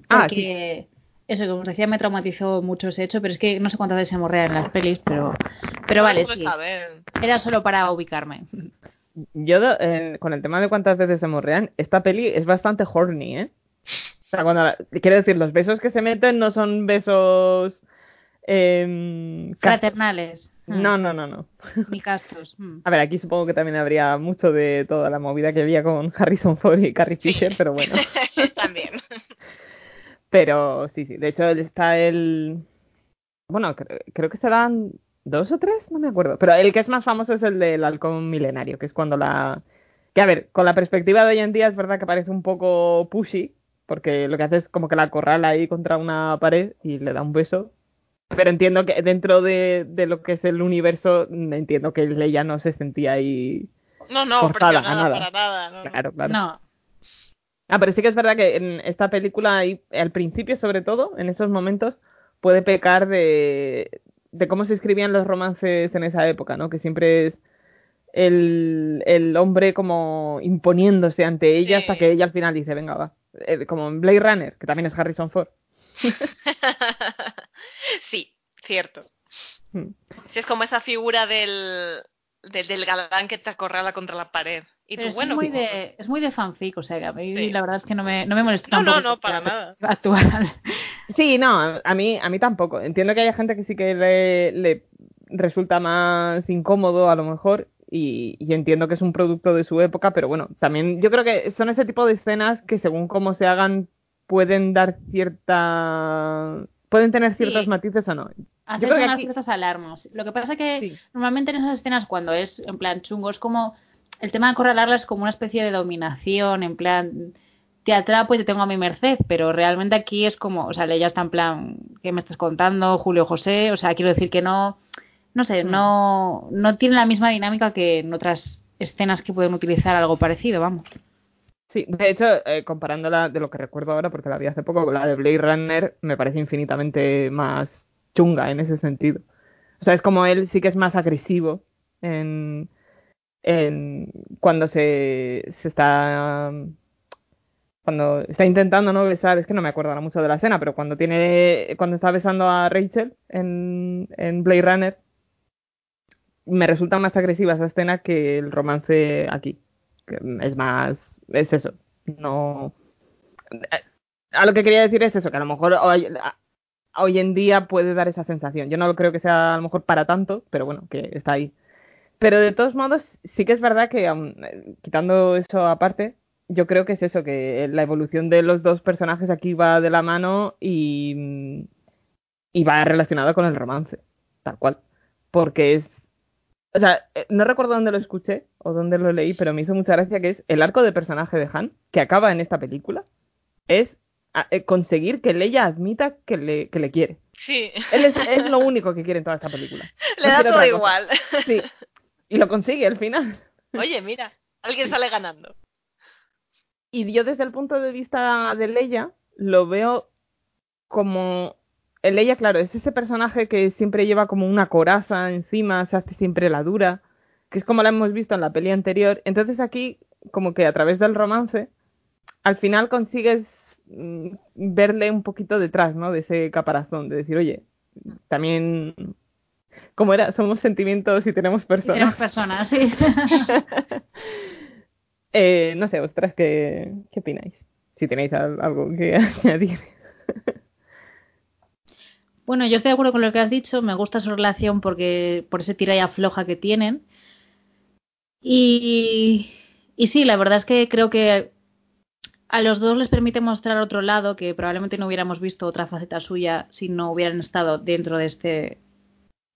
B: Ah,
C: Porque eso, como os decía, me traumatizó mucho ese hecho, pero es que no sé cuántas veces se morrea en las pelis, pero, pero vale, sí.
A: a ver.
C: Era solo para ubicarme.
B: Yo, eh, con el tema de cuántas veces se morrean, esta peli es bastante horny, ¿eh? O sea, cuando la- quiero decir, los besos que se meten no son besos. em.
C: Fraternales. Mm,
B: No, no, no, no.
C: Ni castos. mm.
B: A ver, aquí supongo que también habría mucho de toda la movida que había con Harrison Ford y Carrie Fisher, pero bueno.
A: También.
B: Pero sí, sí. De hecho, está el. Bueno, cre- creo que se dan dos o tres, no me acuerdo. Pero el que es más famoso es el del halcón milenario, que es cuando la. Que a ver, con la perspectiva de hoy en día es verdad que parece un poco pushy, porque lo que hace es como que la acorrala ahí contra una pared y le da un beso. Pero entiendo que dentro de, de lo que es el universo, mm, entiendo que Leia no se sentía ahí.
A: No, no,
B: Forzada, nada.
A: para nada. No, no.
B: Claro, claro.
C: No.
B: Ah, pero sí que es verdad que en esta película, ahí, al principio sobre todo, en esos momentos, puede pecar de, de cómo se escribían los romances en esa época, ¿no? Que siempre es el, el hombre como imponiéndose ante ella
A: Sí.
B: hasta que ella al final dice, venga, va. Eh, como en Blade Runner, que también es Harrison Ford.
A: sí, cierto.
B: Mm.
A: Sí, es como esa figura del, del, del galán que te acorrala contra la pared. Y
C: Pero
A: tú,
C: eso
A: bueno,
C: es, muy de, es muy de fanfic, o sea, que a mí
A: Sí.
C: la verdad es que no me, no me molesta
A: No, no, no, para nada.
C: Actual.
B: Sí, no, a mí, a mí tampoco. Entiendo que haya gente que sí que le, le resulta más incómodo a lo mejor y, y entiendo que es un producto de su época, pero bueno, también yo creo que son ese tipo de escenas que según cómo se hagan pueden dar cierta... pueden tener ciertos
C: Sí.
B: matices o no.
C: Hacer
B: que
C: unas
B: aquí-
C: ciertas alarmas. Lo que pasa que
B: Sí.
C: normalmente en esas escenas cuando es en plan chungo es como el tema de acorralarla es como una especie de dominación, en plan te atrapo y te tengo a mi merced, pero realmente aquí es como, o sea, ella está en plan, ¿qué me estás contando, Julio José? O sea, quiero decir que no, no sé,
B: Mm.
C: no, no tiene la misma dinámica que en otras escenas que pueden utilizar algo parecido, vamos.
B: Sí, de hecho, eh, comparándola de lo que recuerdo ahora, porque la vi hace poco, la de Blade Runner, me parece infinitamente más chunga en ese sentido. O sea, es como él sí que es más agresivo en, en cuando se, se está cuando está intentando no besar, es que no me acuerdo ahora mucho de la escena, pero cuando tiene cuando está besando a Rachel en, en Blade Runner, me resulta más agresiva esa escena que el romance aquí. Es más, es eso, no... A lo que quería decir es eso, que a lo mejor hoy, en día puede dar esa sensación. Yo no creo que sea a lo mejor para tanto, pero bueno, que está ahí. Pero de todos modos, sí que es verdad que, eh, quitando eso aparte, yo creo que es eso, que la evolución de los dos personajes aquí va de la mano y, y va relacionada con el romance, tal cual. Porque es... O sea, eh, no recuerdo dónde lo escuché o dónde lo leí, pero me hizo mucha gracia que es el arco de personaje de Han, que acaba en esta película, es eh, conseguir que Leia admita que le, que le quiere.
A: Sí,
B: Él es, es lo único que quiere en toda esta película.
A: le
B: No
A: da todo igual.
B: Sí. Y lo consigue al final.
A: Oye, mira, alguien sale ganando.
B: Y yo desde el punto de vista de Leia lo veo como... el Leia, claro, es ese personaje que siempre lleva como una coraza encima, se hace siempre la dura, que es como la hemos visto en la peli anterior. Entonces aquí, como que a través del romance, al final consigues mm, verle un poquito detrás, ¿no? De ese caparazón, de decir, oye, también... como era? Somos sentimientos y tenemos personas.
C: Tenemos personas, sí.
B: Eh, no sé, ostras, ¿qué, qué opináis? Si tenéis al- algo que añadir.
C: Bueno, yo estoy de acuerdo con lo que has dicho. Me gusta su relación porque por ese tira y afloja que tienen. Y, y sí, la verdad es que creo que a los dos les permite mostrar otro lado que probablemente no hubiéramos visto otra faceta suya si no hubieran estado dentro de este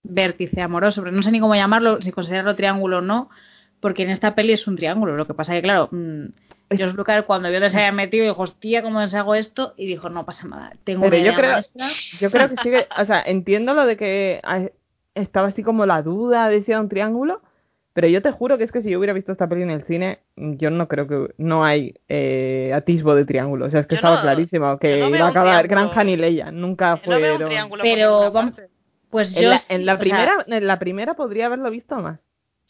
C: vértice amoroso. Pero no sé ni cómo llamarlo, si considerarlo triángulo o no, porque en esta peli es un triángulo. Lo que pasa que, claro, mm, George Lucas cuando vio que se había metido dijo, hostia, ¿cómo deshago esto? Y dijo, no pasa nada, tengo
B: Pero
C: una
B: yo
C: idea
B: creo-
C: maestra.
B: Yo creo que sigue, o sea, entiendo lo de que ah, estaba así como la duda de si era un triángulo, pero yo te juro que es que si yo hubiera visto esta peli en el cine, yo no creo que no hay eh, atisbo de triángulo. O sea, es que
A: Yo
B: estaba
A: no-
B: clarísimo que
A: no
B: iba a acabar. Granja ni Leia, nunca
A: No
B: fueron.
A: triángulo
C: Pero vamos-. Pues
B: En
C: yo
B: la,
C: sí,
B: en la
C: sea,
B: primera, en la primera podría haberlo visto más.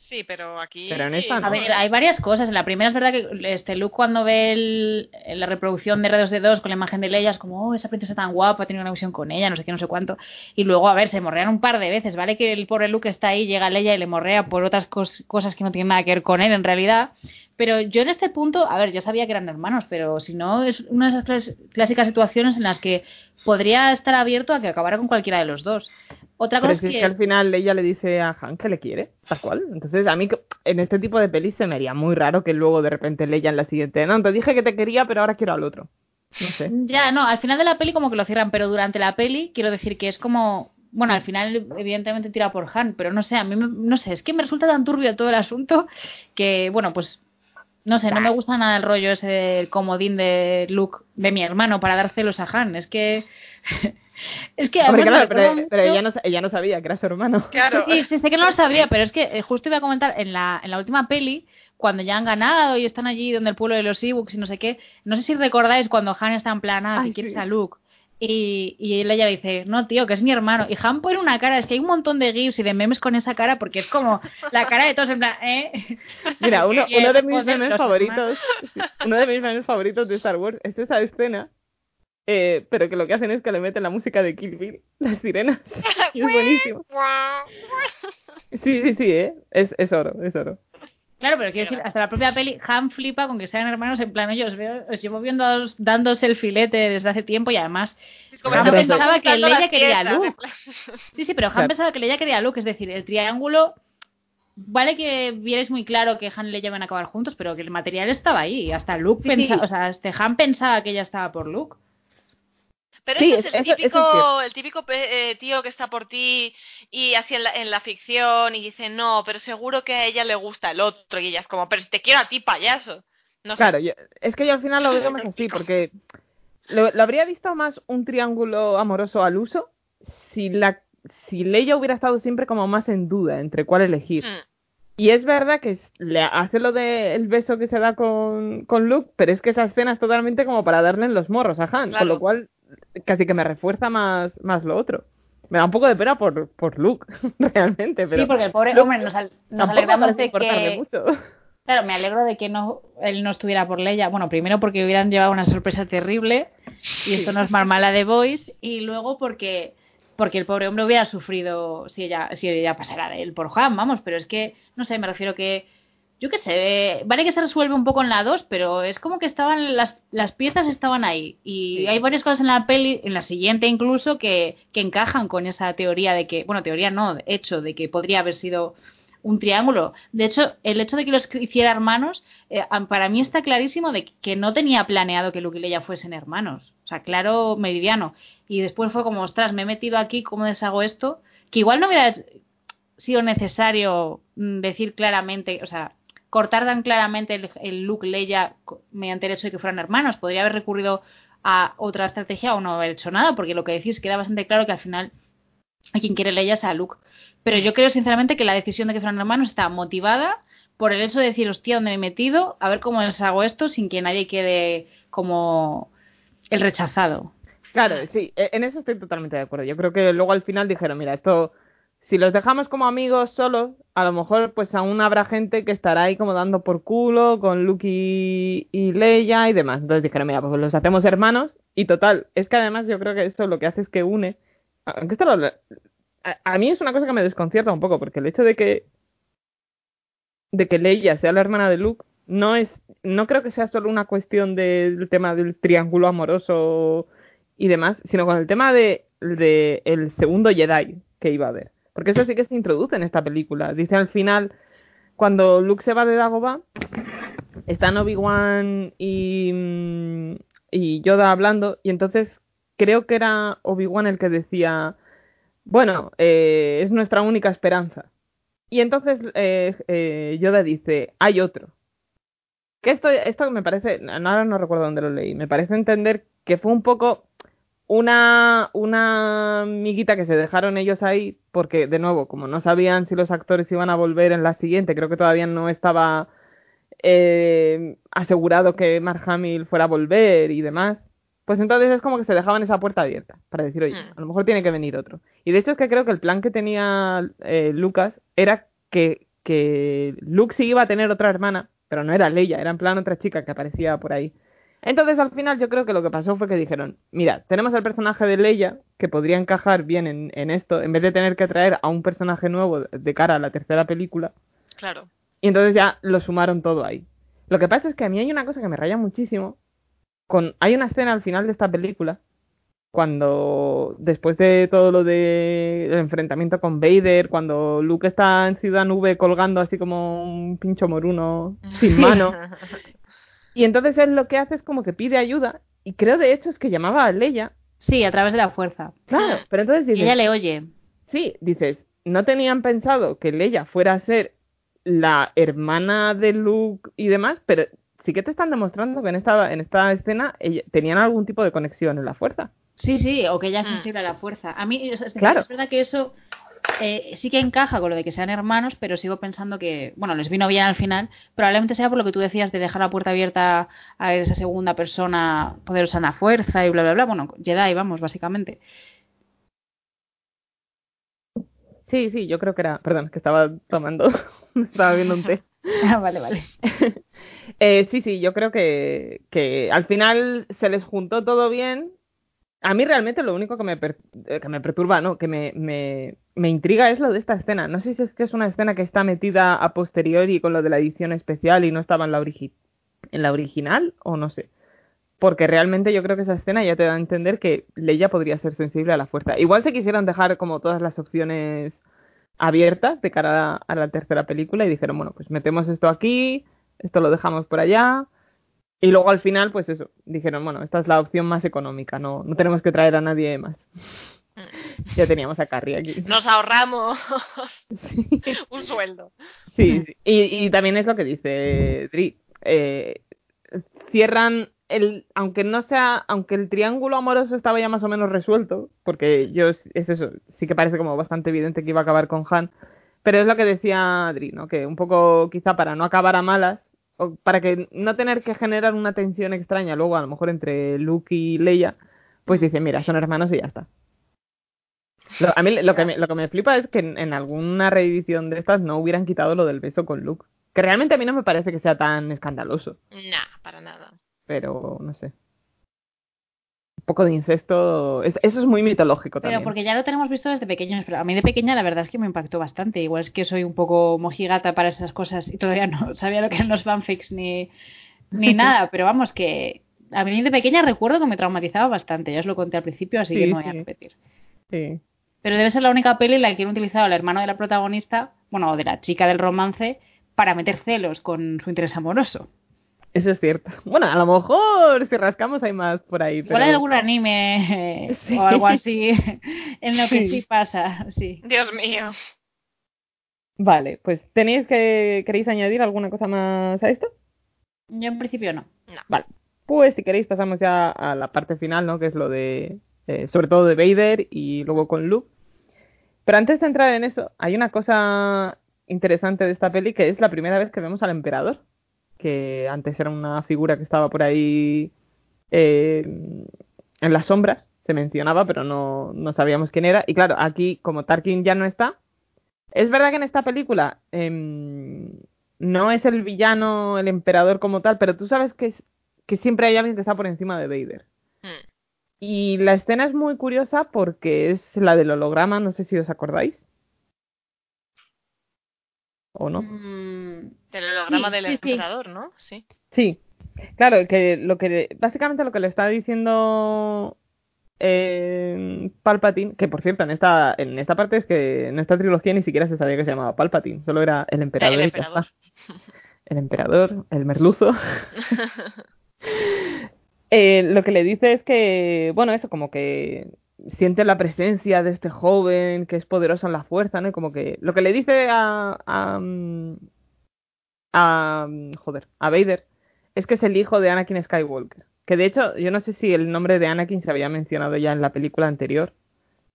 A: Sí, pero aquí...
B: Pero en esta no.
C: A ver, hay varias cosas. En la primera es verdad que este Luke cuando ve el- la reproducción de Redos de Dos con la imagen de Leia es como, oh, esa princesa tan guapa, tiene una visión con ella, no sé qué, no sé cuánto. Y luego, a ver, se morrean un par de veces, ¿vale? Que el pobre Luke está ahí, llega Leia y le morrea por otras cos- cosas que no tienen nada que ver con él en realidad. Pero yo en este punto, a ver, yo sabía que eran hermanos, pero si no, es una de esas clásicas situaciones en las que podría estar abierto a que acabara con cualquiera de los dos. Otra
B: Pero
C: cosa
B: si
C: es
B: es
C: que...
B: que al final ella le dice a Han que le quiere, tal cual. Entonces, a mí, en este tipo de pelis se me haría muy raro que luego de repente Leia en la siguiente, no, te dije que te quería, pero ahora quiero al otro. No sé.
C: Ya, no, al final de la peli como que lo cierran, pero durante la peli quiero decir que es como... Bueno, al final evidentemente tira por Han, pero no sé, a mí me- no sé, es que me resulta tan turbio todo el asunto que, bueno, pues no sé, no me gusta nada el rollo ese del comodín de Luke de mi hermano para dar celos a Han, es que... es que
B: Hombre, claro, pero, ella, no, ella no sabía que era su hermano.
A: Claro.
C: Sí, sí, sé que no lo sabía, pero es que eh, justo iba a comentar en la, en la última peli, cuando ya han ganado y están allí donde el pueblo de los Ewoks y no sé qué, no sé si recordáis cuando Han está en plan, ah,
B: Ay,
C: quieres
B: sí.
C: a Luke. Y, y ella le dice, no, tío, que es mi hermano. Y Han pone una cara, es que hay un montón de gifs y de memes con esa cara, porque es como la cara de todos en plan, ¿eh?
B: Mira, uno, uno de mis memes favoritos, uno de mis memes favoritos de Star Wars es esa escena, eh, pero que lo que hacen es que le meten la música de Kill Bill, las sirenas, y es buenísimo. Sí, sí, sí, ¿eh? Es, es oro, es oro.
C: Claro, pero quiero decir, hasta la propia peli, Han flipa con que sean hermanos, en plan, oye, os, veo, os llevo viendo dándose el filete desde hace tiempo y además
A: Es como
B: Han pensaba
C: que Leia quería a Luke. Sí, sí, pero Han
B: Claro.
C: pensaba que Leia quería a Luke, es decir, el triángulo. Vale que vierais muy claro que Han y Leia iban a acabar juntos, pero que el material estaba ahí. Hasta Luke
B: Sí,
C: pensaba,
B: sí.
C: o sea, este Han pensaba que ella estaba por Luke.
A: Pero
B: Sí,
A: ese es el típico, el típico eh, tío que está por ti y así en la, en la ficción y dice, no, pero seguro que a ella le gusta el otro. Y ella es como, pero si te quiero a ti, payaso. No sé.
B: Claro, yo- es que yo al final lo veo más así, porque lo, lo habría visto más un triángulo amoroso al uso si la si Leia hubiera estado siempre como más en duda entre cuál elegir.
A: Mm.
B: Y es verdad que le hace lo del beso que se da con, con Luke, pero es que esa escena es totalmente como para darle en los morros a Han,
A: Claro.
B: con lo cual casi que me refuerza más, más lo otro. Me da un poco de pena por, por Luke, realmente, pero
C: sí, porque el pobre
B: Luke
C: hombre nos, al- nos alegramos de que.
B: mucho.
C: Claro, me alegro de que no él no estuviera por Leia. Bueno, primero porque hubieran llevado una sorpresa terrible y esto no es mala de Voice y luego porque porque el pobre hombre hubiera sufrido si ella si ella pasara de él por Han, vamos, pero es que no sé, me refiero que yo qué sé, vale que se resuelve un poco en la 2, pero es como que estaban las, las piezas estaban ahí y
B: Sí.
C: hay varias cosas en la peli, en la siguiente incluso que, que encajan con esa teoría de que, bueno, teoría no, hecho de que podría haber sido un triángulo. De hecho, el hecho de que los hiciera hermanos, eh, para mí está clarísimo de que no tenía planeado que Luke y Leia fuesen hermanos. O sea, claro, meridiano. Y después fue como, ostras, me he metido aquí, ¿cómo deshago esto? Que igual no hubiera sido necesario mm, decir claramente, o sea, cortar tan claramente el, el Luke Leia mediante el hecho de que fueran hermanos. Podría haber recurrido a otra estrategia o no haber hecho nada, porque lo que decís queda bastante claro que al final a quien quiere Leia es a Luke. Pero yo creo sinceramente que la decisión de que fueran hermanos está motivada por el hecho de decir, hostia, ¿dónde me he metido? A ver cómo les hago esto sin que nadie quede como el rechazado.
B: Claro, sí, e, en eso estoy totalmente de acuerdo. Yo creo que luego al final dijeron, mira, esto, si los dejamos como amigos solos, a lo mejor pues aún habrá gente que estará ahí como dando por culo con Luke y, Leia y demás. Entonces dijeron, mira, pues los hacemos hermanos y total, es que además yo creo que esto lo que hace es que une, aunque esto lo, a, a mí es una cosa que me desconcierta un poco, porque el hecho de que de que Leia sea la hermana de Luke no es no creo que sea solo una cuestión del tema del triángulo amoroso y demás, sino con el tema de, de el segundo Jedi que iba a haber. Porque eso sí que se introduce en esta película. Dice al final, cuando Luke se va de Dagobah, están Obi-Wan y, mm, y Yoda hablando, y entonces creo que era Obi-Wan el que decía, bueno, eh, es nuestra única esperanza. Y entonces eh, eh, Yoda dice, hay otro. Que esto, esto me parece, ahora no recuerdo dónde lo leí, me parece entender que fue un poco una, una miguita que se dejaron ellos ahí, porque de nuevo, como no sabían si los actores iban a volver en la siguiente, creo que todavía no estaba eh, asegurado que Mark Hamill fuera a volver y demás, pues entonces es como que se dejaban esa puerta abierta para decir, oye,
A: Mm.
B: a lo mejor tiene que venir otro. Y de hecho es que creo que el plan que tenía eh, Lucas era que, que Luke sí iba a tener otra hermana, pero no era Leia, era en plan otra chica que aparecía por ahí. Entonces al final yo creo que lo que pasó fue que dijeron, mira, tenemos el personaje de Leia que podría encajar bien en, en esto, en vez de tener que traer a un personaje nuevo de cara a la tercera película,
A: Claro.
B: y entonces ya lo sumaron todo ahí. Lo que pasa es que a mí hay una cosa que me raya muchísimo. Con, hay una escena al final de esta película, cuando después de todo lo del enfrentamiento con Vader, cuando Luke está en Ciudad Nube colgando así como un pincho moruno sin mano, y entonces él lo que hace es como que pide ayuda, y creo de hecho es que llamaba a Leia,
C: Sí, a través de la fuerza.
B: claro, pero entonces
C: Y ella le oye.
B: Sí, dices, no tenían pensado que Leia fuera a ser la hermana de Luke y demás, pero sí que te están demostrando que en esta, en esta escena ella- tenían algún tipo de conexión en la fuerza.
C: Sí, sí, o que ella es
A: Mm.
C: sensible a la fuerza. A mí es, es-
B: Claro.
C: es verdad que eso eh, sí que encaja con lo de que sean hermanos, pero sigo pensando que, bueno, les vino bien al final. Probablemente sea por lo que tú decías de dejar la puerta abierta a esa segunda persona poderosa en la fuerza y bla, bla, bla. Bueno, Jedi, vamos, básicamente.
B: Sí, sí, yo creo que era. Perdón, que estaba tomando. estaba viendo un té.
C: Ah, vale, vale.
B: Eh, sí, sí, yo creo que, que al final se les juntó todo bien. A mí realmente lo único que me, per- eh, que me perturba, no, que me, me, me intriga es lo de esta escena. No sé si es que es una escena que está metida a posteriori con lo de la edición especial y no estaba en la, en la original o no sé. Porque realmente yo creo que esa escena ya te da a entender que Leia podría ser sensible a la fuerza. Igual se quisieron dejar como todas las opciones abiertas de cara a, a la tercera película y dijeron, bueno, pues metemos esto aquí, esto lo dejamos por allá. Y luego al final, pues eso, dijeron, bueno, esta es la opción más económica, no, no tenemos que traer a nadie más. ya teníamos a Carrie aquí.
A: Nos ahorramos un sueldo.
B: Sí, sí. Y, y también es lo que dice Dri. eh, cierran el, aunque no sea, aunque el triángulo amoroso estaba ya más o menos resuelto, porque yo es eso, sí que parece como bastante evidente que iba a acabar con Han, pero es lo que decía Adri, ¿no? Que un poco quizá para no acabar a malas, o para que no tener que generar una tensión extraña luego a lo mejor entre Luke y Leia, pues dice, mira, son hermanos y ya está. Lo, a mí lo que, me, lo que me flipa es que en, en alguna reedición de estas no hubieran quitado lo del beso con Luke. Que realmente a mí no me parece que sea tan escandaloso,
A: Nah, para nada.
B: pero no sé. Poco de incesto, es- eso es muy mitológico
C: Pero
B: también.
C: porque ya lo tenemos visto desde pequeños, pero a mí de pequeña la verdad es que me impactó bastante. Igual es que soy un poco mojigata para esas cosas y todavía no sabía lo que eran los fanfics ni, ni nada, pero vamos que a mí de pequeña recuerdo que me traumatizaba bastante, ya os lo conté al principio, así
B: Sí,
C: que no voy a repetir.
B: Sí.
C: Pero debe ser la única peli en la que han utilizado al hermano de la protagonista, bueno, o de la chica del romance, para meter celos con su interés amoroso.
B: Eso es cierto. Bueno, a lo mejor si rascamos hay más por ahí.
C: Igual
B: pero...
C: hay algún anime eh,
B: Sí.
C: o algo así en lo que
B: Sí.
C: sí pasa, sí.
A: Dios mío.
B: Vale, pues ¿tenéis que, queréis añadir alguna cosa más a esto?
C: Yo en principio no.
B: Vale. pues si queréis pasamos ya a la parte final, ¿no? Que es lo de, eh, sobre todo de Vader y luego con Luke. Pero antes de entrar en eso, hay una cosa interesante de esta peli que es la primera vez que vemos al emperador, que antes era una figura que estaba por ahí eh, en las sombras, se mencionaba, pero no, no sabíamos quién era. Y claro, aquí como Tarkin ya no está, es verdad que en esta película em, no es el villano, el emperador como tal, pero tú sabes que, que siempre hay alguien que está por encima de Vader.
A: Hmm.
B: Y la escena es muy curiosa porque es la del holograma, no sé si os acordáis. ¿O no?
C: Mm,
A: Del holograma
C: Sí,
A: del
C: sí, sí.
A: emperador, ¿no? Sí.
B: Sí, claro, que lo que básicamente lo que le está diciendo eh, Palpatine, que por cierto en esta en esta parte es que en esta trilogía ni siquiera se sabía que se llamaba Palpatine, solo era el emperador.
A: El emperador.
B: El emperador, el merluzo. Eh, lo que le dice es que, bueno, eso como que siente la presencia de este joven que es poderoso en la fuerza, ¿no? Y como que lo que le dice a, a, a, joder, a Vader es que es el hijo de Anakin Skywalker. Que de hecho, yo no sé si el nombre de Anakin se había mencionado ya en la película anterior.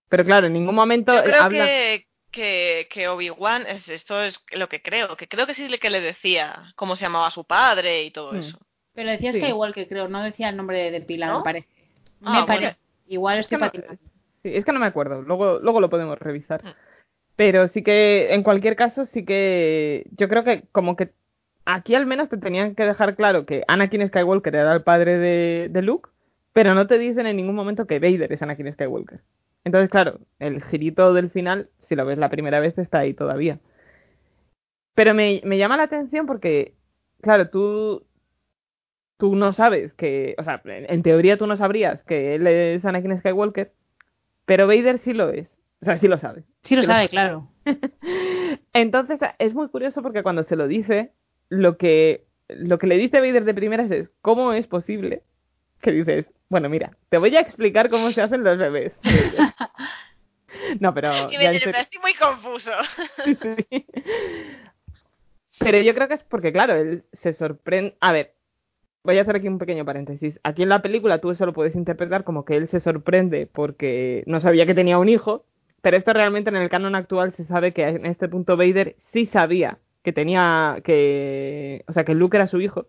B: Pero claro, en ningún momento
A: Yo creo
B: habla...
A: que, que, que Obi-Wan, es, esto es lo que creo, que creo que sí que le decía cómo se llamaba su padre y todo
B: Hmm.
A: eso.
C: Pero decía
B: Sí.
C: Skywalker, creo, no decía el nombre de pila,
A: ¿No?
C: me parece.
A: Ah,
C: me
A: bueno.
C: parece. Igual
B: Es que no, sí, es que no me acuerdo, luego, luego lo podemos revisar.
A: Mm.
B: Pero sí que, en cualquier caso, sí que yo creo que como que aquí al menos te tenían que dejar claro que Anakin Skywalker era el padre de, de Luke, pero no te dicen en ningún momento que Vader es Anakin Skywalker. Entonces, claro, el girito del final, si lo ves la primera vez, está ahí todavía. Pero me, me llama la atención porque, claro, tú, tú no sabes que, o sea, en en teoría tú no sabrías que él es Anakin Skywalker, pero Vader sí lo es. O sea, sí lo sabe.
C: Sí lo
B: Sí lo
C: sabe, claro.
B: Entonces es muy curioso porque cuando se lo dice, lo que, lo que le dice Vader de primeras es, ¿cómo es posible? Que dices, bueno, mira, te voy a explicar cómo se hacen los bebés. No, pero...
A: Y
B: serio-
A: estoy muy confuso.
B: Sí. Pero yo creo que es porque, claro, él se sorprende. A ver, voy a hacer aquí un pequeño paréntesis. Aquí en la película tú eso lo puedes interpretar como que él se sorprende porque no sabía que tenía un hijo, pero esto realmente en el canon actual se sabe que en este punto Vader sí sabía que tenía que. O sea, que Luke era su hijo.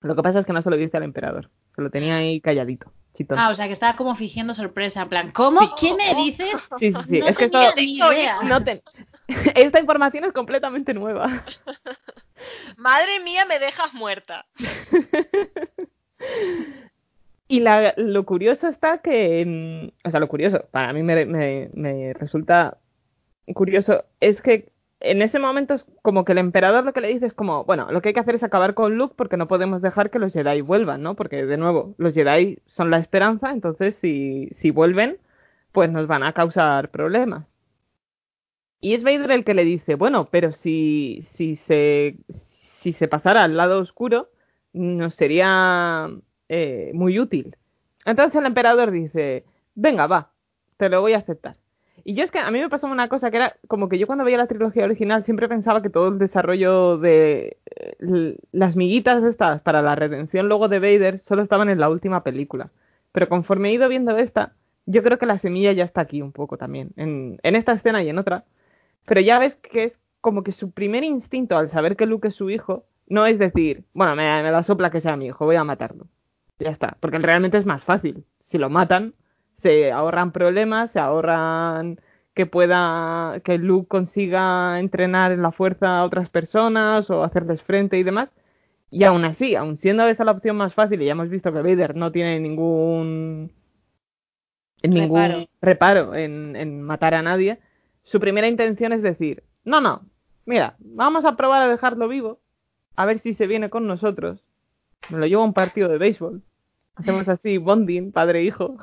B: Lo que pasa es que no se lo dice al emperador. Se lo tenía ahí calladito. chitón.
C: Ah, o sea, que estaba como fingiendo sorpresa, en plan, ¿cómo?
B: Sí.
C: ¿Qué me dices?
B: Sí, sí, sí.
C: No
B: es que esto.
C: ni idea.
B: No te- Esta información es completamente nueva.
A: Madre mía, me dejas muerta.
B: Y la, lo curioso está que, mm, o sea, lo curioso, para mí me, me, me resulta curioso, es que en ese momento es como que el emperador lo que le dice es como, bueno, lo que hay que hacer es acabar con Luke porque no podemos dejar que los Jedi vuelvan, ¿no? Porque, de nuevo, los Jedi son la esperanza, entonces si, si vuelven, pues nos van a causar problemas. Y es Vader el que le dice, bueno, pero si, si se, si se pasara al lado oscuro, nos sería eh, muy útil. Entonces el emperador dice, venga, va, te lo voy a aceptar. Y yo es que a mí me pasó una cosa que era como que yo cuando veía la trilogía original siempre pensaba que todo el desarrollo de eh, las miguitas estas para la redención luego de Vader solo estaban en la última película. Pero conforme he ido viendo esta, yo creo que la semilla ya está aquí un poco también, en, en esta escena y en otra. Pero ya ves que es como que su primer instinto al saber que Luke es su hijo no es decir, bueno, me, me la sopla que sea mi hijo, voy a matarlo. Ya está, porque realmente es más fácil. Si lo matan, se ahorran problemas, se ahorran que pueda, que Luke consiga entrenar en la fuerza a otras personas o hacerles frente y demás. Y aún así, aun siendo esa la opción más fácil, y ya hemos visto que Vader no tiene ningún ningún
C: Reparo.
B: reparo en, en matar a nadie, su primera intención es decir, no, no, mira, vamos a probar a dejarlo vivo, a ver si se viene con nosotros. Me lo llevo a un partido de béisbol. Hacemos así, bonding, padre e hijo.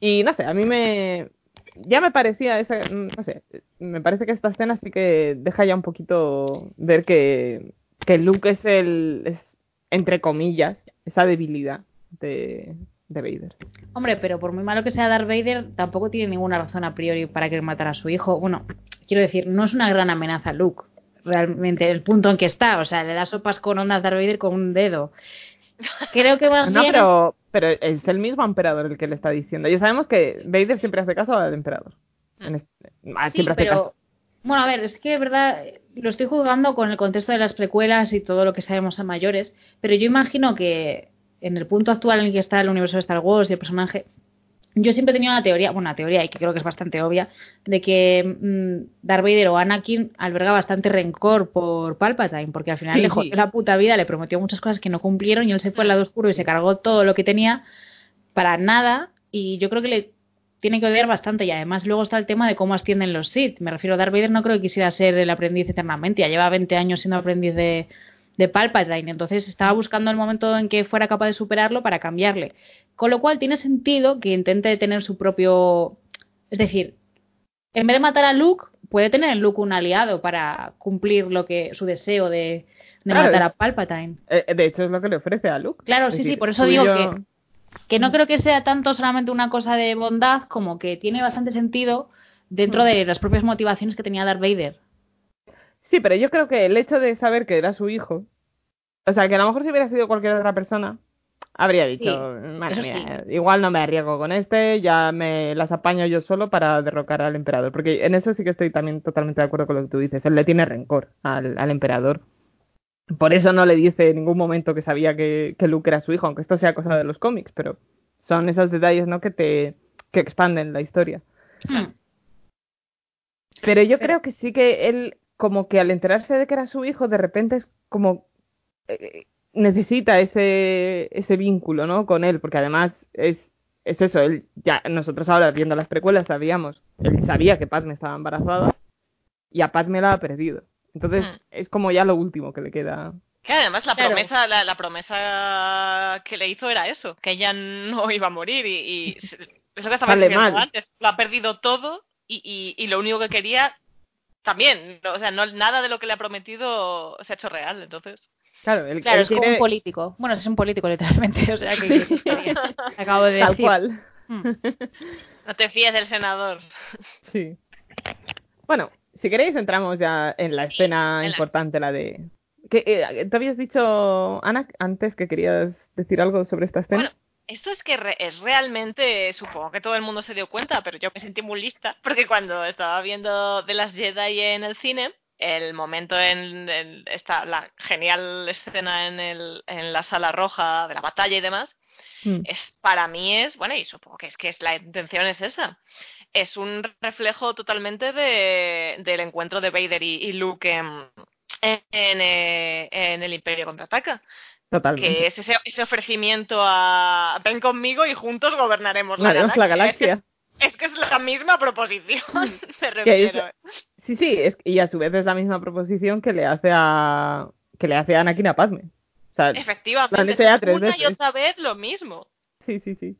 B: Y no sé, a mí me. Ya me parecía esa. No sé, me parece que esta escena sí que deja ya un poquito ver que, que Luke es el. Es, entre comillas, esa debilidad de, de Vader.
C: Hombre, pero por muy malo que sea Darth Vader, tampoco tiene ninguna razón a priori para querer matar a su hijo. Bueno, quiero decir, no es una gran amenaza Luke, realmente, el punto en que está. O sea, le da sopas con ondas Darth Vader con un dedo. Creo que más
B: No,
C: bien...
B: pero, pero es el mismo emperador el que le está diciendo. Y sabemos que Vader siempre hace caso al emperador. En este- ah,
C: Sí,
B: siempre hace
C: pero...
B: caso.
C: Bueno, a ver, es que verdad lo estoy juzgando con el contexto de las precuelas y todo lo que sabemos a mayores, pero yo imagino que en el punto actual en el que está el universo de Star Wars y el personaje, yo siempre he tenido una teoría, bueno, una teoría y que creo que es bastante obvia, de que mm, Darth Vader o Anakin alberga bastante rencor por Palpatine, porque al final
B: Sí,
C: le
B: sí.
C: jodió la puta vida, le prometió muchas cosas que no cumplieron y él se fue al lado oscuro y se cargó todo lo que tenía para nada y yo creo que le tiene que odiar bastante y además luego está el tema de cómo ascienden los Sith. Me refiero a Darth Vader no creo que quisiera ser el aprendiz eternamente, ya lleva 20 años siendo aprendiz de, de Palpatine, entonces estaba buscando el momento en que fuera capaz de superarlo para cambiarle. Con lo cual tiene sentido que intente tener su propio... Es decir, en vez de matar a Luke, puede tener en Luke un aliado para cumplir lo que su deseo de, de
B: Claro,
C: matar a Palpatine.
B: Eh, de hecho, es lo que le ofrece a Luke.
C: Claro,
B: Es
C: sí, sí, por eso digo
B: yo-
C: que, que no creo que sea tanto solamente una cosa de bondad como que tiene bastante sentido dentro
B: Mm.
C: de las propias motivaciones que tenía Darth Vader.
B: Sí, pero yo creo que el hecho de saber que era su hijo, o sea, que a lo mejor si hubiera sido cualquier otra persona, habría dicho,
C: Sí,
B: "Madre mía, igual no me arriesgo con este, ya me las apaño yo solo para derrocar al emperador. Porque en eso sí que estoy también totalmente de acuerdo con lo que tú dices. Él le tiene rencor al, al emperador. Por eso no le dice en ningún momento que sabía que, que Luke era su hijo, aunque esto sea cosa de los cómics, pero son esos detalles, ¿no? Que te que expanden la historia.
C: Hmm.
B: Pero yo
C: Pero-
B: creo que sí que él, como que al enterarse de que era su hijo, de repente es como eh, necesita ese, ese vínculo, ¿no? Con él, porque además es, es eso, él ya, nosotros ahora viendo las precuelas sabíamos, él sabía que Padme estaba embarazada y a Padme la ha perdido. Entonces
A: Mm.
B: es como ya lo último que le queda.
A: Que además la
C: Claro.
A: promesa, la, la promesa que le hizo era eso, que ella no iba a morir y, y es lo que estaba diciendo
B: mal.
A: antes, lo ha perdido todo y, y, y lo único que quería también, o sea, no, nada de lo que le ha prometido se ha hecho real, entonces.
B: Claro,
C: Claro, es como un político. Bueno, es un político literalmente, o sea que, que- acabo de
B: tal
C: decir.
B: cual.
C: Hmm.
A: No te fíes del senador.
B: Sí. Bueno, si queréis entramos ya en la
A: Sí,
B: escena
A: en la-
B: importante, la de... ¿Qué, eh, ¿Te habías dicho, Ana, antes que querías decir algo sobre esta escena?
A: Bueno, esto es que re- es realmente, supongo que todo el mundo se dio cuenta, pero yo me sentí muy lista, porque cuando estaba viendo de las Jedi en el cine, el momento en, en esta la genial escena en, el, en la sala roja de la batalla y demás,
B: Mm.
A: es para mí es, bueno, y supongo que es que es la intención es esa. Es un reflejo totalmente de, del encuentro de Vader y, y Luke en, en, eh, en el Imperio contraataca
B: Totalmente.
A: que es ese, ese ofrecimiento a ven conmigo y juntos gobernaremos la galaxia. Es que es, que es la misma proposición, me
B: Que es-
A: refiero.
B: Sí, sí, es- y a su vez es la misma proposición que le hace a que le hace a Anakin a Padme. O sea,
A: Efectivamente, es una y otra vez lo mismo.
B: sí, sí, sí.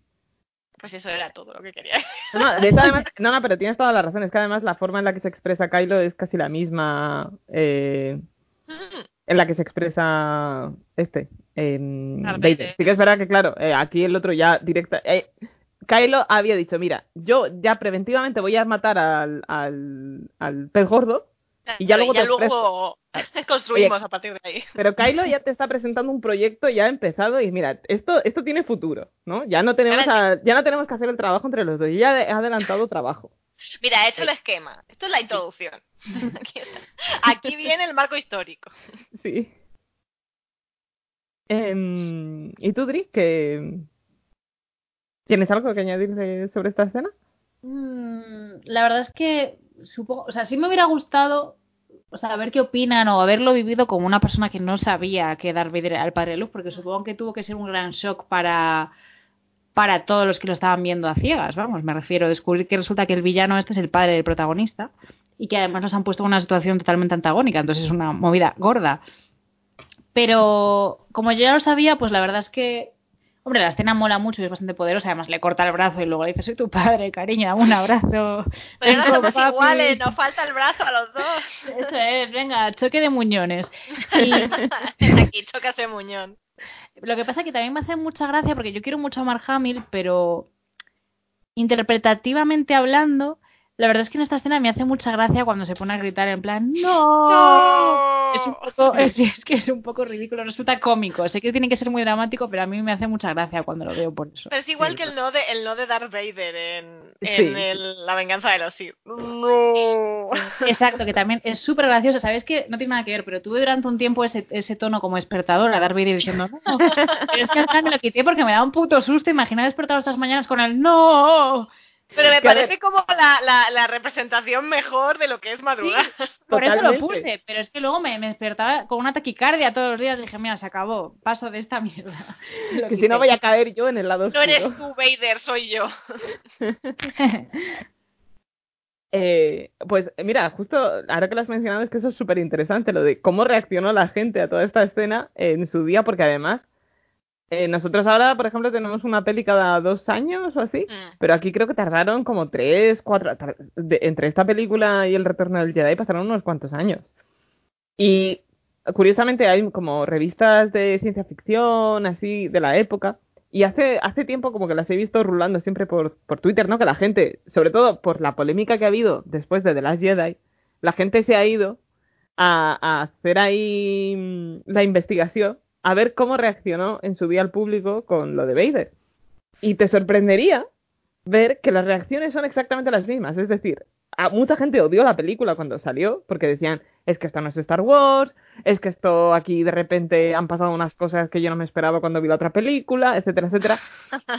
A: Pues eso era todo lo que quería.
B: No, no, de hecho, además, no, no, pero tienes toda la razón. Es que además la forma en la que se expresa Kylo es casi la misma eh,
A: Mm,
B: en la que se expresa este em,
A: Darth
B: Vader. Sí que es verdad que, claro, eh, aquí el otro ya directa. eh, Kylo había dicho, mira, yo ya preventivamente voy a matar al, al, al pez gordo, Y ya luego
A: luego construimos a partir de ahí.
B: pero Kylo ya te está presentando un proyecto ya empezado y mira, esto, esto tiene futuro, ¿no? Ya no tenemos a- ya no tenemos que hacer el trabajo entre los dos, yo ya he adelantado trabajo.
A: Mira, he hecho el esquema. Esto es la introducción. Aquí, viene el marco histórico.
B: Sí. Em, ¿Y tú, Dri, que tienes algo que añadir de- sobre esta escena?
C: Mm, la verdad es que supongo, o sea, sí me hubiera gustado, o sea, ver qué opinan o haberlo vivido como una persona que no sabía que Darth Vader era el padre de Luke, porque supongo que tuvo que ser un gran shock para para todos los que lo estaban viendo a ciegas, vamos, me refiero a descubrir que resulta que el villano este es el padre del protagonista y que además nos han puesto en una situación totalmente antagónica, entonces es una movida gorda. Pero como yo ya lo sabía, pues la verdad es que Hombre, la escena mola mucho y es bastante poderosa. Además, le corta el brazo y luego le dice: Soy tu padre, cariño, dame un abrazo.
A: Pero no somos
C: papi".
A: iguales, nos falta el brazo a los dos.
C: Eso es, venga, choque de muñones. Y
A: Aquí choca ese muñón.
C: Lo que pasa es que también me hace mucha gracia porque yo quiero mucho a Mark pero interpretativamente hablando, La verdad es que en esta escena me hace mucha gracia cuando se pone a gritar en plan ¡No! Es un poco, es, es que es un poco ridículo, resulta cómico. Sé que tiene que ser muy dramático, pero a mí me hace mucha gracia cuando lo veo por eso.
A: Pero es igual que el no de, el no de Darth Vader en, en
B: Sí.
A: el- La venganza de los Sith. No.
C: Exacto, que también es súper gracioso. Sabes que no tiene nada que ver, pero tuve durante un tiempo ese, ese tono como despertador a Darth Vader diciendo no. Pero es que al final me lo quité porque me da un puto susto. Imagina despertar estas mañanas con el no.
A: Pero me parece como la, la, la representación mejor de lo que es madrugar.
C: Por eso lo puse, pero es que luego me, me despertaba con una taquicardia todos los días y dije, mira, se acabó, paso de esta mierda. Lo
B: Que si no voy a caer yo en el lado
A: No
B: oscuro.
A: eres tú, Vader, soy yo.
B: Eh, pues mira, justo ahora que lo has mencionado es que eso es súper interesante, lo de cómo reaccionó la gente a toda esta escena en su día, porque además eh, nosotros ahora, por ejemplo, tenemos una peli cada dos años o así,
A: Mm.
B: pero aquí creo que tardaron como tres, cuatro, tar- de- entre esta película y el Retorno del Jedi pasaron unos cuantos años. Y curiosamente hay como revistas de ciencia ficción, así, de la época, y hace, hace tiempo como que las he visto rulando siempre por, por Twitter, ¿no? Que la gente, sobre todo por la polémica que ha habido después de The Last Jedi, la gente se ha ido a, a hacer ahí mm, la investigación, a ver cómo reaccionó en su día el público con lo de Vader. Y te sorprendería ver que las reacciones son exactamente las mismas. Es decir, a mucha gente odió la película cuando salió porque decían, es que esto no es Star Wars, es que esto aquí de repente han pasado unas cosas que yo no me esperaba cuando vi la otra película, etcétera, etcétera.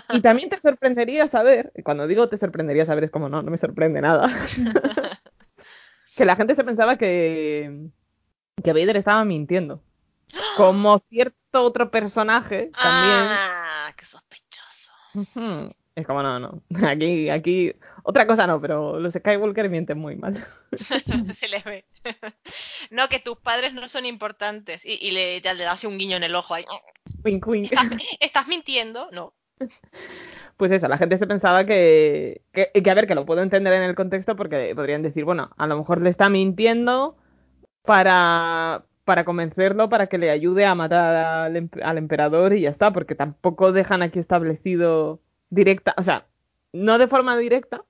B: Y también te sorprendería saber, y cuando digo te sorprendería saber es como no, no me sorprende nada, que la gente se pensaba que, que Vader estaba mintiendo. Como cierto otro personaje también.
A: Ah, qué sospechoso.
B: Es como, no, no. Aquí, aquí, otra cosa no, pero los Skywalker mienten muy mal.
A: Se les ve. No, que tus padres no son importantes. Y, y le, ya le das un guiño en el ojo ahí.
B: Wink, wink.
A: ¿Estás, estás mintiendo? No.
B: Pues eso, la gente se pensaba que, que, que, a ver, que lo puedo entender en el contexto porque podrían decir, bueno, a lo mejor le está mintiendo para, para convencerlo, para que le ayude a matar al, al emperador y ya está, porque tampoco dejan aquí establecido directa, o sea, no de forma directa,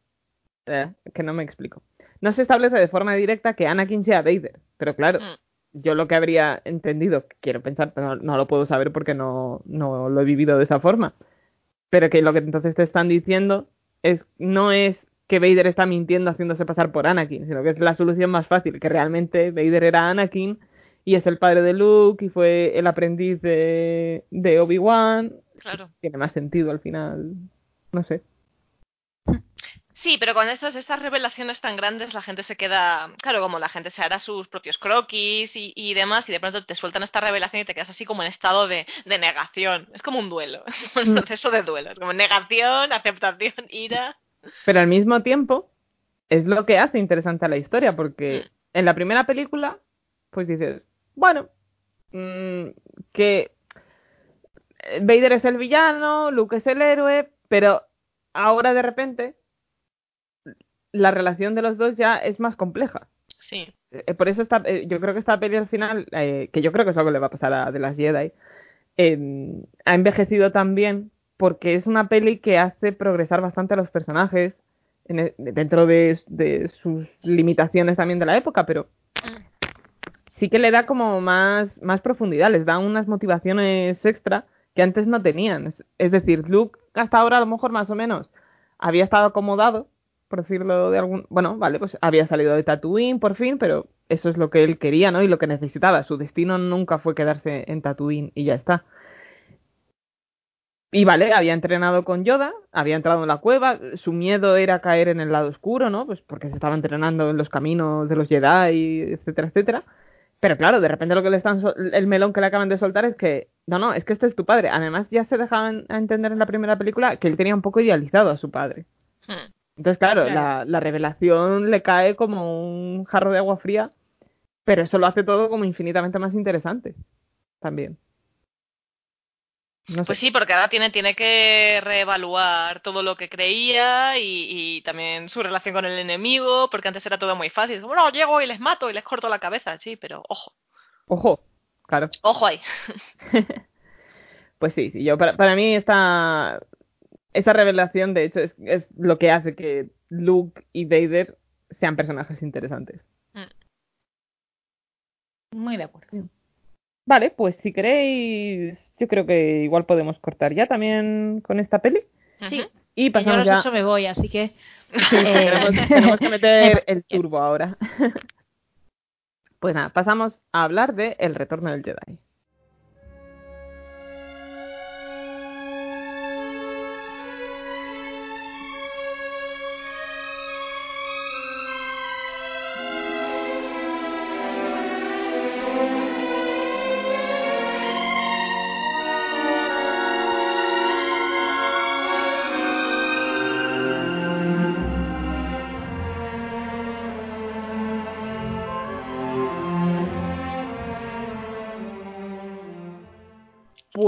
B: eh, que no me explico. No se establece de forma directa que Anakin sea Vader, pero claro,
A: Mm.
B: yo lo que habría entendido, quiero pensar, pero no, no lo puedo saber porque no, no lo he vivido de esa forma, pero que lo que entonces te están diciendo es no es que Vader está mintiendo haciéndose pasar por Anakin, sino que es la solución más fácil, que realmente Vader era Anakin y es el padre de Luke y fue el aprendiz de, de Obi-Wan.
A: Claro.
B: Tiene más sentido al final, no sé.
A: Sí, pero con estas, estas revelaciones tan grandes la gente se queda, claro, como la gente se hará sus propios croquis y, y demás, y de pronto te sueltan esta revelación y te quedas así como en estado de, de negación. Es como un duelo, un
B: Mm.
A: proceso de duelo. Es como negación, aceptación, ira.
B: Pero al mismo tiempo es lo que hace interesante a la historia, porque
A: Mm.
B: en la primera película, pues dices, bueno, mm, que eh, Vader es el villano, Luke es el héroe, pero ahora de repente la relación de los dos ya es más compleja.
A: Sí.
B: Eh, Por eso está, eh, yo creo que esta peli al final, eh, que yo creo que es lo que le va a pasar a The Last Jedi, eh, ha envejecido también porque es una peli que hace progresar bastante a los personajes en e- dentro de, de sus limitaciones también de la época, pero
A: Mm.
B: Sí que le da como más, más profundidad, les da unas motivaciones extra que antes no tenían. Es, es decir, Luke hasta ahora a lo mejor más o menos había estado acomodado, por decirlo de algún... Bueno, vale, pues había salido de Tatooine por fin, pero eso es lo que él quería, ¿no? Y lo que necesitaba. Su destino nunca fue quedarse en Tatooine y ya está. Y vale, había entrenado con Yoda, había entrado en la cueva, su miedo era caer en el lado oscuro, ¿no? Pues porque se estaba entrenando en los caminos de los Jedi, etcétera, etcétera. Pero claro, de repente lo que le están el melón que le acaban de soltar es que no, no, es que este es tu padre. Además ya se dejaban a entender en la primera película que él tenía un poco idealizado a su padre.
A: Mm.
B: Entonces, claro,
C: Claro.
B: La, la revelación le cae como un jarro de agua fría, pero eso lo hace todo como infinitamente más interesante también. No sé.
A: Pues sí, porque ahora tiene, tiene que reevaluar todo lo que creía y, y también su relación con el enemigo, porque antes era todo muy fácil. Como, no, llego y les mato y les corto la cabeza, sí, pero ojo,
B: Ojo, claro.
A: ojo ahí.
B: Pues sí, sí, yo para, para mí esta, esta revelación de hecho es, es lo que hace que Luke y Vader sean personajes interesantes.
C: Muy de acuerdo.
B: Vale, pues si queréis, yo creo que igual podemos cortar ya también con esta peli.
C: Sí.
B: Y
C: Y yo a
B: pasamos
C: las
B: ya.
C: 8 me voy, así que.
B: Sí,
C: eh,
B: tenemos, tenemos que meter el turbo ahora. Pues nada, pasamos a hablar de El Retorno del Jedi.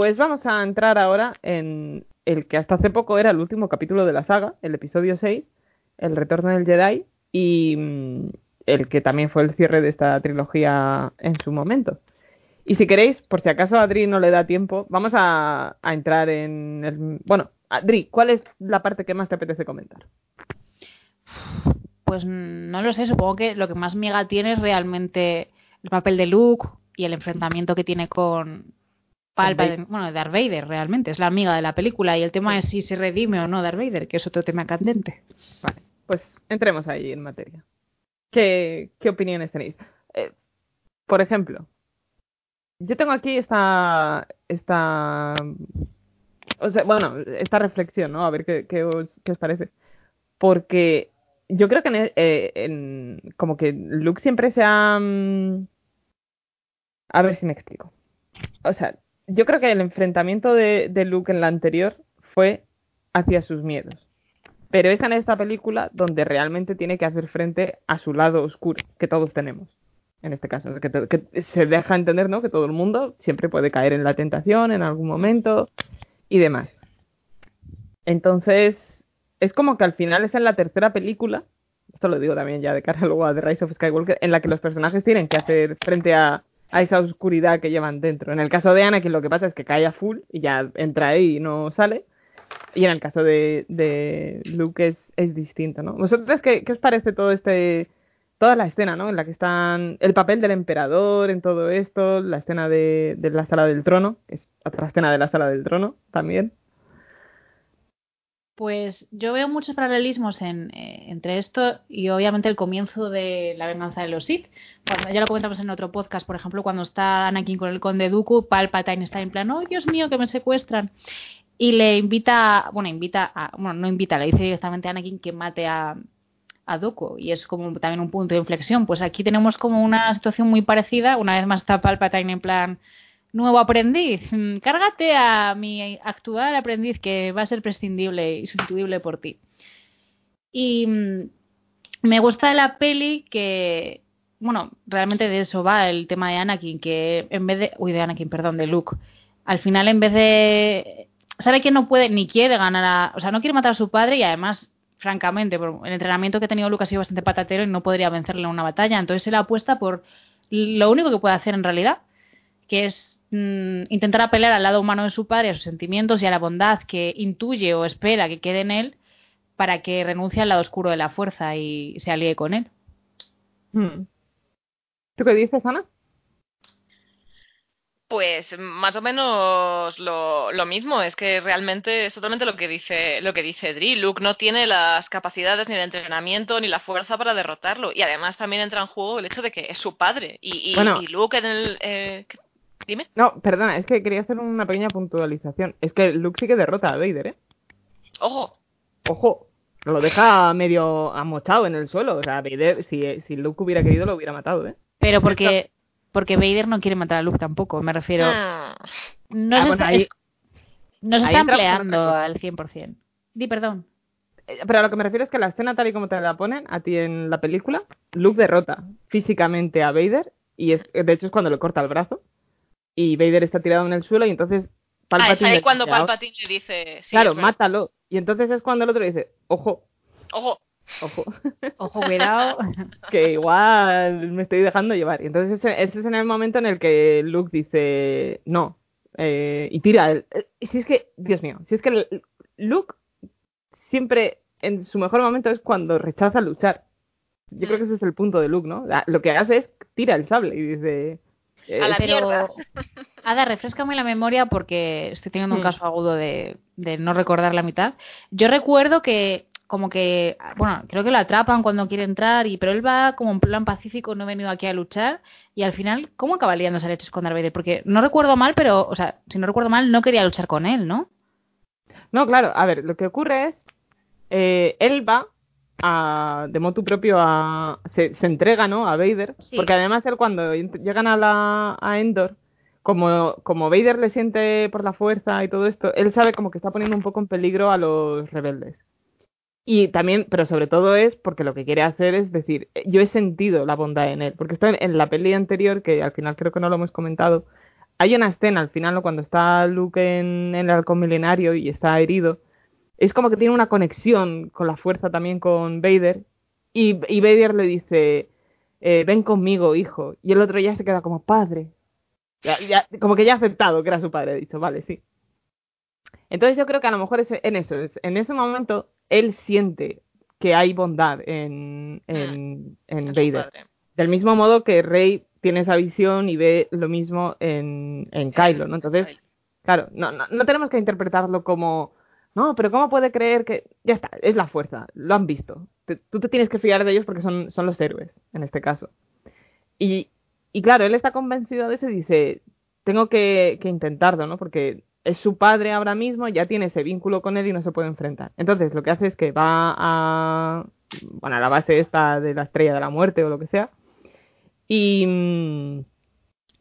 B: Pues vamos a entrar ahora en el que hasta hace poco era el último capítulo de la saga, el episodio 6, El Retorno del Jedi, y mm, el que también fue el cierre de esta trilogía en su momento. Y si queréis, por si acaso a Adri no le da tiempo, vamos a, a entrar en el... Bueno, Adri, ¿cuál es la parte que más te apetece comentar?
C: Pues no lo sé, supongo que lo que más miga tiene es realmente el papel de Luke y el enfrentamiento que tiene con Palpatine, bueno, Darth Vader realmente, es la amiga de la película y el tema es si se redime o no Darth Vader, que es otro tema candente.
B: Vale, pues entremos ahí en materia. ¿Qué, qué opiniones tenéis? Eh, por ejemplo, yo tengo aquí esta, esta, o sea, bueno, esta reflexión, ¿no? A ver qué, qué os, qué os parece. Porque yo creo que en, eh, en- como que Luke siempre se ha, mm, a ver si me explico. O sea, yo creo que el enfrentamiento de, Luke en la anterior fue hacia sus miedos. Pero es en esta película donde realmente tiene que hacer frente a su lado oscuro, que todos tenemos. En este caso, que se deja entender, ¿no? Que todo el mundo siempre puede caer en la tentación en algún momento y demás. Entonces, es como que al final es en la tercera película, esto lo digo también ya de cara luego a The Rise of Skywalker, en la que los personajes tienen que hacer frente a, a esa oscuridad que llevan dentro. En el caso de Anakin lo que pasa es que cae a full y ya entra ahí y no sale. Y en el caso de, de Luke es, es distinto, ¿no? ¿Vosotros qué, qué os parece todo este, toda la escena, ¿no? En la que están el papel del emperador en todo esto, la escena de, de la sala del trono, que es otra escena de la sala del trono también.
C: Pues yo veo muchos paralelismos en, eh, entre esto y obviamente el comienzo de la venganza de los Sith. Ya lo comentamos en otro podcast, por ejemplo, cuando está Anakin con el conde Dooku, Palpatine está en plan, oh Dios mío, que me secuestran. Y le invita, bueno, invita a, bueno, no invita, le dice directamente a Anakin que mate a, a Dooku. Y es como también un punto de inflexión. Pues aquí tenemos como una situación muy parecida. Una vez más está Palpatine en plan, nuevo aprendiz, mm, cárgate a mi actual aprendiz que va a ser prescindible y sustituible por ti. Y mm, me gusta de la peli que, bueno, realmente de eso va el tema de Anakin, que en vez de, uy, de Anakin, perdón, de Luke, al final en vez de, sabe que no puede ni quiere ganar a, o sea, no quiere matar a su padre y además, francamente, el entrenamiento que ha tenido Luke ha sido bastante patatero y no podría vencerle en una batalla, entonces él apuesta por lo único que puede hacer en realidad, que es mm, intentar apelar al lado humano de su padre, a sus sentimientos y a la bondad que intuye o espera que quede en él para que renuncie al lado oscuro de la fuerza y se alíe con él.
B: Hmm. ¿Tú qué dices, Ana?
A: Pues más o menos lo, lo mismo, es que realmente es totalmente lo que dice lo que dice Dri. Luke no tiene las capacidades ni de entrenamiento ni la fuerza para derrotarlo y además también entra en juego el hecho de que es su padre y, y,
B: Bueno.
A: y Luke en el eh. Dime
B: No, perdona, es que quería hacer una pequeña puntualización. Es que Luke sí que derrota a Vader, ¿eh?
A: ojo
B: Ojo, lo deja medio amochado en el suelo. O sea, Vader, si, si Luke hubiera querido, lo hubiera matado, ¿eh?
C: Pero porque, porque Vader no quiere matar a Luke tampoco, me refiero.
A: Hmm.
C: No
B: Ah,
C: se
B: bueno,
C: está,
B: ahí-
C: es- no se está empleando al 100%. Di perdón.
B: Eh, Pero a lo que me refiero es que la escena tal y como te la ponen a ti en la película, Luke derrota físicamente a Vader y es de hecho es cuando le corta el brazo y Vader está tirado en el suelo y entonces
A: Ah, es
B: Palpatine
A: ahí
B: le
A: cuando. Palpatine le dice sí,
B: claro, mátalo. Y entonces es cuando el otro dice, ojo,
A: ojo
B: ojo,
C: Ojo, cuidado.
B: que igual me estoy dejando llevar. Y entonces ese, ese es en el momento en el que Luke dice, no, eh, y tira. el- eh, si es que, Dios mío, si es que el- Luke siempre en su mejor momento es cuando rechaza luchar. Yo creo que ese es el punto de Luke, ¿no? La- Lo que hace es tira el sable y dice... eh,
A: A la
C: Pero,
A: mierda.
C: Ada, refrescame la memoria porque estoy teniendo un
B: Mm.
C: caso agudo de, de no recordar la mitad. Yo recuerdo que, como que, bueno, creo que lo atrapan cuando quiere entrar, y pero él va como en plan pacífico, no he venido aquí a luchar, y al final, ¿cómo acaba liándose a leches con Darth Vader? Porque no recuerdo mal, pero, o sea, si no recuerdo mal, no quería luchar con él, ¿no?
B: No, claro, a ver, lo que ocurre es, eh, él va a, de motu propio a, se, se entrega, ¿no? A Vader,
C: Sí.
B: porque además él cuando llegan a la, a Endor, como, como Vader le siente por la fuerza y todo esto, él sabe como que está poniendo un poco en peligro a los rebeldes. Y también, pero sobre todo es porque lo que quiere hacer es decir, yo he sentido la bondad en él, porque esto en, en la peli anterior, que al final creo que no lo hemos comentado, hay una escena al final, ¿no? Cuando está Luke en, en el halcón milenario y está herido, es como que tiene una conexión con la fuerza también con Vader, y, y Vader le dice, eh, ven conmigo, hijo, y el otro ya se queda como padre. Ya, ya- como que ya ha aceptado que era su padre, ha dicho, vale, sí. Entonces yo creo que a lo mejor es en eso, es- en ese momento él siente que hay bondad en, en, en
A: En
B: Vader. Del mismo modo que Rey tiene esa visión y ve lo mismo en, en Kylo, ¿no? Entonces, claro, no, no, no tenemos que interpretarlo como, no, pero ¿cómo puede creer que... Ya está, es la fuerza, lo han visto. Tú te tienes que fiar de ellos porque son, son los héroes, en este caso. Y, y claro, él está convencido de eso y dice, tengo que, que intentarlo, ¿no? Porque es su padre ahora mismo, ya tiene ese vínculo con él y no se puede enfrentar. Entonces, lo que hace es que va a, bueno, a la base esta de la estrella de la muerte o lo que sea. Y, mm,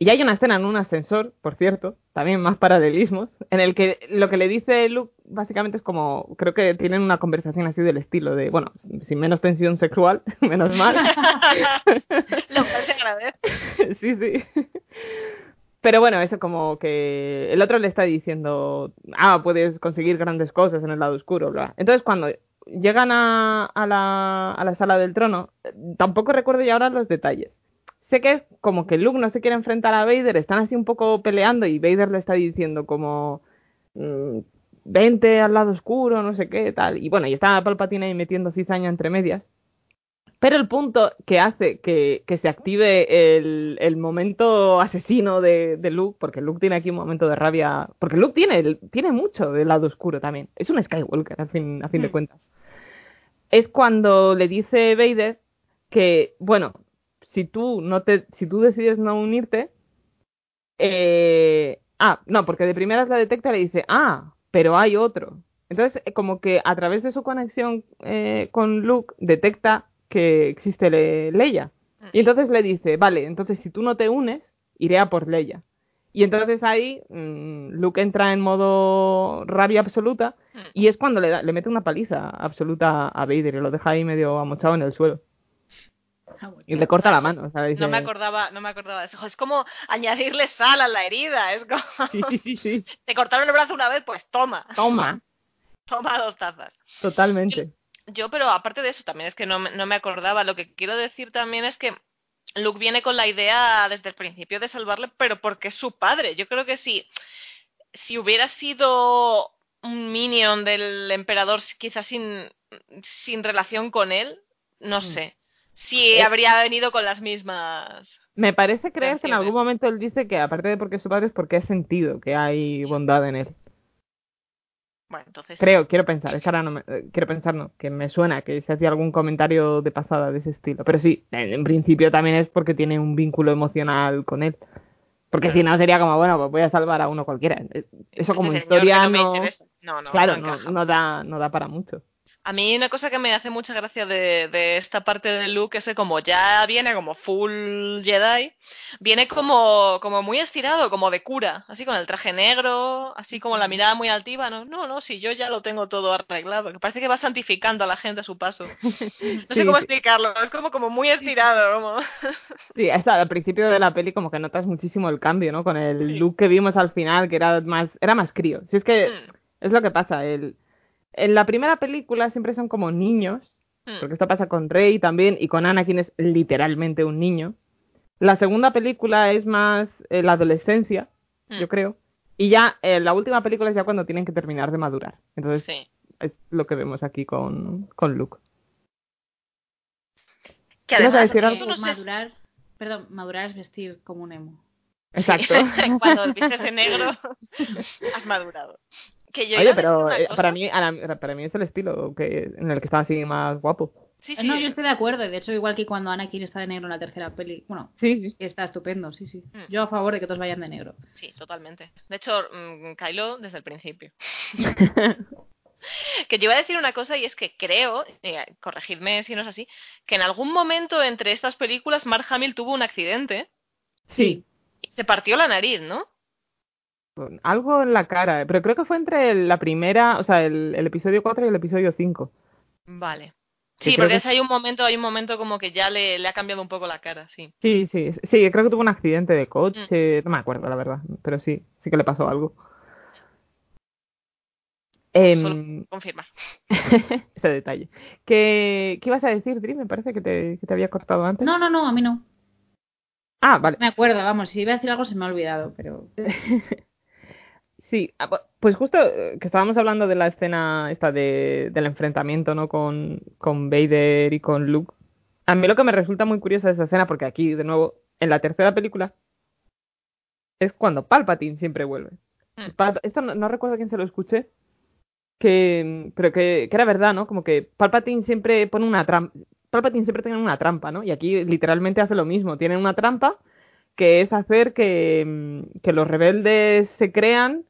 B: y hay una escena en un ascensor, por cierto, también más paralelismos, en el que lo que le dice Luke básicamente es como, creo que tienen una conversación así del estilo de, bueno, sin menos tensión sexual, menos mal.
A: Lo cual se agradece.
B: sí, sí. Pero bueno, eso como que el otro le está diciendo, ah, puedes conseguir grandes cosas en el lado oscuro, bla. Entonces cuando llegan a, a, la, a la sala del trono, eh, tampoco recuerdo ya ahora los detalles. Sé que es como que Luke no se quiere enfrentar a Vader, están así un poco peleando y Vader le está diciendo como, mm, vente al lado oscuro, no sé qué, tal. Y bueno, y está Palpatine ahí metiendo cizaña entre medias. Pero el punto que hace que, que se active el, el momento asesino de, de Luke, porque Luke tiene aquí un momento de rabia, porque Luke tiene, tiene mucho del lado oscuro también, es un Skywalker a fin, a fin de
A: Mm.
B: cuentas, es cuando le dice Vader que, bueno, si tú, no te, si tú decides no unirte, eh, ah, no, porque de primeras la detecta y le dice, ah, pero hay otro. Entonces, eh, como que a través de su conexión eh, con Luke, detecta que existe Le- Leia. Y entonces le dice, vale, entonces si tú no te unes, iré a por Leia. Y entonces ahí mm, Luke entra en modo rabia absoluta y es cuando le, da- le mete una paliza absoluta a Vader y lo deja ahí medio amochado en el suelo. Y le corta la mano. o sea, dice-
A: No me acordaba, no me acordaba de eso. Es como añadirle sal a la herida. Es como,
B: Sí, sí, sí, sí.
A: te cortaron el brazo una vez, pues toma,
B: Toma.
A: toma dos tazas.
B: Totalmente.
A: Yo, pero aparte de eso, también es que no, me- no me acordaba. Lo que quiero decir también es que Luke viene con la idea desde el principio de salvarle, pero porque es su padre. Yo creo que si, si hubiera sido un minion del emperador, quizás sin, sin relación con él, no
B: Mm.
A: sé. Si
B: Eh.
A: habría venido con las mismas.
B: Me parece creer que en algún momento él dice que aparte de porque es su padre es porque ha sentido que hay bondad en él.
A: Bueno, entonces.
B: Creo, quiero pensar, es que ahora no me, eh, quiero pensar, no, que me suena que se hacía algún comentario de pasada de ese estilo. Pero sí, en, en principio también es porque tiene un vínculo emocional con él. Porque si no sería como, bueno, pues voy a salvar a uno cualquiera. Eh, Eso como historia
A: no
B: no.
A: No, no,
B: claro,
A: no
B: da, no da para mucho.
A: A mí una cosa que me hace mucha gracia de, de esta parte de Luke es que como ya viene como full Jedi, viene como, como muy estirado, como de cura, así con el traje negro, así como la mirada muy altiva, no, no, no, si yo ya lo tengo todo arreglado, que parece que va santificando a la gente a su paso. No sé cómo explicarlo, es como, como muy estirado, como...
B: Sí, hasta al principio de la peli como que notas muchísimo el cambio, ¿no? Con el
A: Sí.
B: look que vimos al final, que era más, era más crío. Si es que
A: Mm,
B: es lo que pasa, el, en la primera película siempre son como niños,
A: mm.
B: porque esto pasa con Rey también, y con Anakin es literalmente un niño. La segunda película es más eh, la adolescencia,
A: Mm.
B: yo creo. Y ya eh, la última película es ya cuando tienen que terminar de madurar. Entonces
A: Sí.
B: es lo que vemos aquí con, con Luke.
A: Que
B: ¿Ibas a
A: además,
B: decir algo?
A: no
C: madurar, perdón, madurar es vestir como un emo.
B: Exacto.
A: Cuando vistes de negro, has madurado. Que yo iba
B: Oye, pero eh, para mí, a la- para mí es el estilo que, en el que está así más guapo.
A: Sí, sí.
C: No, yo estoy de acuerdo. De hecho, igual que cuando Anakin está de negro en la tercera peli. Bueno,
B: Sí, sí.
C: que está estupendo, sí, sí.
A: Mm.
C: Yo a favor de que todos vayan de negro.
A: Sí, totalmente. De hecho, mm, Kylo desde el principio. Que yo iba a decir una cosa y es que creo, eh, corregidme si no es así, que en algún momento entre estas películas Mark Hamill tuvo un accidente
B: Sí.
A: y se partió la nariz, ¿no?
B: Algo en la cara, pero creo que fue entre la primera, o sea, el, el episodio 4 y el episodio 5.
A: Vale.
B: Sí,
A: porque
B: que
A: hay un momento, hay un momento como que ya le, le ha cambiado un poco la cara, sí.
B: Sí, sí, sí, creo que tuvo un accidente de coche, no me acuerdo la verdad, pero sí, sí que le pasó algo. Em,
A: Solo confirmar.
B: ese detalle. ¿Qué, ¿Qué ibas a decir, Dri? Me parece que te, que te había cortado antes.
C: No, no, no, a mí no.
B: Ah, vale.
C: Me acuerdo, vamos, si iba a decir algo se me ha olvidado, pero.
B: Sí, ah, pu- pues justo eh, que estábamos hablando de la escena esta de, del enfrentamiento, ¿no? Con, con Vader y con Luke. A mí lo que me resulta muy curioso de esa escena, porque aquí, de nuevo, en la tercera película, es cuando Palpatine siempre vuelve.
A: Mm.
B: Esto no, no recuerdo quién se lo escuché, que, pero que, que era verdad, ¿no? Como que Palpatine siempre pone una trampa. Palpatine siempre tiene una trampa, ¿no? Y aquí literalmente hace lo mismo. Tiene una trampa que es hacer que, mm, que los rebeldes se crean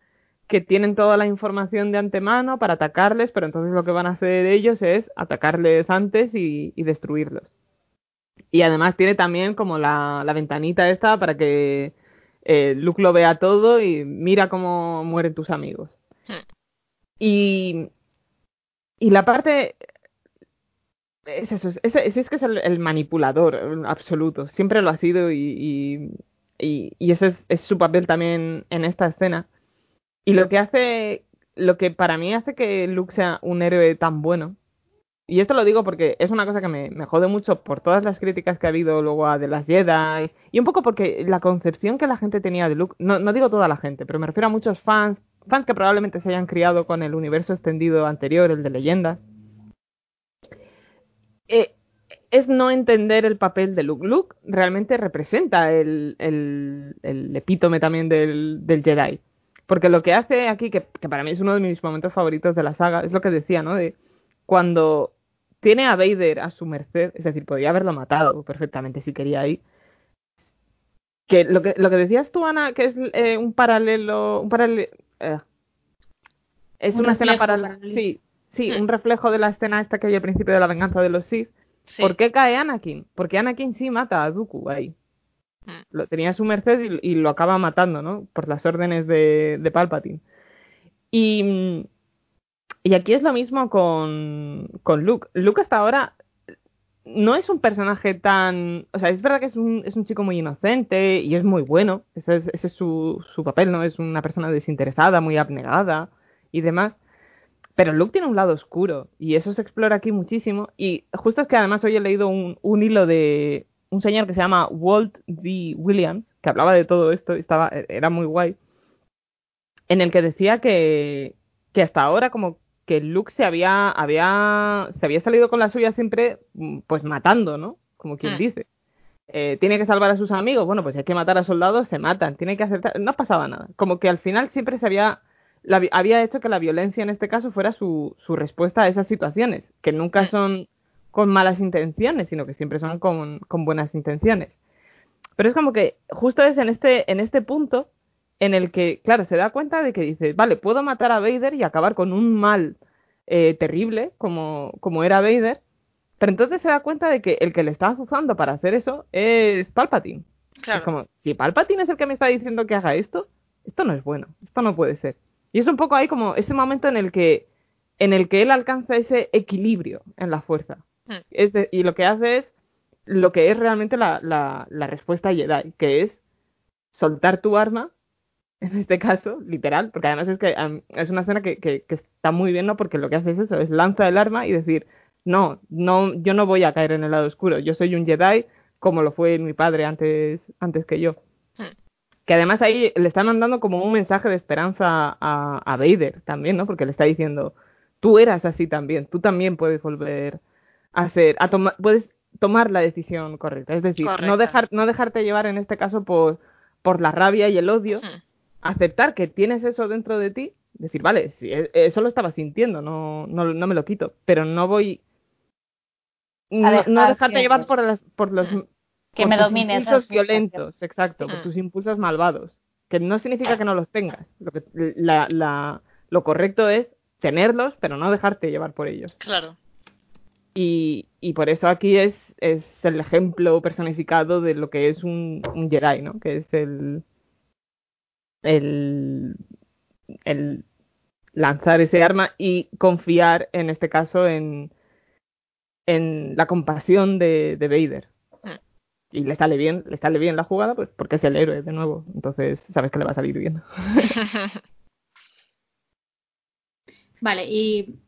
B: que tienen toda la información de antemano para atacarles, pero entonces lo que van a hacer ellos es atacarles antes y, y destruirlos. Y además tiene también como la, la ventanita esta para que eh, Luke lo vea todo y mira cómo mueren tus amigos.
A: Hmm.
B: Y, y la parte... Es eso, es, es, es que es el, el manipulador absoluto, siempre lo ha sido y, y, y, ese es, es su papel también en esta escena. Y lo que hace, lo que para mí hace que Luke sea un héroe tan bueno, y esto lo digo porque es una cosa que me, jode mucho por todas las críticas que ha habido luego a de las Jedi, y un poco porque la concepción que la gente tenía de Luke, no, no digo toda la gente, pero me refiero a muchos fans, fans que probablemente se hayan criado con el universo extendido anterior, el de leyendas, eh, es no entender el papel de Luke. Luke realmente representa el, el, el epítome también del, del Jedi. Porque lo que hace aquí, que, que, para mí es uno de mis momentos favoritos de la saga, es lo que decía, ¿no? De cuando tiene a Vader a su merced, es decir, podría haberlo matado perfectamente si quería ahí. Que lo que, lo que decías tú, Ana, que es eh, un paralelo, un paralelo, eh, es
C: Un
B: una escena paralela, sí, sí,
A: Hmm.
B: un reflejo de la escena esta que hay al principio de la venganza de los Sith.
A: Sí.
B: ¿Por qué cae Anakin? Porque Anakin sí mata a Dooku ahí.
A: Mm.
B: Lo tenía a su merced y, lo acaba matando, ¿no? Por las órdenes de, de Palpatine. Y, y aquí es lo mismo con, con Luke. Luke hasta ahora no es un personaje tan... O sea, es verdad que es un, chico muy inocente y es muy bueno. Ese es, ese es su, papel, ¿no? Es una persona desinteresada, muy abnegada y demás. Pero Luke tiene un lado oscuro y eso se explora aquí muchísimo. Y justo es que además hoy he leído un hilo de un señor que se llama Walt D. Williams, que hablaba de todo esto, y estaba, era muy guay, en el que decía que, que hasta ahora como que Luke se había, había, se había salido con la suya siempre mm, pues matando, ¿no? Como quien
A: Mm.
B: dice. Eh, tiene que salvar a sus amigos, bueno, pues si hay que matar a soldados, se matan, tiene que hacer... tal- No pasaba nada. Como que al final siempre se había la había hecho que la violencia en este caso fuera su, su respuesta a esas situaciones, que nunca
A: Mm.
B: son con malas intenciones, sino que siempre son con, con buenas intenciones. Pero es como que justo es en este, en este punto en el que, claro, se da cuenta de que dice, vale, puedo matar a Vader y acabar con un mal eh, terrible como, como era Vader, pero entonces se da cuenta de que el que le está azuzando para hacer eso es Palpatine.
A: Claro.
B: Es como, si Palpatine es el que me está diciendo que haga esto, esto no es bueno, esto no puede ser. Y es un poco ahí como ese momento en el que, en el que él alcanza ese equilibrio en la fuerza.
A: Hmm.
B: Es de- y lo que hace es lo que es realmente la, la, la respuesta Jedi, que es soltar tu arma, en este caso, literal, porque además es que es una escena que, que, que está muy bien, ¿no? Porque lo que hace es eso, es lanza el arma y decir, no, no, yo no voy a caer en el lado oscuro, yo soy un Jedi como lo fue mi padre antes, antes que yo.
A: Hmm.
B: Que además ahí le está mandando como un mensaje de esperanza a, a Vader también, ¿no? Porque le está diciendo, tú eras así también, tú también puedes volver a ser, a tomar, puedes tomar la decisión correcta. Es decir, no, dejar, no dejarte llevar en este caso por, por la rabia y el odio,
A: Hmm.
B: aceptar que tienes eso dentro de ti, decir, vale, sí, e- eso lo estaba sintiendo, no, no, no me lo quito, pero no voy... No,
C: dejar
B: no dejarte
C: que-
B: llevar por, las, por los...
C: Que
B: por
C: me
B: tus
C: domine
B: impulsos violentos, exacto, por tus impulsos malvados. Que no significa que no los tengas. Lo, que, la, la, lo correcto es tenerlos, pero no dejarte llevar por ellos.
A: Claro.
B: Y, y por eso aquí es, es el ejemplo personificado de lo que es un, un Jedi, ¿no? Que es el, el, el lanzar ese arma y confiar, en este caso, en, en la compasión de, de Vader. Y le sale bien, le sale bien la jugada, pues porque es el héroe de nuevo. Entonces sabes que le va a salir bien.
C: Vale, y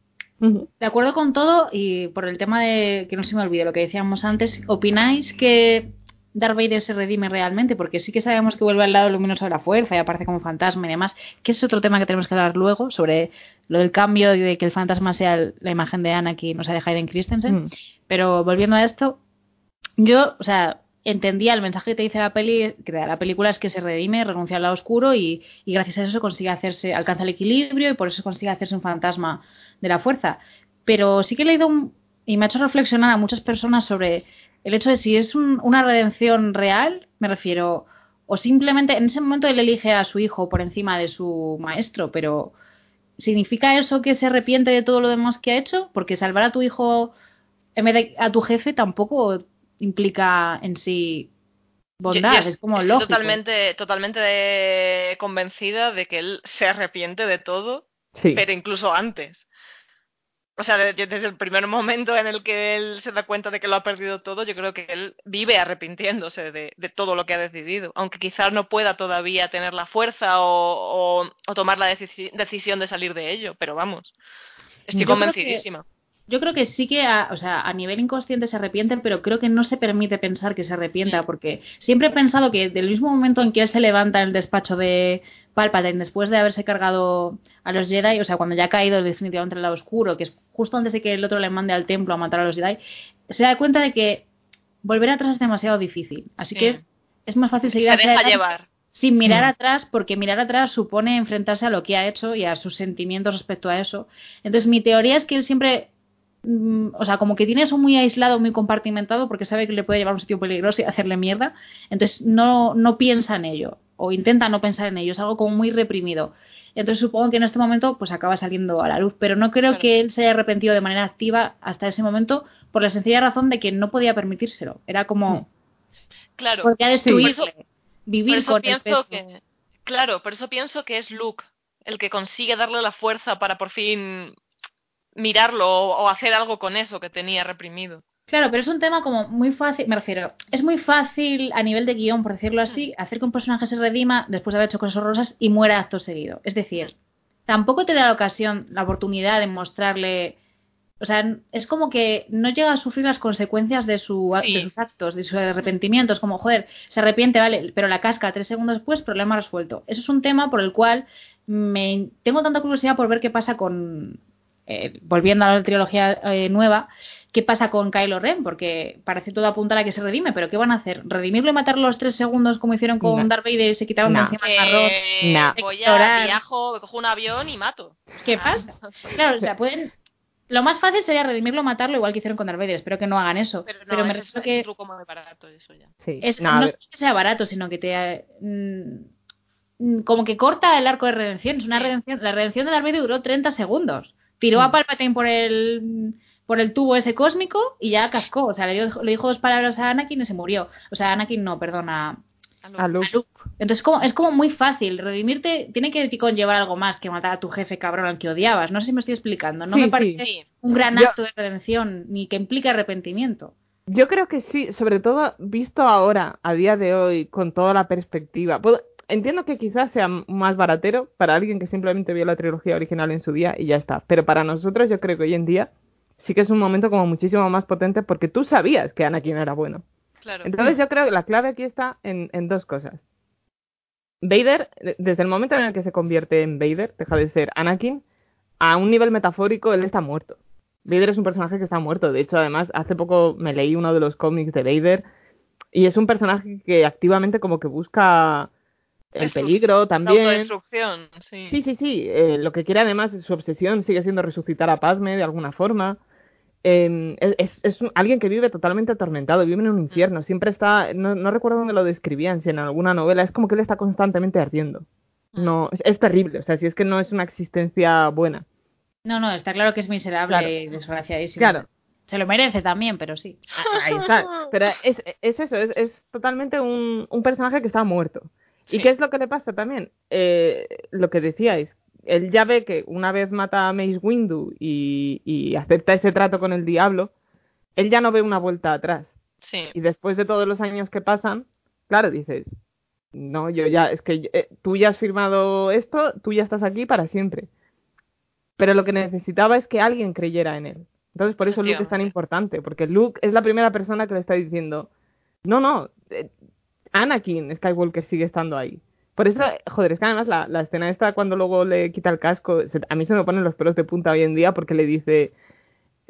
C: de acuerdo con todo, y por el tema de que no se me olvide lo que decíamos antes, ¿opináis que Darth Vader se redime realmente? Porque sí que sabemos que vuelve al lado luminoso de la fuerza y aparece como fantasma y demás, que es otro tema que tenemos que hablar luego, sobre lo del cambio y de que el fantasma sea el- la imagen de Anakin, o sea, de Hayden Christensen.
B: Mm.
C: Pero volviendo a esto, yo, o sea, entendía el mensaje que te dice la peli, que da la película es que se redime, renuncia al lado oscuro y, y gracias a eso consigue hacerse, alcanza el equilibrio y por eso consigue hacerse un fantasma de la fuerza. Pero sí que he leído un- y me ha hecho reflexionar a muchas personas sobre el hecho de si es un- una redención real, me refiero, o simplemente en ese momento él elige a su hijo por encima de su maestro, pero ¿significa eso que se arrepiente de todo lo demás que ha hecho? Porque salvar a tu hijo en vez de a tu jefe tampoco implica en sí bondad,
A: Yo-
C: es, como
A: estoy
C: lógico.
A: Totalmente, totalmente convencida de que él se arrepiente de todo,
B: Sí.
A: pero incluso antes. O sea, de- desde el primer momento en el que él se da cuenta de que lo ha perdido todo, yo creo que él vive arrepintiéndose de, de todo lo que ha decidido. Aunque quizás no pueda todavía tener la fuerza o, o- o tomar la decisi- decisión de salir de ello, pero vamos, estoy
C: Yo creo que-
A: convencidísima.
C: Yo creo que sí que, a, o sea, a nivel inconsciente se arrepiente, pero creo que no se permite pensar que se arrepienta, porque siempre he pensado que del mismo momento en que él se levanta en el despacho de Palpatine, después de haberse cargado a los Jedi, o sea, cuando ya ha caído definitivamente en el lado oscuro, que es justo antes de que el otro le mande al templo a matar a los Jedi, se da cuenta de que volver atrás es demasiado difícil. Así
A: Sí.
C: que es más fácil seguir
A: Se
C: hacia
A: deja
C: adelante
A: llevar.
C: sin mirar
B: Mm.
C: atrás, porque mirar atrás supone enfrentarse a lo que ha hecho y a sus sentimientos respecto a eso. Entonces, mi teoría es que él siempre, mm, o sea, como que tiene eso muy aislado, muy compartimentado, porque sabe que le puede llevar a un sitio peligroso y hacerle mierda. Entonces, no, no piensa en ello, o intenta no pensar en ello, es algo como muy reprimido. Entonces, supongo que en este momento, pues acaba saliendo a la luz, pero no creo
A: Claro.
C: que él se haya arrepentido de manera activa hasta ese momento, por la sencilla razón de que no podía permitírselo. Era como,
A: Claro.
C: podría
A: Por eso-
C: vivir
A: Por eso
C: con
A: pienso que, claro, por eso pienso que es Luke el que consigue darle la fuerza para por fin mirarlo o, o hacer algo con eso que tenía reprimido.
C: Claro, pero es un tema como muy fácil, me refiero, es muy fácil a nivel de guion, por decirlo así, hacer que un personaje se redima después de haber hecho cosas horrorosas y muera acto seguido. Es decir, tampoco te da la ocasión, la oportunidad de mostrarle, o sea, es como que no llega a sufrir las consecuencias de, su,
A: Sí.
C: de sus actos, de sus arrepentimientos, como, joder, se arrepiente, vale, pero la casca tres segundos después, problema resuelto. Eso es un tema por el cual me tengo tanta curiosidad por ver qué pasa con, eh, volviendo a la trilogía eh, nueva, qué pasa con Kylo Ren, porque parece todo apuntar a que se redime, pero ¿qué van a hacer? ¿Redimirlo y matarlo los tres segundos como hicieron con
B: No.
C: Darth Vader y se quitaron de
B: No.
C: encima el marrón?
A: Eh,
B: Nah.
A: Voy a viajo, cojo un avión y mato.
C: ¿Qué pasa? Claro, o sea, pueden... Lo más fácil sería redimirlo, matarlo, igual que hicieron con Darth Vader. Espero que no hagan eso.
A: Pero
C: Pero,
A: no,
C: me
A: ese es
C: refiero
A: un
C: que
A: truco muy barato eso ya.
B: Sí.
C: es,
B: No,
C: no es que sea barato, sino que te... mm, mm, como que corta el arco de redención. Es una redención. La redención de Darth Vader duró 30 segundos. Tiró
B: Mm.
C: a Palpatine por el por el tubo ese cósmico y ya cascó. O sea, le dijo, le dijo dos palabras a Anakin y se murió. O sea, Anakin no, perdona,
B: a Luke.
C: a Luke. Entonces como, es como muy fácil. Redimirte tiene que conllevar algo más que matar a tu jefe cabrón al que odiabas. No sé si me estoy explicando. No
B: Sí,
C: me parece
A: Sí.
C: un gran
B: Yo-
C: acto de redención ni que implique arrepentimiento.
B: Yo creo que sí, sobre todo visto ahora, a día de hoy, con toda la perspectiva. Puedo- entiendo que quizás sea más baratero para alguien que simplemente vio la trilogía original en su día y ya está. Pero para nosotros yo creo que hoy en día sí que es un momento como muchísimo más potente porque tú sabías que Anakin era bueno.
A: Claro.
B: Entonces yo creo que la clave aquí está en, en dos cosas. Vader, de- desde el momento en el que se convierte en Vader, deja de ser Anakin, a un nivel metafórico él está muerto. Vader es un personaje que está muerto. De hecho, además, hace poco me leí uno de los cómics de Vader y es un personaje que activamente como que busca el peligro
A: La
B: también.
A: autodestrucción, sí.
B: Sí, sí, sí. eh, lo que quiere además, su obsesión sigue siendo resucitar a Padme de alguna forma. Eh, es, es- alguien que vive totalmente atormentado, vive en un infierno. Siempre está, no, no recuerdo dónde lo describían, si en alguna novela, es como que él está constantemente ardiendo.
A: Mm.
B: No, es, es terrible, o sea, si es que no es una existencia buena.
C: No, no, está claro que es miserable
B: Claro.
C: y desgraciadísimo.
B: Claro.
C: Se lo merece también, pero sí.
B: Ah, Ahí está. Pero es, es eso, es, es totalmente un, un personaje que está muerto. ¿Y qué es lo que le pasa también? Eh, lo que decíais, él ya ve que una vez mata a Mace Windu y, y acepta ese trato con el diablo, él ya no ve una vuelta atrás.
A: Sí.
B: Y después de todos los años que pasan, claro, dices, no, yo ya, es que eh, tú ya has firmado esto, tú ya estás aquí para siempre. Pero lo que necesitaba es que alguien creyera en él. Entonces, por eso Luke es tan importante, porque Luke es la primera persona que le está diciendo, no, no, eh, Anakin Skywalker sigue estando ahí. Por eso, joder, es que además la, la escena esta cuando luego le quita el casco, a mí se me ponen los pelos de punta hoy en día porque le dice,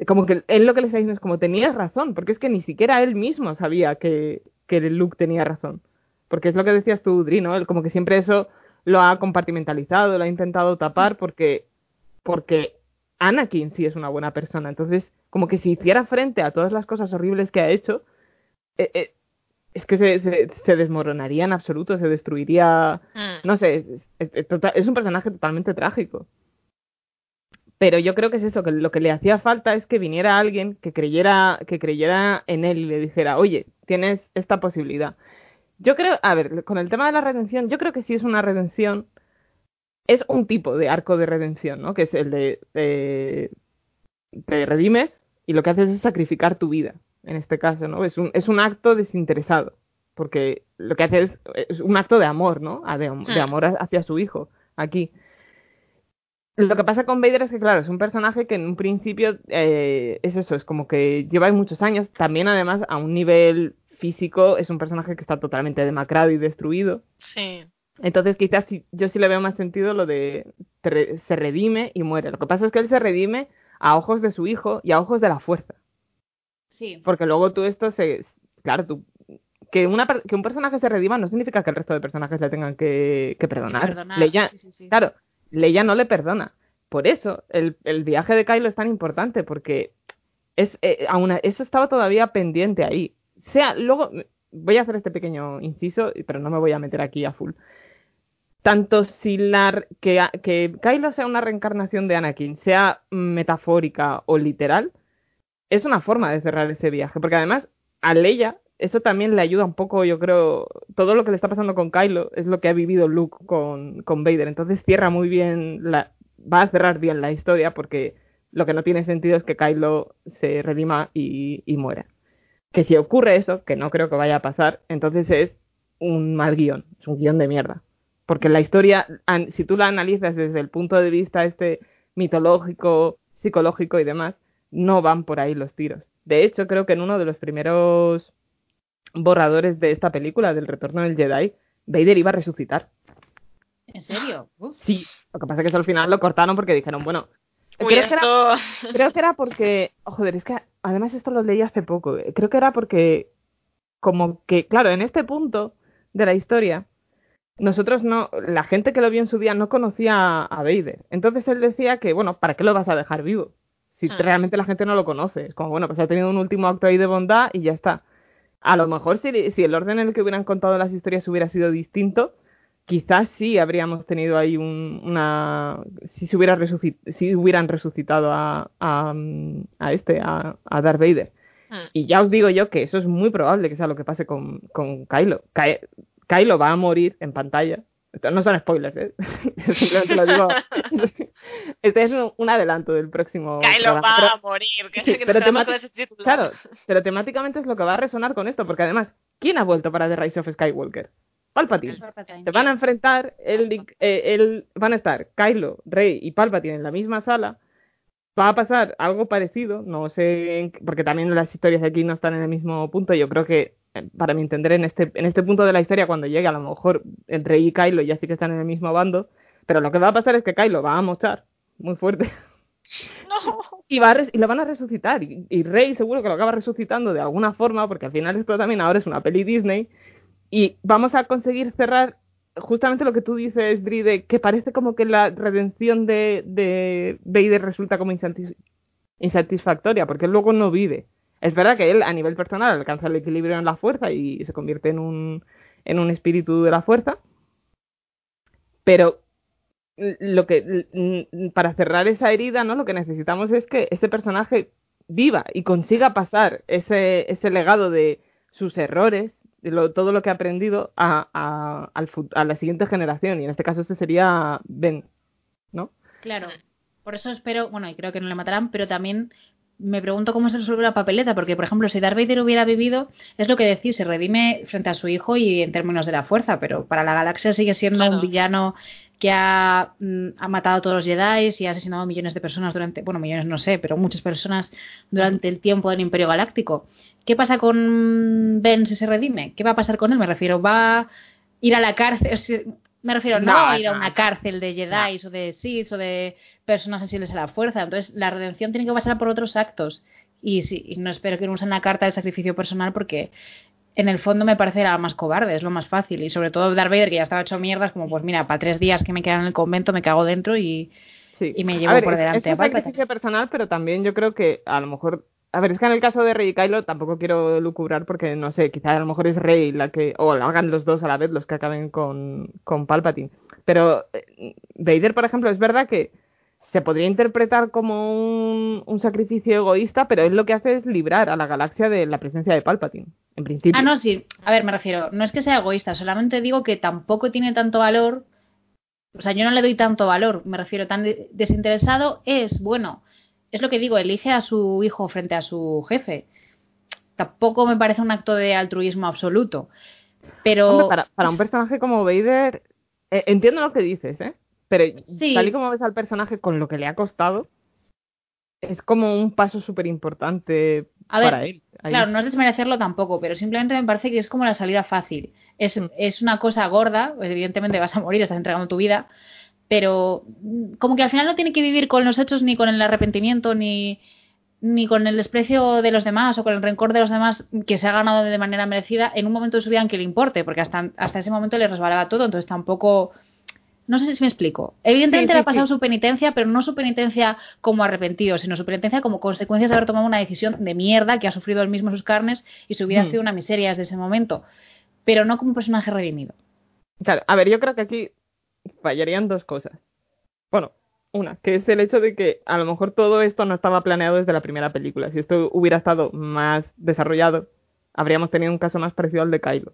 B: como que él lo que le está diciendo es como tenías razón, porque es que ni siquiera él mismo sabía que, que Luke tenía razón. Porque es lo que decías tú, Dri, ¿no? Como que siempre eso lo ha compartimentalizado, lo ha intentado tapar porque, porque Anakin sí es una buena persona. Entonces, como que si hiciera frente a todas las cosas horribles que ha hecho, eh, eh, es que se, se, se desmoronaría en absoluto, se destruiría
A: Mm.
B: no sé, es, es- es tota- es un personaje totalmente trágico. Pero yo creo que es eso, que lo que le hacía falta es que viniera alguien que creyera, que creyera en él y le dijera, oye, tienes esta posibilidad. Yo creo, a ver, con el tema de la redención, yo creo que sí es una redención, es un tipo de arco de redención, ¿no? Que es el de, de- te redimes y lo que haces es sacrificar tu vida, en este caso, ¿no? Es un, es un acto desinteresado, porque lo que hace es, es un acto de amor, ¿no? De,
A: Mm.
B: amor ha- hacia su hijo, aquí. Lo que pasa con Vader es que, claro, es un personaje que en un principio eh, es eso, es como que lleva muchos años, también además a un nivel físico es un personaje que está totalmente demacrado y destruido.
A: Sí.
B: Entonces quizás yo sí le veo más sentido lo de se redime y muere. Lo que pasa es que él se redime a ojos de su hijo y a ojos de la fuerza.
C: Sí.
B: Porque luego tú esto se... Claro, tú... Que, una, que un personaje se redima no significa que el resto de personajes le tengan que, que perdonar.
C: Perdonar,
B: Leia,
C: sí, sí, sí.
B: Claro, Leia no le perdona. Por eso el, el viaje de Kylo es tan importante, porque es, eh, aún eso estaba todavía pendiente ahí. Sea, luego, voy a hacer este pequeño inciso, pero no me voy a meter aquí a full. Tanto si la, que, a- que Kylo sea una reencarnación de Anakin, sea metafórica o literal, es una forma de cerrar ese viaje, porque además a Leia eso también le ayuda un poco, yo creo, todo lo que le está pasando con Kylo es lo que ha vivido Luke con, con Vader, entonces cierra muy bien, la, va a cerrar bien la historia porque lo que no tiene sentido es que Kylo se redima y, y muera. Que si ocurre eso, que no creo que vaya a pasar, entonces es un mal guion, es un guion de mierda. Porque la historia, si tú la analizas desde el punto de vista este mitológico, psicológico y demás, no van por ahí los tiros. De hecho, creo que en uno de los primeros borradores de esta película, del retorno del Jedi, Vader iba a resucitar.
C: ¿En serio? Uf.
B: Sí, lo que pasa es que eso al final lo cortaron porque dijeron, bueno,
A: Uy,
B: creo, que era,
A: esto...
B: creo que era porque, oh, joder, es que además esto lo leí hace poco, eh, creo que era porque, como que, claro, en este punto de la historia, nosotros no, la gente que lo vio en su día no conocía a Vader. Entonces él decía que, bueno, ¿para qué lo vas a dejar vivo? Si
A: Hmm.
B: realmente la gente no lo conoce. Es como, bueno, pues ha tenido un último acto ahí de bondad y ya está. A lo mejor si, si el orden en el que hubieran contado las historias hubiera sido distinto, quizás sí habríamos tenido ahí un- una... Si, se hubiera resucit- si hubieran resucitado a, a, a este, a, a Darth Vader.
A: Mm.
B: Y ya os digo yo que eso es muy probable que sea lo que pase con, con Kylo. Ky- Kylo va a morir en pantalla. Esto no son spoilers, ¿eh? Simplemente lo digo. Este es un, un adelanto del próximo.
A: Kylo va
B: Pero-
A: a morir. Que,
B: Sí,
A: que
B: pero
A: nos quedamos
B: temati-
A: con ese título.
B: Claro, pero temáticamente es lo que va a resonar con esto, porque además, ¿quién ha vuelto para The Rise of Skywalker? Palpatine. Se van a enfrentar, el, eh, el- van a estar Kylo, Rey y Palpatine en la misma sala. Va a pasar algo parecido, no sé, porque también las historias aquí no están en el mismo punto. Yo creo que, para mi entender, en este, en este punto de la historia, cuando llegue, a lo mejor el Rey y Kylo ya sí que están en el mismo bando. Pero lo que va a pasar es que Kylo va a mochar muy fuerte.
A: No.
B: Y, va a res- y lo van a resucitar. Y, y Rey seguro que lo acaba resucitando de alguna forma, porque al final esto también ahora es una peli Disney. Y vamos a conseguir cerrar justamente lo que tú dices, Dri, de que parece como que la redención de, de Vader resulta como insatis- insatisfactoria, porque luego no vive. Es verdad que él a nivel personal alcanza el equilibrio en la fuerza y se convierte en un, en un espíritu de la fuerza, pero lo que para cerrar esa herida, ¿no? Lo que necesitamos es que ese personaje viva y consiga pasar ese, ese legado de sus errores, de lo- todo lo que ha aprendido a, a, al a la siguiente generación. Y en este caso ese sería Ben, ¿no?
C: Claro. Por eso espero, bueno, y creo que no le matarán, pero también me pregunto cómo se resuelve la papeleta, porque por ejemplo, si Darth Vader hubiera vivido, es lo que decís, se redime frente a su hijo y en términos de la fuerza, pero para la galaxia sigue siendo
A: Claro.
C: un villano que ha, mm, ha matado a todos los Jedi y ha asesinado a millones de personas durante, bueno, millones no sé, pero muchas personas durante el tiempo del Imperio Galáctico. ¿Qué pasa con Ben si se redime? ¿Qué va a pasar con él? Me refiero, ¿va a ir a la cárcel? Me refiero, no,
B: No,
C: a ir a una cárcel de Jedi o de Sith o de personas sensibles a la fuerza. Entonces, la redención tiene que pasar por otros actos. Y, sí, y no espero que no usen la carta de sacrificio personal porque en el fondo me parece la más cobarde, es lo más fácil. Y sobre todo Darth Vader, que ya estaba hecho mierdas, como pues mira, para tres días que me quedan en el convento me cago dentro y,
B: Sí.
C: y me
B: A
C: llevo
B: ver,
C: por
B: es-
C: delante
B: Es
C: a
B: un
C: Palpatine.
B: sacrificio personal, pero también yo creo que a lo mejor. A ver, es que en el caso de Rey y Kylo tampoco quiero lucubrar porque no sé, quizá a lo mejor es Rey la que. O lo hagan los dos a la vez los que acaben con, con Palpatine. Pero eh, Vader, por ejemplo, es verdad que se podría interpretar como un, un sacrificio egoísta, pero él lo que hace es librar a la galaxia de la presencia de Palpatine, en principio.
C: Ah, no, sí. A ver, me refiero, no es que sea egoísta, solamente digo que tampoco tiene tanto valor. O sea, yo no le doy tanto valor, me refiero, tan de- desinteresado es, bueno, es lo que digo, elige a su hijo frente a su jefe. Tampoco me parece un acto de altruismo absoluto. Pero
B: Hombre, para, para un personaje como Vader, eh, entiendo lo que dices, ¿eh? Pero
C: Sí.
B: tal y como ves al personaje con lo que le ha costado, es como un paso súper importante
C: ver,
B: para él. ahí.
C: Claro, no es desmerecerlo tampoco, pero simplemente me parece que es como la salida fácil. Es,
B: Mm.
C: es una cosa gorda, pues evidentemente vas a morir, estás entregando tu vida, pero mm, como que al final no tiene que vivir con los hechos ni con el arrepentimiento ni, ni con el desprecio de los demás o con el rencor de los demás que se ha ganado de manera merecida en un momento de su vida en que le importe, porque hasta, hasta ese momento le resbalaba todo, entonces tampoco... No sé si me explico. Evidentemente
B: Sí,
C: le ha pasado
B: sí.
C: su penitencia, pero no su penitencia como arrepentido, sino su penitencia como consecuencia de haber tomado una decisión de mierda que ha sufrido él mismo sus carnes y su vida ha
B: Hmm.
C: sido una miseria desde ese momento. Pero no como un personaje redimido.
B: Claro, a ver, yo creo que aquí fallarían dos cosas. Bueno, una, que es el hecho de que a lo mejor todo esto no estaba planeado desde la primera película. Si esto hubiera estado más desarrollado, habríamos tenido un caso más parecido al de Kylo.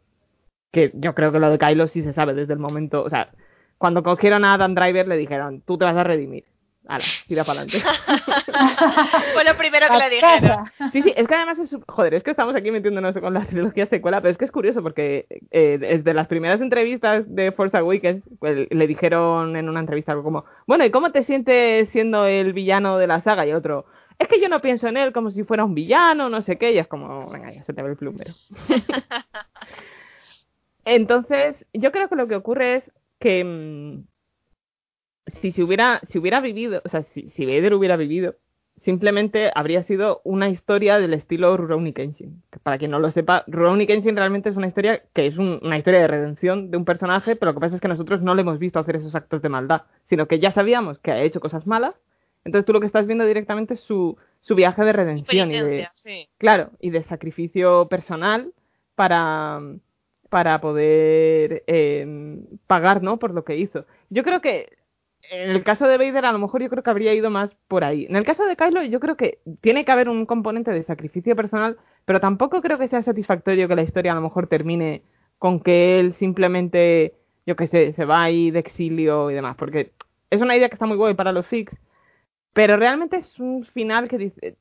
B: Que yo creo que lo de Kylo sí se sabe desde el momento. O sea, cuando cogieron a Adam Driver le dijeron, tú te vas a redimir. Hala, tira para adelante.
A: Fue lo primero que
C: A
A: le dijeron.
B: Sí, sí, es que además es. Joder, es que estamos aquí metiéndonos con la trilogía secuela, pero es que es curioso porque eh, desde las primeras entrevistas de Force Awakens pues, le dijeron en una entrevista algo como: Bueno, ¿y cómo te sientes siendo el villano de la saga? Y otro: Es que yo no pienso en él como si fuera un villano, no sé qué. Y es como: Venga, ya se te ve el plumero. Entonces, yo creo que lo que ocurre es que. Si se hubiera, si hubiera vivido, o sea, si, si Vader hubiera vivido, simplemente habría sido una historia del estilo Rurouni Kenshin. Para quien no lo sepa, Rurouni Kenshin realmente es una historia que es un- una historia de redención de un personaje, pero lo que pasa es que nosotros no le hemos visto hacer esos actos de maldad, sino que ya sabíamos que ha hecho cosas malas, entonces tú lo que estás viendo directamente es su, su viaje de redención y de,
A: sí.
B: Claro, y de sacrificio personal para, para poder eh, pagar, ¿no? Por lo que hizo. Yo creo que en el caso de Vader a lo mejor yo creo que habría ido más por ahí. En el caso de Kylo yo creo que tiene que haber un componente de sacrificio personal, pero tampoco creo que sea satisfactorio que la historia a lo mejor termine con que él simplemente, yo qué sé, se va ahí de exilio y demás, porque es una idea que está muy guay para los fics, pero realmente es un final que dice,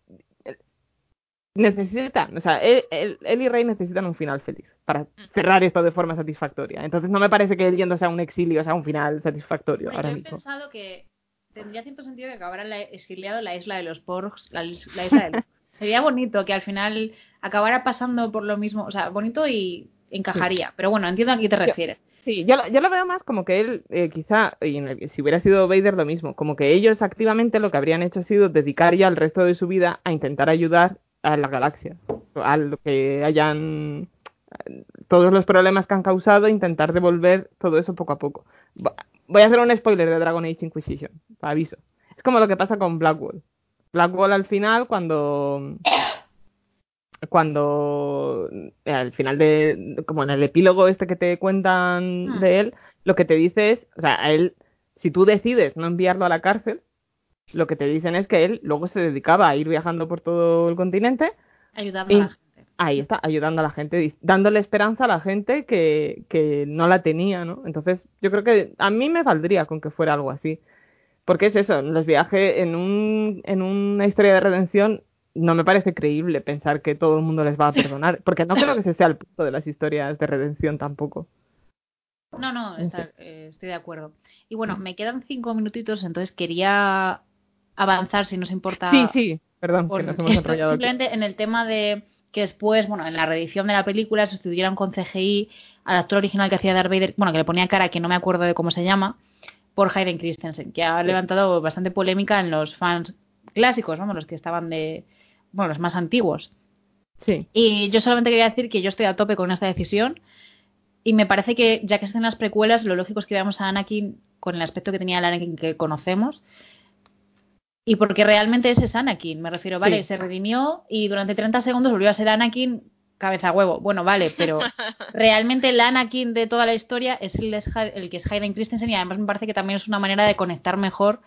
B: necesitan, o sea, él, él- él y Rey necesitan un final feliz para cerrar esto de forma satisfactoria. Entonces no me parece que él yéndose a un exilio sea un final satisfactorio ahora
C: yo he
B: mismo.
C: pensado que tendría cierto sentido que acabara en la- exiliado la isla de los Porgs, la, is- la isla de... Sería bonito que al final acabara pasando por lo mismo, o sea, bonito y encajaría. Pero bueno, entiendo a qué te refieres.
B: Sí, yo, lo- yo lo veo más como que él, eh, quizá, y en el- si hubiera sido Vader lo mismo, como que ellos activamente lo que habrían hecho ha sido dedicar ya el resto de su vida a intentar ayudar a la galaxia, a lo que hayan, todos los problemas que han causado, intentar devolver todo eso poco a poco. Voy a hacer un spoiler de Dragon Age Inquisition, aviso. Es como lo que pasa con Blackwall. Blackwall al final, cuando cuando al final de como en el epílogo este que te cuentan
C: Hmm.
B: de él, lo que te dice es, o sea, a él si tú decides no enviarlo a la cárcel, lo que te dicen es que él luego se dedicaba a ir viajando por todo el continente,
C: Ayudando
B: Y-
C: a la gente.
B: ahí está, ayudando a la gente, dándole esperanza a la gente que, que no la tenía, ¿no? Entonces, yo creo que a mí me valdría con que fuera algo así. Porque es eso, los viajes, en, un, en una historia de redención, no me parece creíble pensar que todo el mundo les va a perdonar. Porque no creo que ese sea el punto de las historias de redención tampoco.
C: No, no,
B: No
C: está- eh, estoy de acuerdo. Y bueno, me quedan cinco minutitos, entonces quería avanzar, si nos importa.
B: Sí, sí, perdón,
C: por
B: que nos hemos aquí.
C: simplemente en el tema de que después, bueno, en la reedición de la película sustituyeron con CGI al actor original que hacía Darth Vader, bueno, que le ponía cara que no me acuerdo de cómo se llama, por Hayden Christensen, que ha levantado bastante polémica en los fans clásicos, vamos, los que estaban de, bueno, los más antiguos.
B: Sí,
C: Y yo solamente quería decir que yo estoy a tope con esta decisión. Y me parece que, ya que se hacen las precuelas, lo lógico es que veamos a Anakin con el aspecto que tenía el Anakin que conocemos. Y porque realmente ese es Anakin, me refiero, vale,
B: Sí.
C: se redimió y durante 30 segundos volvió a ser Anakin cabeza a huevo. Bueno, vale, pero realmente el Anakin de toda la historia es el, el que es Hayden Christensen y además me parece que también es una manera de conectar mejor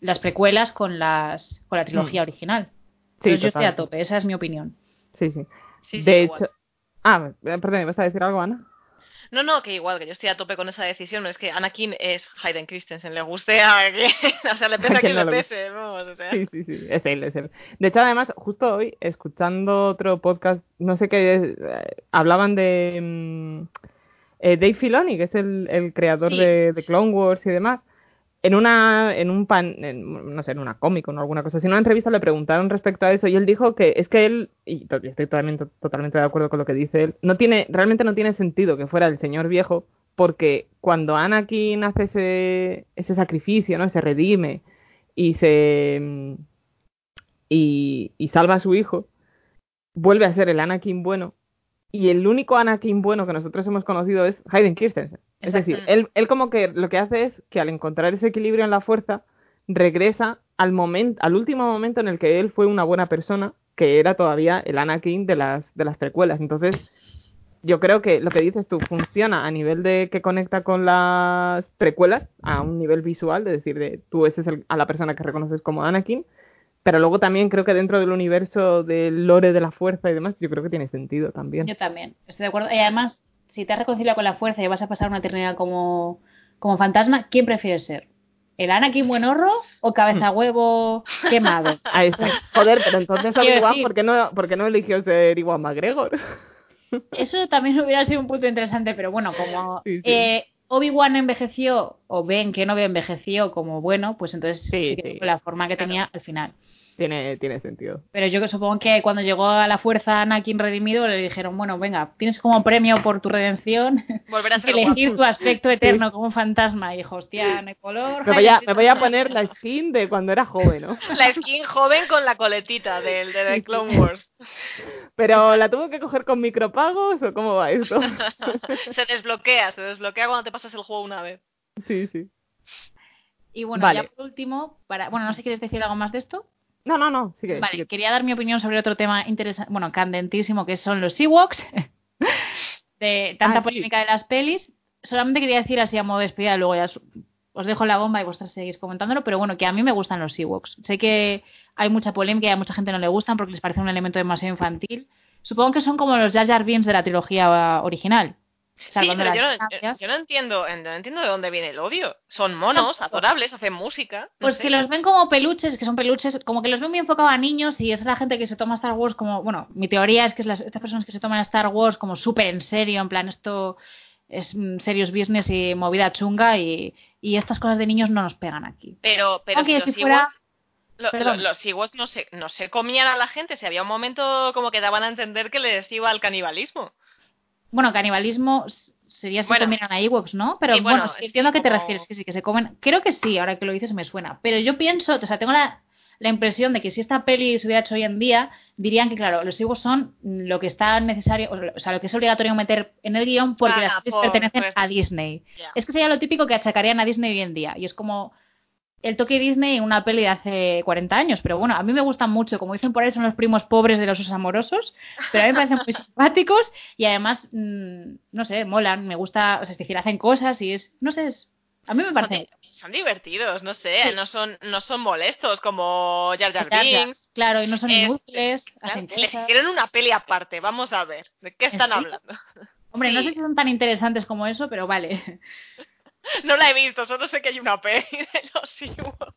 C: las precuelas con, las, con la trilogía original.
B: Mm. sí,
C: Entonces yo estoy a tope, esa es mi opinión.
B: Sí, sí.
A: Sí, sí,
B: de
A: igual.
B: hecho... Ah, perdón, ¿vas a decir algo, Ana?
A: No, no, que igual, que yo estoy a tope con esa decisión. Es que Anakin es Hayden Christensen, le guste a quien. o sea, le pese a
B: quien no
A: le pese, vamos, o sea.
B: Sí, sí, sí, es él, es él. De hecho, además, justo hoy, escuchando otro podcast, no sé qué, eh, hablaban de mm, eh, Dave Filoni, que es el, el creador
C: Sí.
B: de, de Clone Wars y demás. En una, en un pan, en, no sé, en una cómic o alguna cosa así, en una entrevista le preguntaron respecto a eso y él dijo que es que él, y to- y estoy totalmente, totalmente de acuerdo con lo que dice él, no tiene, realmente no tiene sentido que fuera el señor viejo, porque cuando Anakin hace ese, ese sacrificio, ¿no? Se redime y se y, y salva a su hijo, vuelve a ser el Anakin bueno. Y el único Anakin bueno que nosotros hemos conocido es Hayden Christensen. Es decir, él, él como que lo que hace es que al encontrar ese equilibrio en la fuerza, regresa al momento, al último momento en el que él fue una buena persona, que era todavía el Anakin de las, de las precuelas. Entonces, yo creo que lo que dices tú funciona a nivel de que conecta con las precuelas, a un nivel visual, de decir, de tú ese es el- a la persona que reconoces como Anakin, pero luego también creo que dentro del universo del lore de la fuerza y demás, yo creo que tiene sentido también.
C: Yo también, estoy de acuerdo. Y además, si te has reconciliado con la fuerza y vas a pasar una eternidad como, como fantasma, ¿quién prefieres ser? ¿El Anakin buenorro o cabeza huevo quemado?
B: Ahí está. Joder, pero entonces Obi-Wan, ¿por qué no, por qué no eligió ser Iwan McGregor?
C: Eso también hubiera sido un punto interesante, pero bueno, como
B: Sí, sí.
C: eh, Obi-Wan envejeció, o Ben que no envejeció como bueno, pues entonces
B: Sí,
C: sí, que la forma que
A: Claro.
C: tenía al final.
B: Tiene, tiene sentido.
C: Pero yo que supongo que cuando llegó a la fuerza Anakin redimido le dijeron, bueno, venga, tienes como premio por tu redención
A: Volver a ser
C: elegir
A: guapo.
C: tu aspecto eterno como un fantasma. Y dijo, hostia, no hay color.
B: Me voy, a,
C: Hayden
B: me voy a
C: Christensen".
B: poner la skin de cuando era joven, ¿no?
A: La skin joven con la coletita del de Clone Wars.
B: Pero ¿la tuvo que coger con micropagos o cómo va esto?
A: se desbloquea, se desbloquea cuando te pasas el juego una vez.
B: Sí, sí.
C: Y bueno,
B: Vale.
C: ya por último, para, bueno, no sé si quieres decir algo más de esto.
B: No, no, no, sigue.
C: Vale,
B: sigue.
C: quería dar mi opinión sobre otro tema interesante, bueno, candentísimo, que son los Ewoks. de tanta
B: Ah, sí.
C: polémica de las pelis. Solamente quería decir así a modo de despedida, luego ya os- dejo la bomba y vosotras seguís comentándolo, pero bueno, que a mí me gustan los Ewoks. Sé que hay mucha polémica y a mucha gente no le gustan porque les parece un elemento demasiado infantil. Supongo que son como los Jar Jar Binks de la trilogía original.
A: Sí, pero yo no, yo, yo no entiendo, no entiendo de dónde viene el odio. Son monos,
C: Tampoco.
A: adorables, hacen música. no
C: Pues
A: sé.
C: que los ven como peluches, que son peluches, como que los ven muy enfocados a niños y es la gente que se toma Star Wars como, bueno, mi teoría es que es las, estas personas que se toman Star Wars como súper en serio, en plan esto es mm, serious business y movida chunga y, y estas cosas de niños no nos pegan aquí.
A: Pero, pero
C: Aunque
A: si los
C: si fuera-
A: Ewoks- lo-
C: Perdón.
A: lo- los Ewoks no se, no se comían a la gente, si había un momento como que daban a entender que les iba al canibalismo.
C: Bueno, canibalismo, sería si
A: Bueno.
C: comieran a Ewoks, ¿no? Pero
A: Sí, bueno,
C: bueno, entiendo a qué te
A: como-
C: refieres, que sí, que se comen. Creo que sí, ahora que lo dices me suena. Pero yo pienso, o sea, tengo la, la impresión de que si esta peli se hubiera hecho hoy en día, dirían que, claro, los Ewoks son lo que está necesario, o sea, lo que es obligatorio meter en el guion porque
A: Ah,
C: las pelis
A: por-
C: pertenecen a Disney. Es que sería lo típico que achacarían a Disney hoy en día. Y es como el toque Disney en una peli de hace 40 años. Pero bueno, a mí me gustan mucho. Como dicen por ahí, son los primos pobres de los osos amorosos. Pero a mí me parecen muy simpáticos y además, mm, no sé, molan. Me gusta, o sea, es decir, hacen cosas y es, no sé, es- a mí me
A: Son,
C: parece.
A: di- son divertidos, no sé,
C: Sí.
A: no son no son molestos como Jar Jar Binks.
C: Claro, y no son
A: Este,
C: inútiles,
A: Claro, les hicieron una peli aparte, vamos a ver, ¿de qué están
C: ¿Sí?
A: hablando?
C: Hombre, no sé si son tan interesantes como eso, pero vale.
A: No la he visto, solo sé que hay una peli de los Ewoks.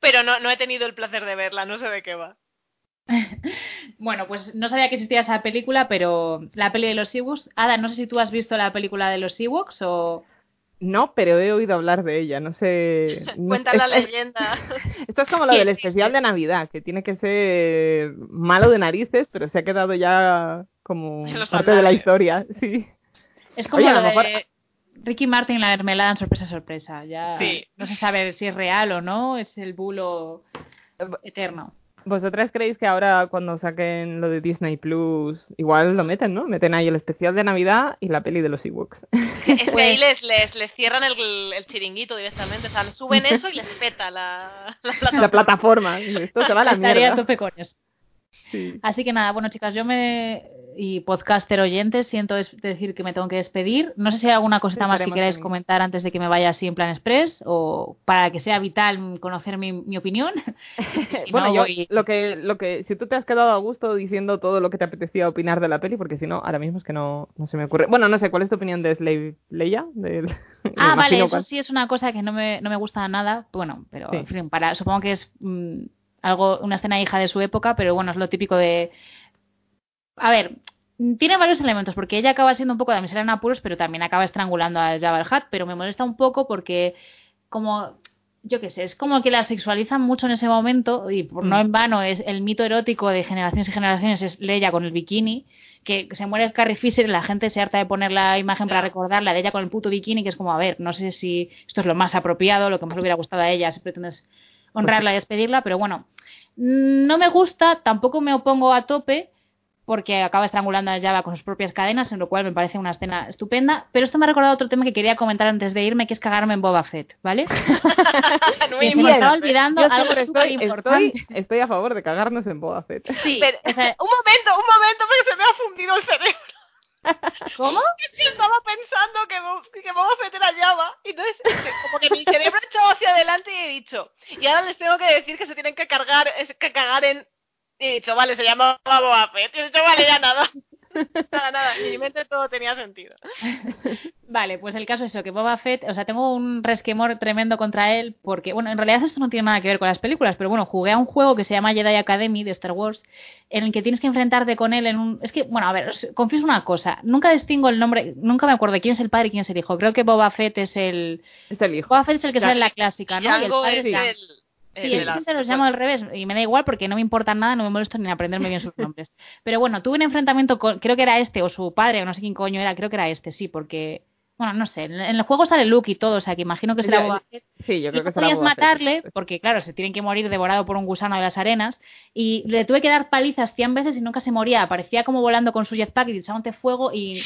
A: Pero no, no he tenido el placer de verla, no sé de qué va.
C: Bueno, pues no sabía que existía esa película, pero la peli de los Ewoks. Ada, no sé si tú has visto la película de los Ewoks o...
B: No, pero he oído hablar de ella, no sé. no-
A: Cuenta la
B: es-
A: leyenda.
B: Esto es como lo del especial de Navidad, que tiene que ser malo de narices, pero se ha quedado ya como parte de la historia, sí.
C: Es como
B: Oye,
C: lo
B: lo mejor-
C: de Ricky Martin la mermelada en sorpresa sorpresa. Ya
A: Sí.
C: no se sabe si es real o no, es el bulo eterno.
B: ¿Vosotras creéis que ahora cuando saquen lo de Disney Plus, igual lo meten, ¿no? Meten ahí el especial de Navidad y la peli de los Ewoks.
A: Es que ahí
C: Pues-
A: les, les, les cierran el, el chiringuito directamente, o sea, suben eso y les peta la, la plataforma.
B: la plataforma. Esto se va a la
C: Estaría a
B: mierda.
C: tope con eso.
B: Sí.
C: Así que nada, bueno chicas, yo me y podcaster oyentes siento decir que me tengo que despedir. No sé si hay alguna cosita más que queráis
B: también.
C: comentar antes de que me vaya así en plan express o para que sea vital conocer mi, mi opinión. Si
B: bueno,
C: no,
B: yo
C: voy-
B: lo que, lo que, si tú te has quedado a gusto diciendo todo lo que te apetecía opinar de la peli, porque si no, ahora mismo es que no, no se me ocurre. Bueno, no sé, ¿cuál es tu opinión de Slave Leia? Del-
C: Ah, vale, eso
B: cuál-
C: sí es una cosa que no me, no me gusta nada. Bueno, pero
B: Sí.
C: en fin, para, supongo que es mm, algo, una escena hija de su época, pero bueno, es lo típico de. A ver, tiene varios elementos, porque ella acaba siendo un poco de damisela en apuros, pero también acaba estrangulando a Jabba el Hutt, pero me molesta un poco porque, como. Yo qué sé, es como que la sexualizan mucho en ese momento, y por no
B: Mm.
C: en vano es el mito erótico de generaciones y generaciones, es Leia con el bikini, que se muere Carrie Fisher y la gente se harta de poner la imagen para recordarla de ella con el puto bikini, que es como, a ver, no sé si esto es lo más apropiado, lo que más le hubiera gustado a ella, si pretendes honrarla y despedirla, pero bueno, no me gusta, tampoco me opongo a tope, porque acaba estrangulando a Java con sus propias cadenas, en lo cual me parece una escena estupenda, pero esto me ha recordado otro tema que quería comentar antes de irme, que es cagarme en Boba Fett, ¿vale? Que se me estaba olvidando
B: Yo
C: algo súper importante.
B: estoy, estoy a favor de cagarnos en Boba Fett.
C: Sí,
A: Pero-
C: o sea,
A: Un momento, un momento, porque se me ha fundido el cerebro.
C: ¿Cómo?
A: que sí estaba pensando que, Bo- que Boba Fett era Java. Y entonces, este, como que mi cerebro ha echado hacia adelante y he dicho, y ahora les tengo que decir que se tienen que cargar, que cagar en... Y he dicho, vale, se llama Boba Fett. Y he dicho, vale, ya nada. Nada, nada, en mi mente todo tenía sentido.
C: Vale, pues el caso es eso, que Boba Fett, o sea, tengo un resquemor tremendo contra él, porque, bueno, en realidad esto no tiene nada que ver con las películas, pero bueno, jugué a un juego que se llama Jedi Academy de Star Wars, en el que tienes que enfrentarte con él en un... Es que, bueno, a ver, os confieso una cosa, nunca distingo el nombre, nunca me acuerdo de quién es el padre y quién es el hijo, creo que Boba Fett es el...
B: Es el hijo.
C: Boba Fett es el que
B: Ya.
C: sale en la clásica, ¿no? Y el padre
A: es el...
C: Sí,
A: de la-
C: que siempre los llamo al revés y me da igual porque no me importa nada, no me molesto ni en aprenderme bien sus nombres. Pero bueno, tuve un enfrentamiento con, creo que era este o su padre o no sé quién coño era, creo que era este, sí, porque, bueno, no sé, en el juego sale Luke y todo, o sea que imagino que será.
B: Sí, yo
C: Y
B: creo que
C: podías
B: Boba Fett.
C: matarle porque, claro, se tienen que morir devorado por un gusano de las arenas y le tuve que dar palizas 100 veces y nunca se moría. Aparecía como volando con su jetpack y echándote fuego y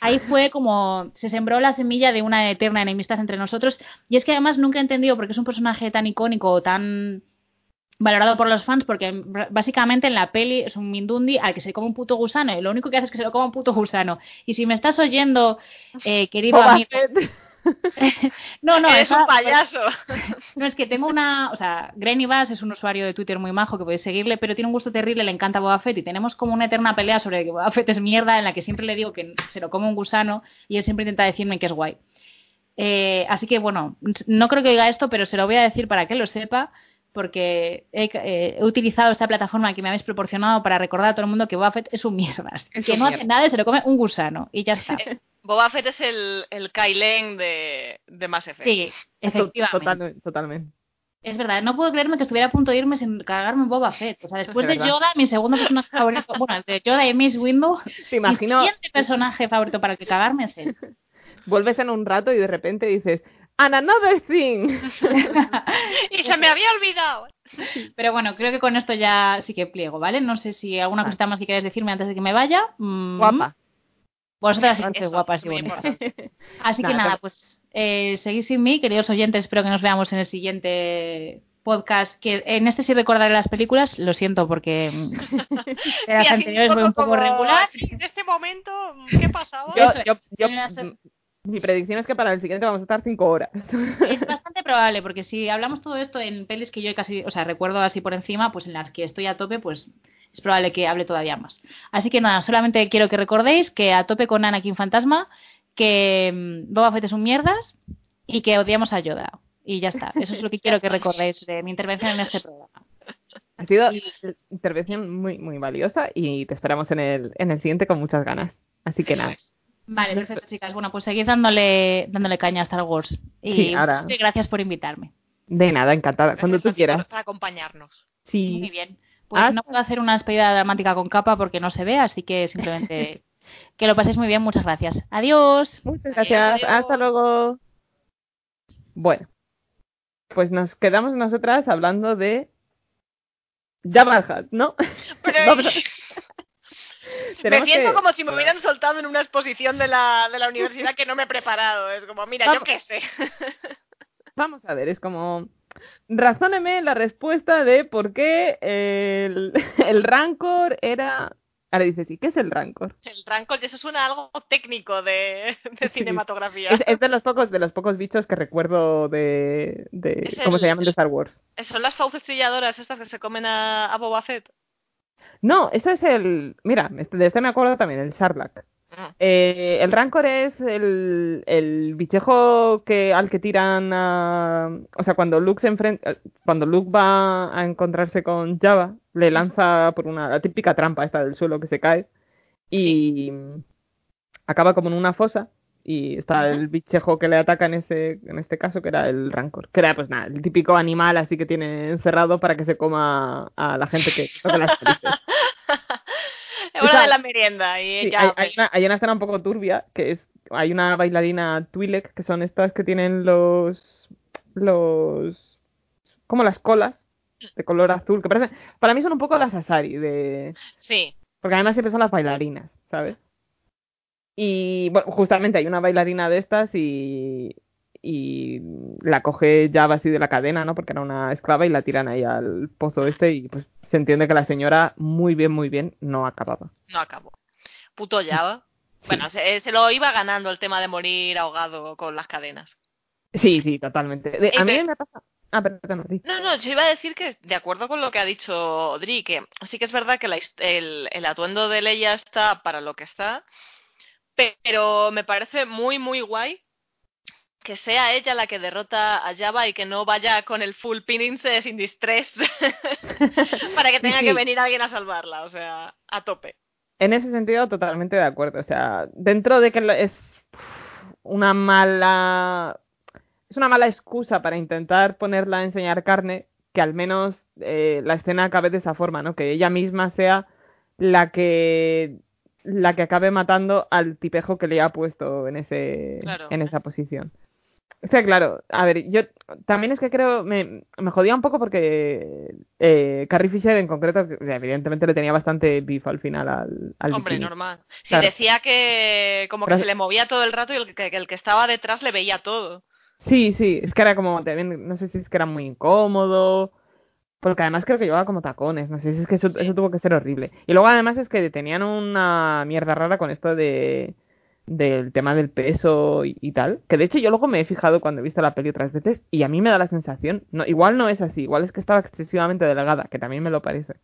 C: ahí fue como se sembró la semilla de una eterna enemistad entre nosotros. Y es que además nunca he entendido por qué es un personaje tan icónico o tan valorado por los fans porque básicamente en la peli es un Mindundi al que se come un puto gusano y lo único que hace es que se lo coma un puto gusano y si me estás oyendo eh, querido
B: Boba
C: amigo
B: Fett.
C: No no esa-
A: un payaso.
C: no, es que tengo una. O sea, Granny Bass es un usuario de Twitter muy majo que podéis seguirle, pero tiene un gusto terrible, le encanta Boba Fett y tenemos como una eterna pelea sobre que Boba Fett es mierda, en la que siempre le digo que se lo come un gusano y él siempre intenta decirme que es guay. Eh, así que bueno, no creo que oiga esto, pero se lo voy a decir para que lo sepa, porque he, eh, he utilizado esta plataforma que me habéis proporcionado para recordar a todo el mundo que Boba Fett es un mierdas,
B: Es
C: que
B: un
C: no hace nada y se lo come un gusano y ya está.
A: Boba Fett es el, el Kylen de, de Mass Effect.
C: Sí, efectivamente.
B: total- totalmente.
C: Es verdad, no puedo creerme que estuviera a punto de irme sin cagarme en Boba Fett. O sea, después
B: De
C: de
B: verdad.
C: Yoda, mi segundo personaje favorito, bueno, de Yoda y Miss Window,
B: Te imagino,
C: mi siguiente personaje favorito para el que cagarme es él.
B: vuelves en un rato y de repente dices, and another thing.
A: Y se me había olvidado.
C: Pero bueno, creo que con esto ya sí que pliego, ¿vale? No sé si alguna
B: Vale.
C: cosita más que queráis decirme antes de que me vaya. Mm,
B: Guapa.
C: Vosotras sí que guapas y bonitas. Así que
B: Nada,
C: pues eh, seguid sin mí, queridos oyentes. Espero que nos veamos en el siguiente podcast. Que en este sí recordaré las películas. Lo siento porque mm,
A: Sí,
C: las
A: así
C: anteriores voy un poco regular.
A: en este momento, ¿qué pasaba?
B: Yo, yo, yo- mi predicción es que para el siguiente vamos a estar cinco horas.
C: Es bastante probable, porque si hablamos todo esto en pelis que yo casi, o sea, recuerdo así por encima, pues en las que estoy a tope, pues es probable que hable todavía más. Así que nada, solamente quiero que recordéis que a tope con Anakin Fantasma, que mm, Boba Fett es un mierdas y que odiamos a Yoda. Y ya está. Eso es lo que quiero que recordéis de mi intervención en este programa.
B: Ha sido
C: Y-
B: intervención muy, muy valiosa y te esperamos en el, en el siguiente con muchas ganas. Así que nada.
C: Vale, perfecto, chicas. Bueno, pues seguid dándole, dándole caña a Star Wars. Y
B: Sí, ahora-
C: gracias por invitarme.
B: De nada, encantada. Cuando tú
A: Gracias a ti
B: quieras.
A: por- por acompañarnos.
C: Muy
B: Sí.
C: bien. Pues
B: Hasta-
C: no puedo hacer una despedida dramática con capa porque no se ve, así que simplemente que lo paséis muy bien. Muchas gracias. Adiós.
B: Muchas gracias.
A: adiós.
B: Hasta luego. Bueno. Pues nos quedamos nosotras hablando de Jabba Hutt, ¿no?
A: Pero me siento
B: que-
A: como si me hubieran soltado en una exposición de la, de la universidad que no me he preparado. Es como, mira, yo qué sé.
B: Vamos a ver, es como... Razóneme la respuesta de por qué el, el Rancor era... Ahora dices, ¿y qué es el Rancor?
A: El Rancor, eso suena a algo técnico de, de
B: Sí.
A: cinematografía.
B: Es, es de los pocos de los pocos bichos que recuerdo de, de ¿cómo
A: el-
B: se llaman de Star Wars?
A: Son las fauces trilladoras estas que se comen a, a Boba Fett.
B: No, eso es el, mira, de este me acuerdo también, el Sarlacc.
A: Ah,
B: Eh, el Rancor es el, el bichejo que al que tiran a... O sea, cuando Luke se enfrenta... Cuando Luke va a encontrarse con Java, le lanza por una... La típica trampa esta del suelo que se cae. Y acaba como en una fosa. Y está el bichejo que le ataca en ese en este caso, que era el Rancor. Que era, pues nada, el típico animal así que tiene encerrado para que se coma a la gente que las.
A: Es hora
B: Esa-
A: de la merienda y
B: Sí,
A: ya.
B: hay, hay una, hay una escena un poco turbia, que es, hay una bailarina Twi'lek, que son estas que tienen los, los, como las colas de color azul, que parecen, para mí son un poco las Asari, de,
A: Sí.
B: porque además siempre son las bailarinas, ¿sabes? Y, bueno, justamente hay una bailarina de estas y, y la coge Java así de la cadena, ¿no? Porque era una esclava y la tiran ahí al pozo este y pues se entiende que la señora muy bien, muy bien no acababa.
A: No acabó. Puto Java. Bueno, se, se lo iba ganando el tema de morir ahogado con las cadenas.
B: Sí, sí, totalmente. De- a mí me pasa. Ah, perdón.
A: No, no, yo iba a decir que de acuerdo con lo que ha dicho Dri, que sí que es verdad que la el, el atuendo de Leia está para lo que está, pero me parece muy, muy guay que sea ella la que derrota a Java y que no vaya con el full pinnince sin distress para que tenga
B: Sí,
A: que venir alguien a salvarla, o sea, a tope.
B: En ese sentido, totalmente de acuerdo. O sea, dentro de que es una mala. Es una mala excusa para intentar ponerla a enseñar carne, que al menos eh, la escena acabe de esa forma, ¿no? Que ella misma sea la que la que acabe matando al tipejo que le ha puesto en ese
A: Claro.
B: en esa posición. O sea, claro, a ver, yo también es que creo, me, me jodía un poco porque eh, Carrie Fisher en concreto, evidentemente le tenía bastante beef al final al, al
A: Hombre,
B: bikini.
A: normal. Si
B: Claro.
A: decía que como que
B: Pero-
A: se le movía todo el rato y el que, que el que estaba detrás le veía todo.
B: Sí, sí, es que era como, también, no sé si es que era muy incómodo, porque además creo que llevaba como tacones, no sé si es que eso,
A: Sí.
B: eso tuvo que ser horrible. Y luego además es que tenían una mierda rara con esto de del tema del peso y, y tal, que de hecho yo luego me he fijado cuando he visto la peli otras veces y a mí me da la sensación, no, igual no es así, igual es que estaba excesivamente delgada, que también me lo parece,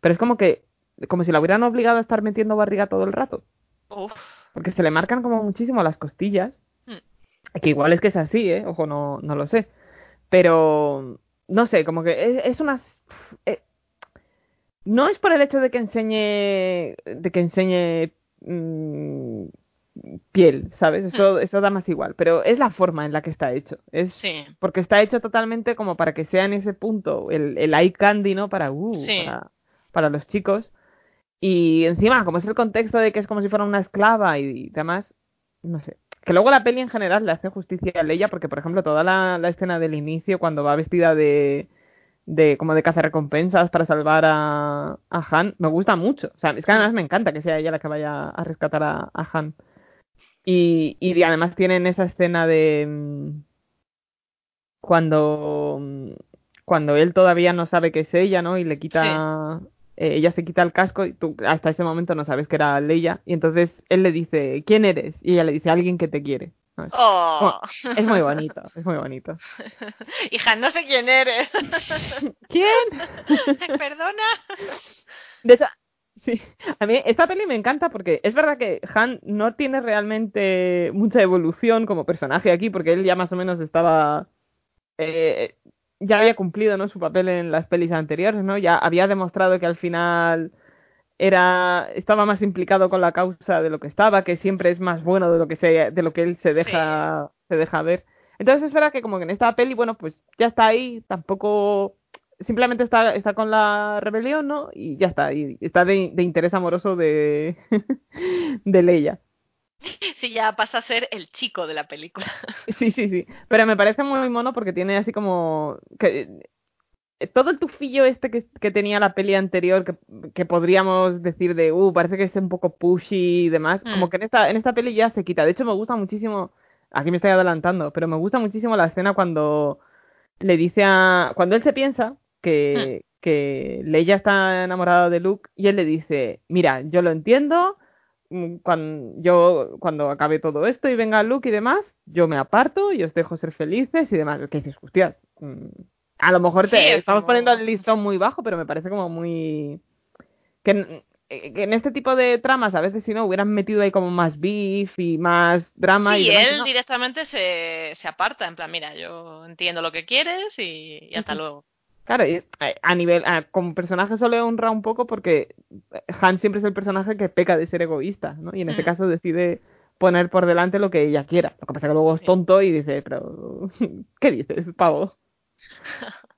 B: pero es como que, como si la hubieran obligado a estar metiendo barriga todo el rato.
A: Uf.
B: Porque se le marcan como muchísimo las costillas.
A: Hmm.
B: Que igual es que es así, ¿eh? Ojo, no, no lo sé. Pero, no sé, como que es, es una... eh, no es por el hecho de que enseñe... De que enseñe... mm, piel, ¿sabes? Eso, eso da más igual, pero es la forma en la que está hecho. Es
A: Sí.
B: porque está hecho totalmente como para que sea en ese punto el, el eye candy, ¿no? Para, uh,
A: Sí.
B: para, para los chicos. Y encima, como es el contexto de que es como si fuera una esclava y, y demás, no sé. Que luego la peli en general le hace justicia a Leia, porque por ejemplo toda la, la escena del inicio, cuando va vestida de, de como de cazarrecompensas para salvar a, a Han, me gusta mucho. O sea, es que además me encanta que sea ella la que vaya a rescatar a, a Han. Y, y además tienen esa escena de mm, cuando, mm, cuando él todavía no sabe que es ella, ¿no? Y le quita, eh, ella se quita el casco y tú hasta ese momento no sabes que era Leia. Y entonces él le dice, ¿quién eres? Y ella le dice, alguien que te quiere. ¿no? Es,
A: Oh.
B: es muy bonito, es muy bonito.
A: Hija, no sé quién eres.
B: ¿Quién?
A: Perdona.
B: De hecho, sí, a mí esta peli me encanta porque es verdad que Han no tiene realmente mucha evolución como personaje aquí, porque él ya más o menos estaba. eh, ya había cumplido ¿no? su papel en las pelis anteriores, ¿no? Ya había demostrado que al final era estaba más implicado con la causa de lo que estaba, que siempre es más bueno de lo que se, de lo que él se deja, se deja ver. Entonces es verdad que como que en esta peli, bueno, pues ya está ahí, tampoco simplemente está, está con la rebelión, ¿no? Y ya está, y está de, de interés amoroso de, de Leia.
A: Sí, ya pasa a ser el chico de la película.
B: Sí, sí, sí. Pero me parece muy mono porque tiene así como. Que, eh, todo el tufillo este que, que tenía la peli anterior, que, que podríamos decir de, uh, parece que es un poco pushy y demás,
A: Mm.
B: como que en esta, en esta peli ya se quita. De hecho, me gusta muchísimo. Aquí me estoy adelantando, pero me gusta muchísimo la escena cuando le dice a. Cuando él se piensa que, que Leia está enamorada de Luke y él le dice: Mira, yo lo entiendo cuando yo cuando acabe todo esto y venga Luke y demás, yo me aparto y os dejo ser felices y demás. ¿Qué dices? Hostia, mm, a lo mejor te
A: Sí, es
B: estamos
A: como-
B: poniendo el listón muy bajo, pero me parece como muy que en, eh, que en este tipo de tramas a veces si no hubieran metido ahí como más beef y más drama y demás,
A: él
B: ¿no?
A: directamente se, se aparta, en plan, mira, yo entiendo lo que quieres y, y hasta luego.
B: Claro, y a- nivel, a- como personaje solo le honra un poco porque Han siempre es el personaje que peca de ser egoísta, ¿no? Y en este
A: Mm.
B: caso decide poner por delante lo que ella quiera. Lo que pasa que luego es tonto y dice, pero ¿qué dices, pavo?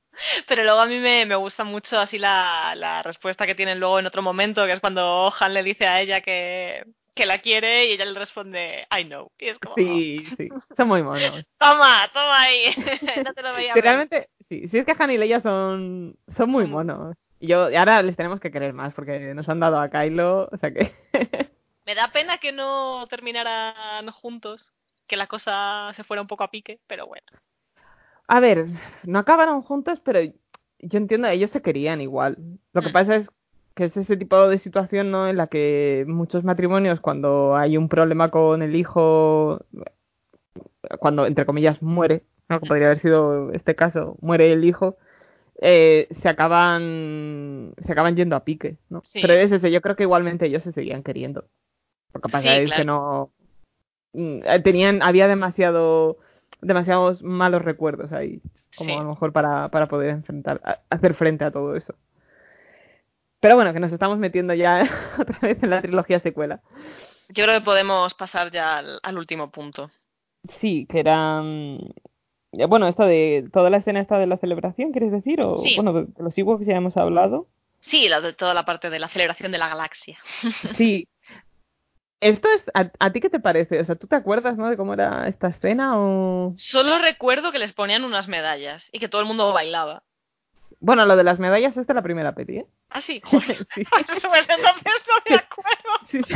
A: Pero luego a mí me, me gusta mucho así la, la respuesta que tienen luego en otro momento, que es cuando Han le dice a ella que, que la quiere y ella le responde, I know. Y es como,
B: Sí, sí, son muy monos.
A: toma, toma ahí. no te lo veía
B: realmente, sí, sí es que Han y Leia son, son muy monos. Y yo, y ahora les tenemos que querer más porque nos han dado a Kylo, o sea que...
A: Me da pena que no terminaran juntos, que la cosa se fuera un poco a pique, pero bueno.
B: A ver, no acabaron juntos, pero yo entiendo, ellos se querían igual. Lo que
A: Mm.
B: pasa es que es ese tipo de situación, ¿no? En la que muchos matrimonios, cuando hay un problema con el hijo, cuando, entre comillas, muere, ¿no? Que podría haber sido este caso, muere el hijo, eh, se acaban se acaban yendo a pique, ¿no?
A: Sí.
B: Pero es ese, yo creo que igualmente ellos se seguían queriendo. Lo que pasa
A: Sí,
B: es que no mm, eh, tenían, había demasiado demasiados malos recuerdos ahí, como
A: Sí.
B: a lo mejor para, para poder enfrentar, a- hacer frente a todo eso. Pero bueno, que nos estamos metiendo ya otra vez en la trilogía secuela.
A: Yo creo que podemos pasar ya al, al último punto.
B: Sí, que era. Eh, Bueno, esto de toda la escena esta de la celebración, ¿quieres decir? O
A: Sí.
B: bueno, de de los Ewoks ya hemos hablado.
A: Sí, la de toda la parte de la celebración de la galaxia.
B: Sí. Esto es, ¿a, a ti qué te parece? O sea, ¿tú te acuerdas, no, de cómo era esta escena o...?
A: Solo recuerdo que les ponían unas medallas y que todo el mundo bailaba.
B: Bueno, lo de las medallas es de la primera peli, ¿eh?
A: Ah, sí, joder.
B: Sí.
A: Pues entonces no me acuerdo.
B: Sí, sí.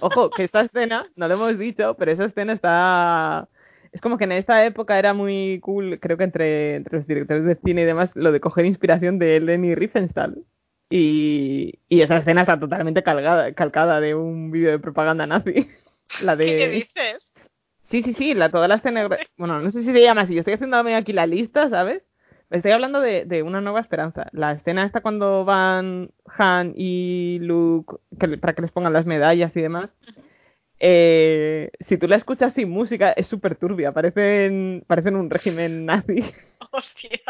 B: Ojo, que esta escena, no lo hemos dicho, pero esa escena está... Es como que en esta época era muy cool, creo que entre, entre los directores de cine y demás, lo de coger inspiración de Leni Riefenstahl. Y, y esa escena está totalmente calcada, calcada de un vídeo de propaganda nazi. La de...
A: ¿Qué dices?
B: Sí, sí, sí, la, toda la escena. Bueno, no sé si se llama así. Yo estoy haciendo aquí la lista, ¿sabes? Estoy hablando de, de Una Nueva Esperanza. La escena esta cuando van Han y Luke que para que les pongan las medallas y demás. Eh, si tú la escuchas sin música, es súper turbia. Parecen, parecen un régimen nazi.
A: Hostias.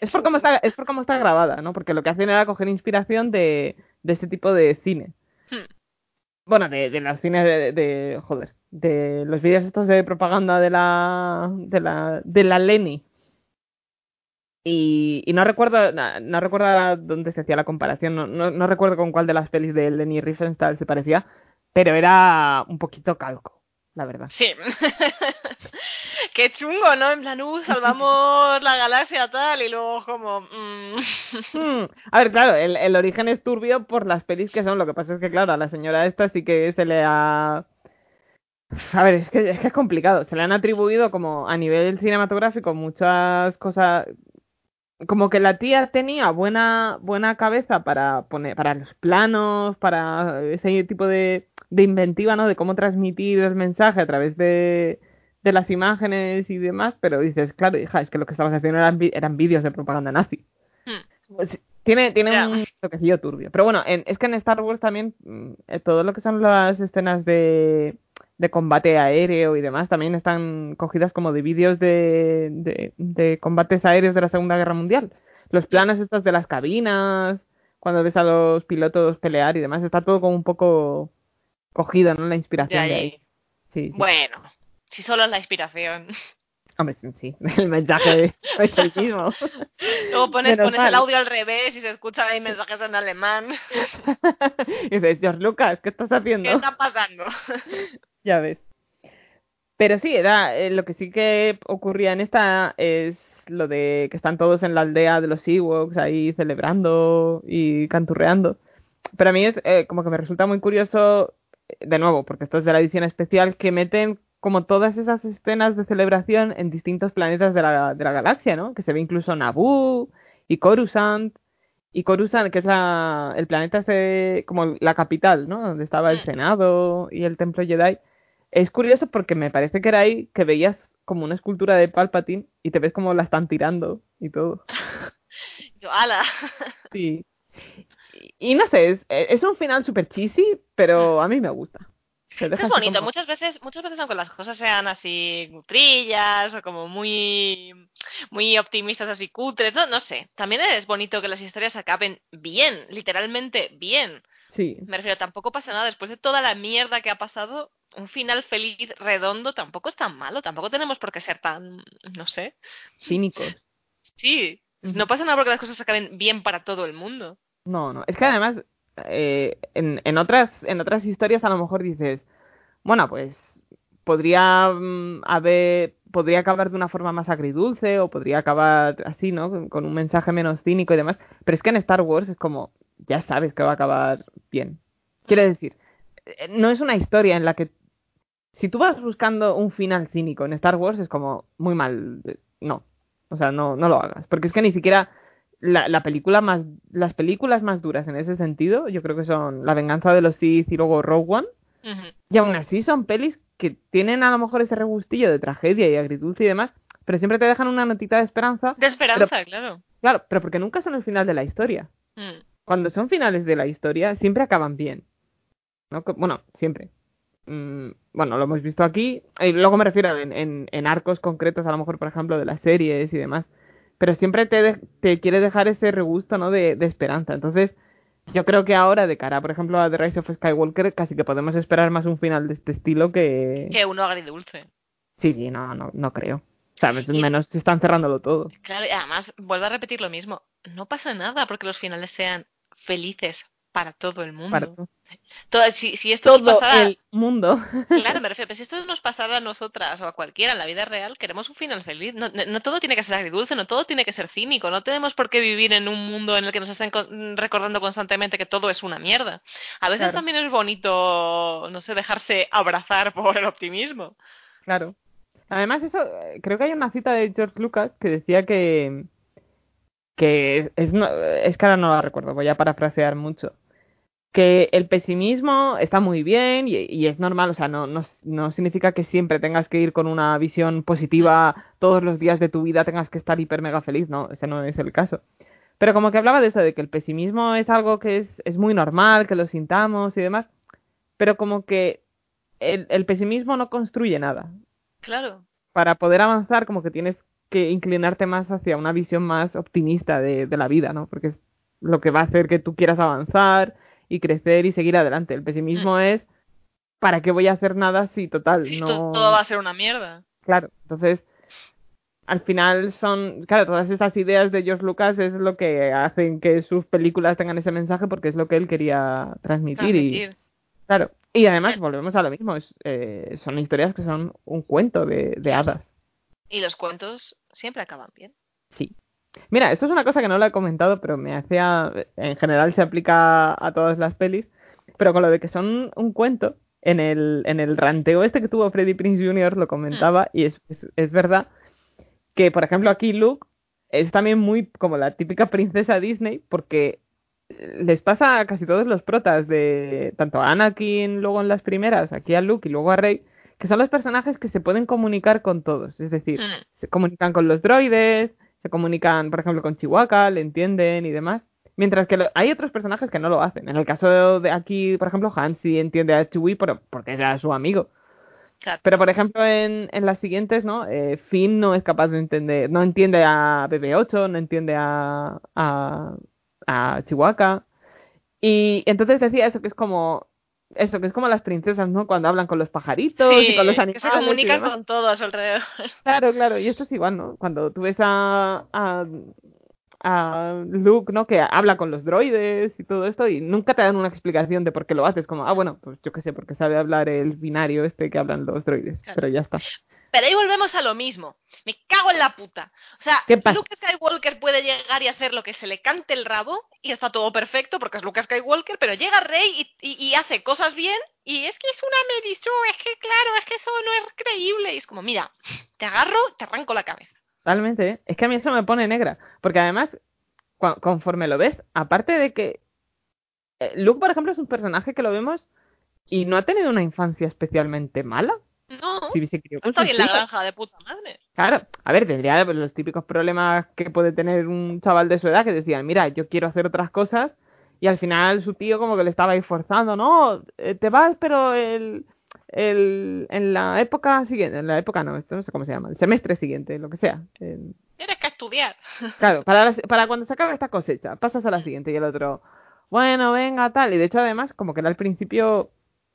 B: Es por, cómo está, es por cómo está grabada, ¿no? Porque lo que hacen era coger inspiración de, de este tipo de cine.
A: Hmm.
B: bueno, de, de los cines de, de- joder, de los vídeos estos de propaganda de la, de la, de la Leni. Y, y no recuerdo, no, recuerdo dónde se hacía la comparación, no, no, no recuerdo con cuál de las pelis de Leni Riefenstahl se parecía, pero era un poquito calco, la verdad.
A: Sí. Qué chungo, ¿no? En plan, uh, salvamos la galaxia tal y luego como... mm.
B: Hmm, A ver, claro, el, el origen es turbio por las pelis que son. Lo que pasa es que, claro, a la señora esta sí que se le ha. A ver, es que, es que es complicado. Se le han atribuido como a nivel cinematográfico muchas cosas. Como que la tía tenía buena, buena cabeza para poner, para los planos, para ese tipo de, de inventiva, ¿no? De cómo transmitir el mensaje a través de, de las imágenes y demás, pero dices, claro, hija, es que lo que estabas haciendo eran, eran vídeos de propaganda nazi.
A: Hmm.
B: Pues, tiene tiene un toquecillo turbio. Pero bueno, en- es que en Star Wars también mm, eh, todo lo que son las escenas de, de combate aéreo y demás también están cogidas como de vídeos de, de, de combates aéreos de la Segunda Guerra Mundial. Los planos estos de las cabinas, cuando ves a los pilotos pelear y demás, está todo como un poco cogido, ¿no? La inspiración de
A: ya.
B: ahí. Sí, sí.
A: Bueno, si solo es la inspiración.
B: Hombre, sí, sí, el mensaje es el mismo.
A: Luego pones,
B: Menos
A: pones
B: mal.
A: el audio al revés y se escuchan ahí mensajes en alemán.
B: y dices, George Lucas, ¿qué estás haciendo?
A: ¿Qué está pasando?
B: Ya ves. Pero sí, era eh, lo que sí que ocurría en esta es lo de que están todos en la aldea de los Ewoks ahí celebrando y canturreando. Pero a mí es eh, como que me resulta muy curioso, de nuevo, porque esto es de la edición especial, que meten como todas esas escenas de celebración en distintos planetas de la, de la galaxia, ¿no? Que se ve incluso Naboo y Coruscant. Y Coruscant, que es la, el planeta ese, como la capital, ¿no? Donde estaba el
A: Mm.
B: Senado y el Templo Jedi. Es curioso porque me parece que era ahí que veías como una escultura de Palpatine y te ves como la están tirando y todo.
A: Yo, ala.
B: Sí. Y, no sé, es, es un final super cheesy, pero a mí me gusta.
A: Es bonito,
B: como-
A: muchas veces, muchas veces aunque las cosas sean así cutrillas o como muy, muy optimistas, así cutres, no, no sé. También es bonito que las historias acaben bien, literalmente bien.
B: Sí,
A: Me refiero, tampoco pasa nada después de toda la mierda que ha pasado. Un final feliz, redondo, tampoco es tan malo. Tampoco tenemos por qué ser tan, no sé.
B: cínicos.
A: Sí, no pasa nada porque las cosas acaben bien para todo el mundo.
B: No, no. Es que además, eh, en, en otras, en otras historias a lo mejor dices, bueno, pues podría mm, haber, podría acabar de una forma más agridulce o podría acabar así, ¿no? Con, con un mensaje menos cínico y demás. Pero es que en Star Wars es como, ya sabes que va a acabar bien. Quiere decir, eh, no es una historia en la que si tú vas buscando un final cínico en Star Wars es como muy mal, eh, no. O sea, no, no lo hagas. Porque es que ni siquiera la, la película más, las películas más duras en ese sentido, yo creo que son La venganza de los Sith y luego Rogue One. Y aún así son pelis que tienen a lo mejor ese regustillo de tragedia y agridulce y demás, pero siempre te dejan una notita de esperanza.
A: De esperanza, claro.
B: Claro, pero porque nunca son el final de la historia.
A: Mm.
B: Cuando son finales de la historia, siempre acaban bien. ¿No? Bueno, siempre. Mm, bueno, lo hemos visto aquí. Y luego me refiero en, en, en arcos concretos, a lo mejor, por ejemplo, de las series y demás. Pero siempre te, de- te quiere dejar ese regusto, ¿no? De, de esperanza. Entonces, yo creo que ahora, de cara, por ejemplo, a The Rise of Skywalker, casi que podemos esperar más un final de este estilo que...
A: Que uno agridulce.
B: Sí, sí, no, no, no creo. ¿Sabes?
A: Y-
B: Menos se están cerrándolo todo.
A: Claro, y además, vuelvo a repetir lo mismo. No pasa nada porque los finales sean felices para todo el mundo.
B: Para todo,
A: Todo- si, si esto nos
B: todo
A: pasara,
B: el mundo.
A: claro, me refiero, pero si esto nos pasara a nosotras o a cualquiera en la vida real, queremos un final feliz. No, no, no todo tiene que ser agridulce, no todo tiene que ser cínico, no tenemos por qué vivir en un mundo en el que nos estén recordando constantemente que todo es una mierda. A veces
B: Claro.
A: también es bonito, no sé, dejarse abrazar por el optimismo.
B: Claro. Además, eso, eh, creo que hay una cita de George Lucas que decía que, que es, no- es que ahora no la recuerdo, voy a parafrasear mucho, que el pesimismo está muy bien y, y es normal, o sea, no, no, no significa que siempre tengas que ir con una visión positiva todos los días de tu vida, tengas que estar hiper mega feliz, no, ese no es el caso. Pero como que hablaba de eso, de que el pesimismo es algo que es, es muy normal, que lo sintamos y demás, pero como que el, el pesimismo no construye nada
A: Claro.
B: para poder avanzar como que tienes que inclinarte más hacia una visión más optimista de, de la vida, ¿no? Porque es lo que va a hacer que tú quieras avanzar y crecer y seguir adelante. El pesimismo es ¿para qué voy a hacer nada si total
A: Sí,
B: no...
A: to- Todo va a ser una mierda.
B: Claro, entonces al final son, claro, todas esas ideas de George Lucas es lo que hacen que sus películas tengan ese mensaje porque es lo que él quería transmitir, y claro, y además volvemos a lo mismo, es, eh, son historias que son un cuento de, de hadas.
A: Y los cuentos siempre acaban bien.
B: Sí. Mira, esto es una cosa que no lo he comentado, pero me hacía, en general se aplica a todas las pelis, pero con lo de que son un cuento, en el, en el ranteo este que tuvo Freddie Prince Jr. lo comentaba, y es, es, es verdad que, por ejemplo, aquí Luke es también muy como la típica princesa Disney, porque eh, les pasa a casi todos los protas de tanto a Anakin luego en las primeras, aquí a Luke y luego a Rey, que son los personajes que se pueden comunicar con todos, es decir,
A: Mm.
B: se comunican con los droides, se comunican, por ejemplo, con Chihuahua, le entienden y demás. Mientras que lo- hay otros personajes que no lo hacen. En el caso de aquí, por ejemplo, Han sí entiende a Chewie por- porque era su amigo.
A: Claro.
B: Pero, por ejemplo, en, en las siguientes, ¿no? Eh, Finn no es capaz de entender, no entiende a BB-8, no entiende a, a, a Chihuahua. Y entonces decía eso, que es como, eso, que es como las princesas, ¿no? Cuando hablan con los pajaritos y con los
A: que
B: animales.
A: se
B: y
A: comunican con todo a su alrededor.
B: Claro, claro, y esto es igual, ¿no? Cuando tú ves a, a, a Luke, ¿no? Que habla con los droides y todo esto, y nunca te dan una explicación de por qué lo haces, como, ah, bueno, pues yo qué sé, porque sabe hablar el binario este que hablan los droides,
A: Claro.
B: pero ya está.
A: Pero ahí volvemos a lo mismo. Me cago en la puta. O sea. Luke Skywalker puede llegar y hacer lo que se le cante el rabo y está todo perfecto porque es Luke Skywalker, pero llega Rey y, y- y hace cosas bien y es que es una medición, es que claro, es que eso no es creíble. Y es como, mira, te agarro, te arranco la cabeza.
B: Totalmente, ¿eh? Es que a mí eso me pone negra, porque además, conforme lo ves, aparte de que eh, Luke, por ejemplo, es un personaje que lo vemos y no ha tenido una infancia especialmente mala.
A: No,
B: Sí,
A: bien la granja de puta madre.
B: Claro, a ver, tendría los típicos problemas que puede tener un chaval de su edad que decían, mira, yo quiero hacer otras cosas y al final su tío como que le estaba ahí forzando, no, eh, te vas pero el, el, en la época siguiente, en la época no, esto no sé cómo se llama, el semestre siguiente, lo que sea. el-
A: Tienes que estudiar.
B: claro, para, la- para cuando se acabe esta cosecha, pasas a la siguiente y el otro, bueno, venga, tal, y de hecho además como que él al principio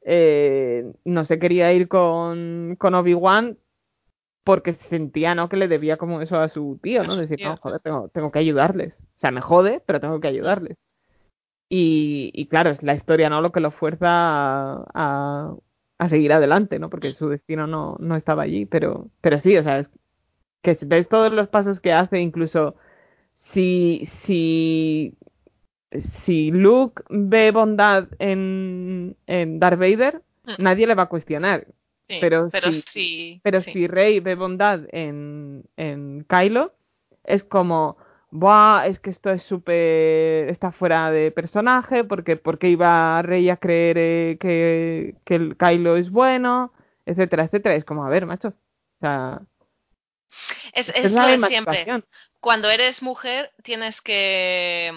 B: eh, no se quería ir con, con Obi-Wan porque sentía, ¿no? Que le debía como eso a su tío, ¿no? Decir, no, joder, tengo, tengo que ayudarles. O sea, me jode, pero tengo que ayudarles. Y, y claro, es la historia, ¿no? Lo que lo fuerza a, a, a seguir adelante, ¿no? Porque su destino no, no estaba allí, pero, pero sí, o sea, es que ves todos los pasos que hace, incluso si, si, si Luke ve bondad en, en Darth Vader,
A: Mm.
B: nadie le va a cuestionar.
A: Sí,
B: Pero
A: pero
B: sí. Pero
A: sí.
B: si Rey ve bondad en, en Kylo, es como, Buah, es que esto es súper. está fuera de personaje, porque, porque iba Rey a creer eh, que, que el Kylo es bueno, etcétera, etcétera. Es como, a ver, macho. O sea,
A: Es,
B: es
A: es
B: la
A: siempre. Cuando eres mujer tienes que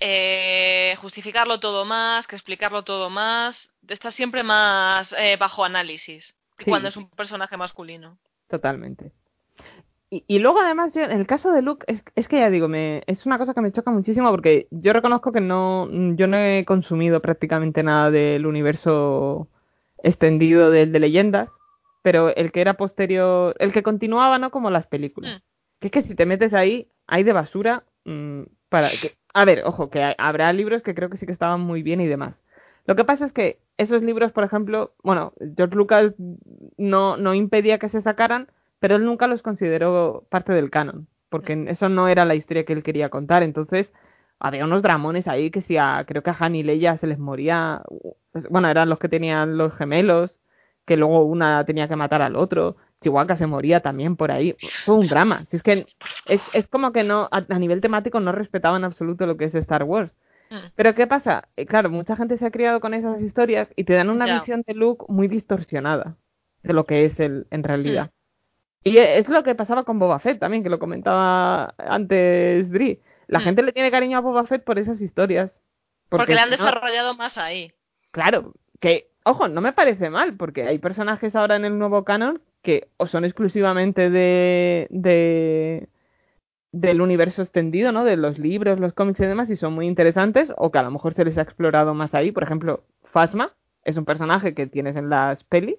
A: eh, justificarlo todo más, que explicarlo todo más. Estás siempre más eh, bajo análisis que
B: Sí.
A: cuando es un personaje masculino.
B: Totalmente. Y, y luego además yo, en el caso de Luke, es, es que ya digo, me, es una cosa que me choca muchísimo porque yo reconozco que no, yo no he consumido prácticamente nada del universo extendido del de leyendas, pero el que era posterior, el que continuaba, ¿no? Como las películas.
A: Mm.
B: Que es que si te metes ahí, hay de basura mm, para que... A ver, ojo, que hay- habrá libros que creo que sí que estaban muy bien y demás. Lo que pasa es que esos libros, por ejemplo, bueno, George Lucas no, no impedía que se sacaran, pero él nunca los consideró parte del canon, porque eso no era la historia que él quería contar. Entonces, había unos dramones ahí que si a, creo que a Han y Leia se les moría, bueno, eran los que tenían los gemelos, que luego una tenía que matar al otro, Chihuahua se moría también por ahí, fue un drama. Si es que es, es como que no, a, a nivel temático no respetaban en absoluto lo que es Star Wars.
A: Mm.
B: Pero ¿qué pasa? Eh, claro, mucha gente se ha criado con esas historias y te dan una visión de Luke muy distorsionada de lo que es él en realidad. Y e- es lo que pasaba con Boba Fett también, que lo comentaba antes Dri. La
A: Mm.
B: gente le tiene cariño a Boba Fett por esas historias.
A: Porque, le han
B: no-
A: desarrollado más ahí.
B: Claro, que, ojo, no me parece mal, porque hay personajes ahora en el nuevo canon que o son exclusivamente de, de del universo extendido, ¿no? De los libros, los cómics y demás, y son muy interesantes, o que a lo mejor se les ha explorado más ahí. Por ejemplo, Phasma, es un personaje que tienes en las pelis,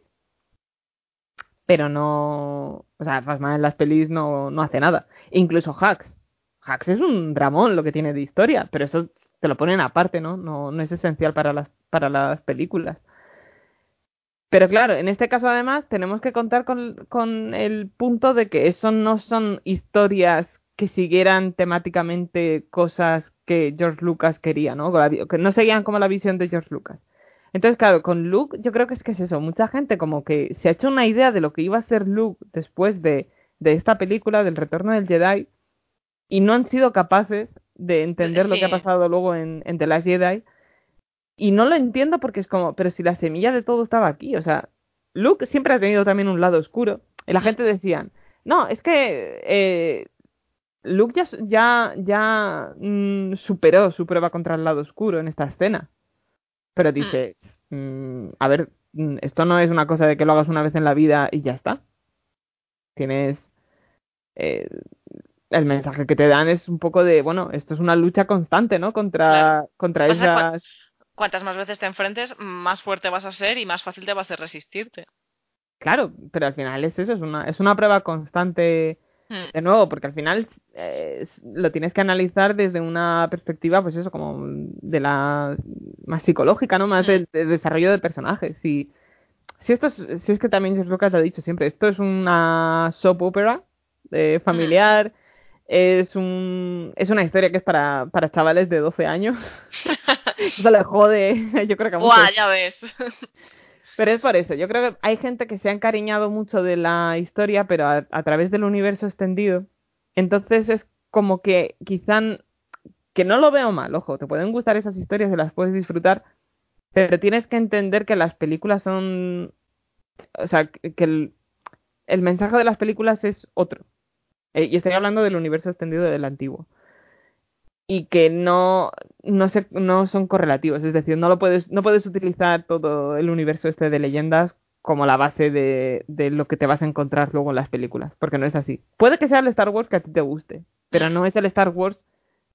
B: pero no, o sea, Phasma en las pelis no, no hace nada. Incluso Hacks. Hacks es un dramón lo que tiene de historia, pero eso te lo ponen aparte, ¿no? No, no es esencial para las, para las películas. Pero claro, en este caso además tenemos que contar con, con el punto de que eso no son historias que siguieran temáticamente cosas que George Lucas quería, ¿no? Que no seguían como la visión de George Lucas. Entonces, claro, con Luke yo creo que es que es eso, mucha gente como que se ha hecho una idea de lo que iba a ser Luke después de, de esta película, del retorno del Jedi, y no han sido capaces de entender lo que ha pasado luego en, en The Last Jedi. Y no lo entiendo porque es como, pero si la semilla de todo estaba aquí, o sea, Luke siempre ha tenido también un lado oscuro. Y la gente decía, no, es que eh, Luke ya, ya, ya mm, superó su prueba contra el lado oscuro en esta escena. Pero mm. dices, mm, a ver, esto no es una cosa de que lo hagas una vez en la vida y ya está. Tienes... Eh, el mensaje que te dan es un poco de, bueno, esto es una lucha constante, ¿no? Contra, contra esas...
A: cuantas más veces te enfrentes, más fuerte vas a ser y más fácil te va a ser resistirte.
B: Claro, pero al final es eso, es una, es una prueba constante hmm. de nuevo, porque al final eh, lo tienes que analizar desde una perspectiva, pues eso, como de la más psicológica, ¿no? Más hmm. del, desarrollo del personaje. Si, si esto es, si es que también es lo ha dicho siempre, esto es una soap opera eh, familiar. Es, un, es una historia que es para, para chavales de 12 años. eso le jode, yo creo que a
A: muchos. ya ves.
B: Pero es por eso, yo creo que hay gente que se ha encariñado mucho de la historia, pero a, través del universo extendido. Entonces es como que quizá, que no lo veo mal, ojo, te pueden gustar esas historias, se las puedes disfrutar, pero tienes que entender que las películas son, o sea, que el, el mensaje de las películas es otro. Eh, y estoy hablando del universo extendido del antiguo. Y que no, no, se, no son correlativos, es decir, no, lo puedes, no puedes utilizar todo el universo este de leyendas como la base de, de lo que te vas a encontrar luego en las películas, porque no es así. Puede que sea el Star Wars que a ti te guste, pero no es el Star Wars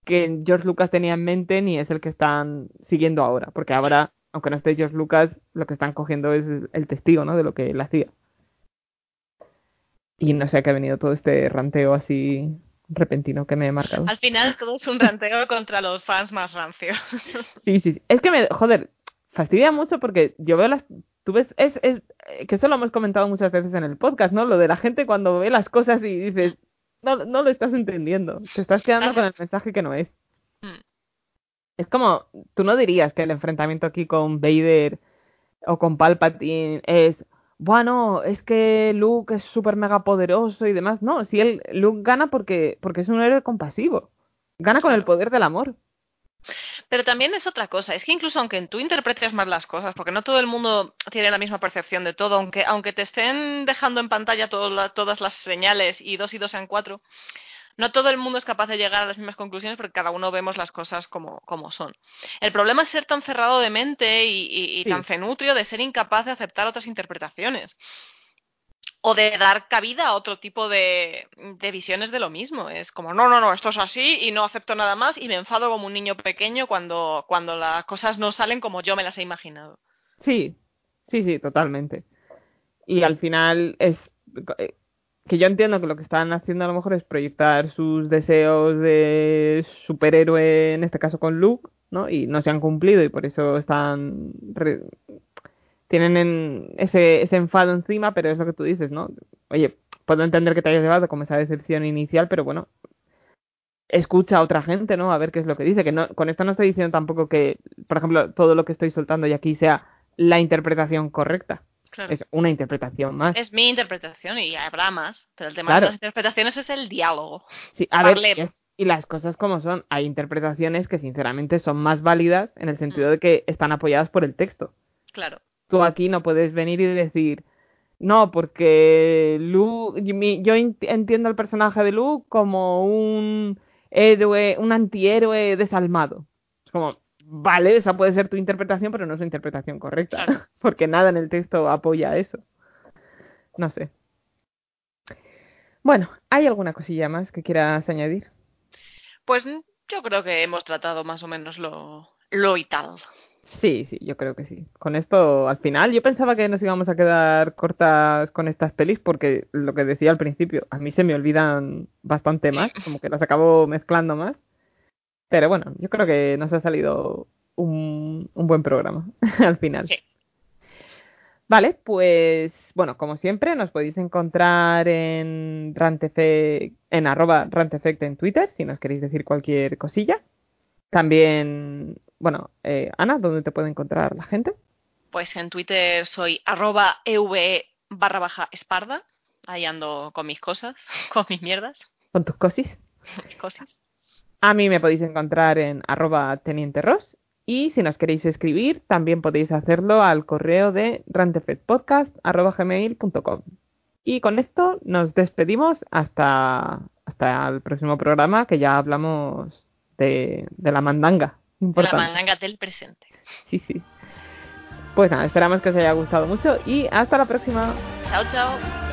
B: que George Lucas tenía en mente ni es el que están siguiendo ahora, porque ahora, aunque no esté George Lucas, lo que están cogiendo es el testigo, ¿no? De lo que él hacía. Y no sé a qué ha venido todo este ranteo así repentino que me he marcado.
A: Al final todo es un ranteo contra los fans más rancios.
B: Sí, sí, Es que me, joder, fastidia mucho porque yo veo las... Tú ves, es, es, que esto lo hemos comentado muchas veces en el podcast, ¿no? Lo de la gente cuando ve las cosas y dices, no, no lo estás entendiendo, te estás quedando con el mensaje que no es. Mm. Es como, tú no dirías que el enfrentamiento aquí con Vader o con Palpatine es, bueno, es que Luke es súper mega poderoso y demás. No, si él, Luke gana porque, porque es un héroe compasivo. Gana con el poder del amor.
A: Pero también es otra cosa, es que incluso aunque tú interpretes más las cosas, porque no todo el mundo tiene la misma percepción de todo, aunque, aunque te estén dejando en pantalla todas las señales y dos y dos sean cuatro, no todo el mundo es capaz de llegar a las mismas conclusiones porque cada uno vemos las cosas como, como son. El problema es ser tan cerrado de mente y, tan fenutrio de ser incapaz de aceptar otras interpretaciones o de dar cabida a otro tipo de, de, visiones de lo mismo. Es como, no, no, no, esto es así y no acepto nada más y me enfado como un niño pequeño cuando, cuando las cosas no salen como yo me las he imaginado.
B: Sí, sí, sí, totalmente. Y al final es que yo entiendo que lo que están haciendo a lo mejor es proyectar sus deseos de superhéroe, en este caso con Luke, ¿no? Y no se han cumplido y por eso están... tienen ese, ese enfado encima, pero es lo que tú dices, ¿no? Oye, puedo entender que te hayas llevado como esa decepción inicial, pero bueno, escucha a otra gente, ¿no? A ver qué es lo que dice. Que no, con esto no estoy diciendo tampoco que, por ejemplo, todo lo que estoy soltando y aquí sea la interpretación correcta. Es una interpretación más.
A: Es mi interpretación y habrá más, pero el tema de las interpretaciones es el diálogo.
B: Sí, a ver, y las cosas como son, hay interpretaciones que sinceramente son más válidas en el sentido de que están apoyadas por el texto.
A: Claro.
B: Tú aquí no puedes venir y decir, no, porque Lu, yo entiendo al personaje de Luke como un héroe, un antihéroe desalmado. Es como, vale, esa puede ser tu interpretación, pero no es una interpretación correcta, porque nada en el texto apoya eso. No sé. Bueno, ¿hay alguna cosilla más que quieras añadir?
A: Pues yo creo que hemos tratado más o menos lo, lo vital.
B: Sí, sí, yo creo que sí. Con esto, al final, yo pensaba que nos íbamos a quedar cortas con estas pelis porque lo que decía al principio, a mí se me olvidan bastante más, como que las acabo mezclando más. Pero bueno, yo creo que nos ha salido un, un buen programa al final.
A: Sí.
B: Vale, pues bueno, como siempre, nos podéis encontrar en Rantefect, en arroba Rantefect en Twitter, si nos queréis decir cualquier cosilla. También, bueno, eh, Ana, ¿dónde te puede encontrar la gente?
A: Pues en Twitter soy arroba EVE barra baja esparda. Ahí ando con mis cosas, con mis mierdas,
B: Con tus cosis.
A: mis cosas.
B: A mí me podéis encontrar en arroba Teniente Ross. Y si nos queréis escribir, también podéis hacerlo al correo de rantefectpodcast.gmail.com. Y con esto nos despedimos hasta, hasta el próximo programa que ya hablamos de, de la mandanga.
A: La
B: Importante.
A: mandanga del presente.
B: Sí, sí. Pues nada, esperamos que os haya gustado mucho y hasta la próxima.
A: Chao, chao.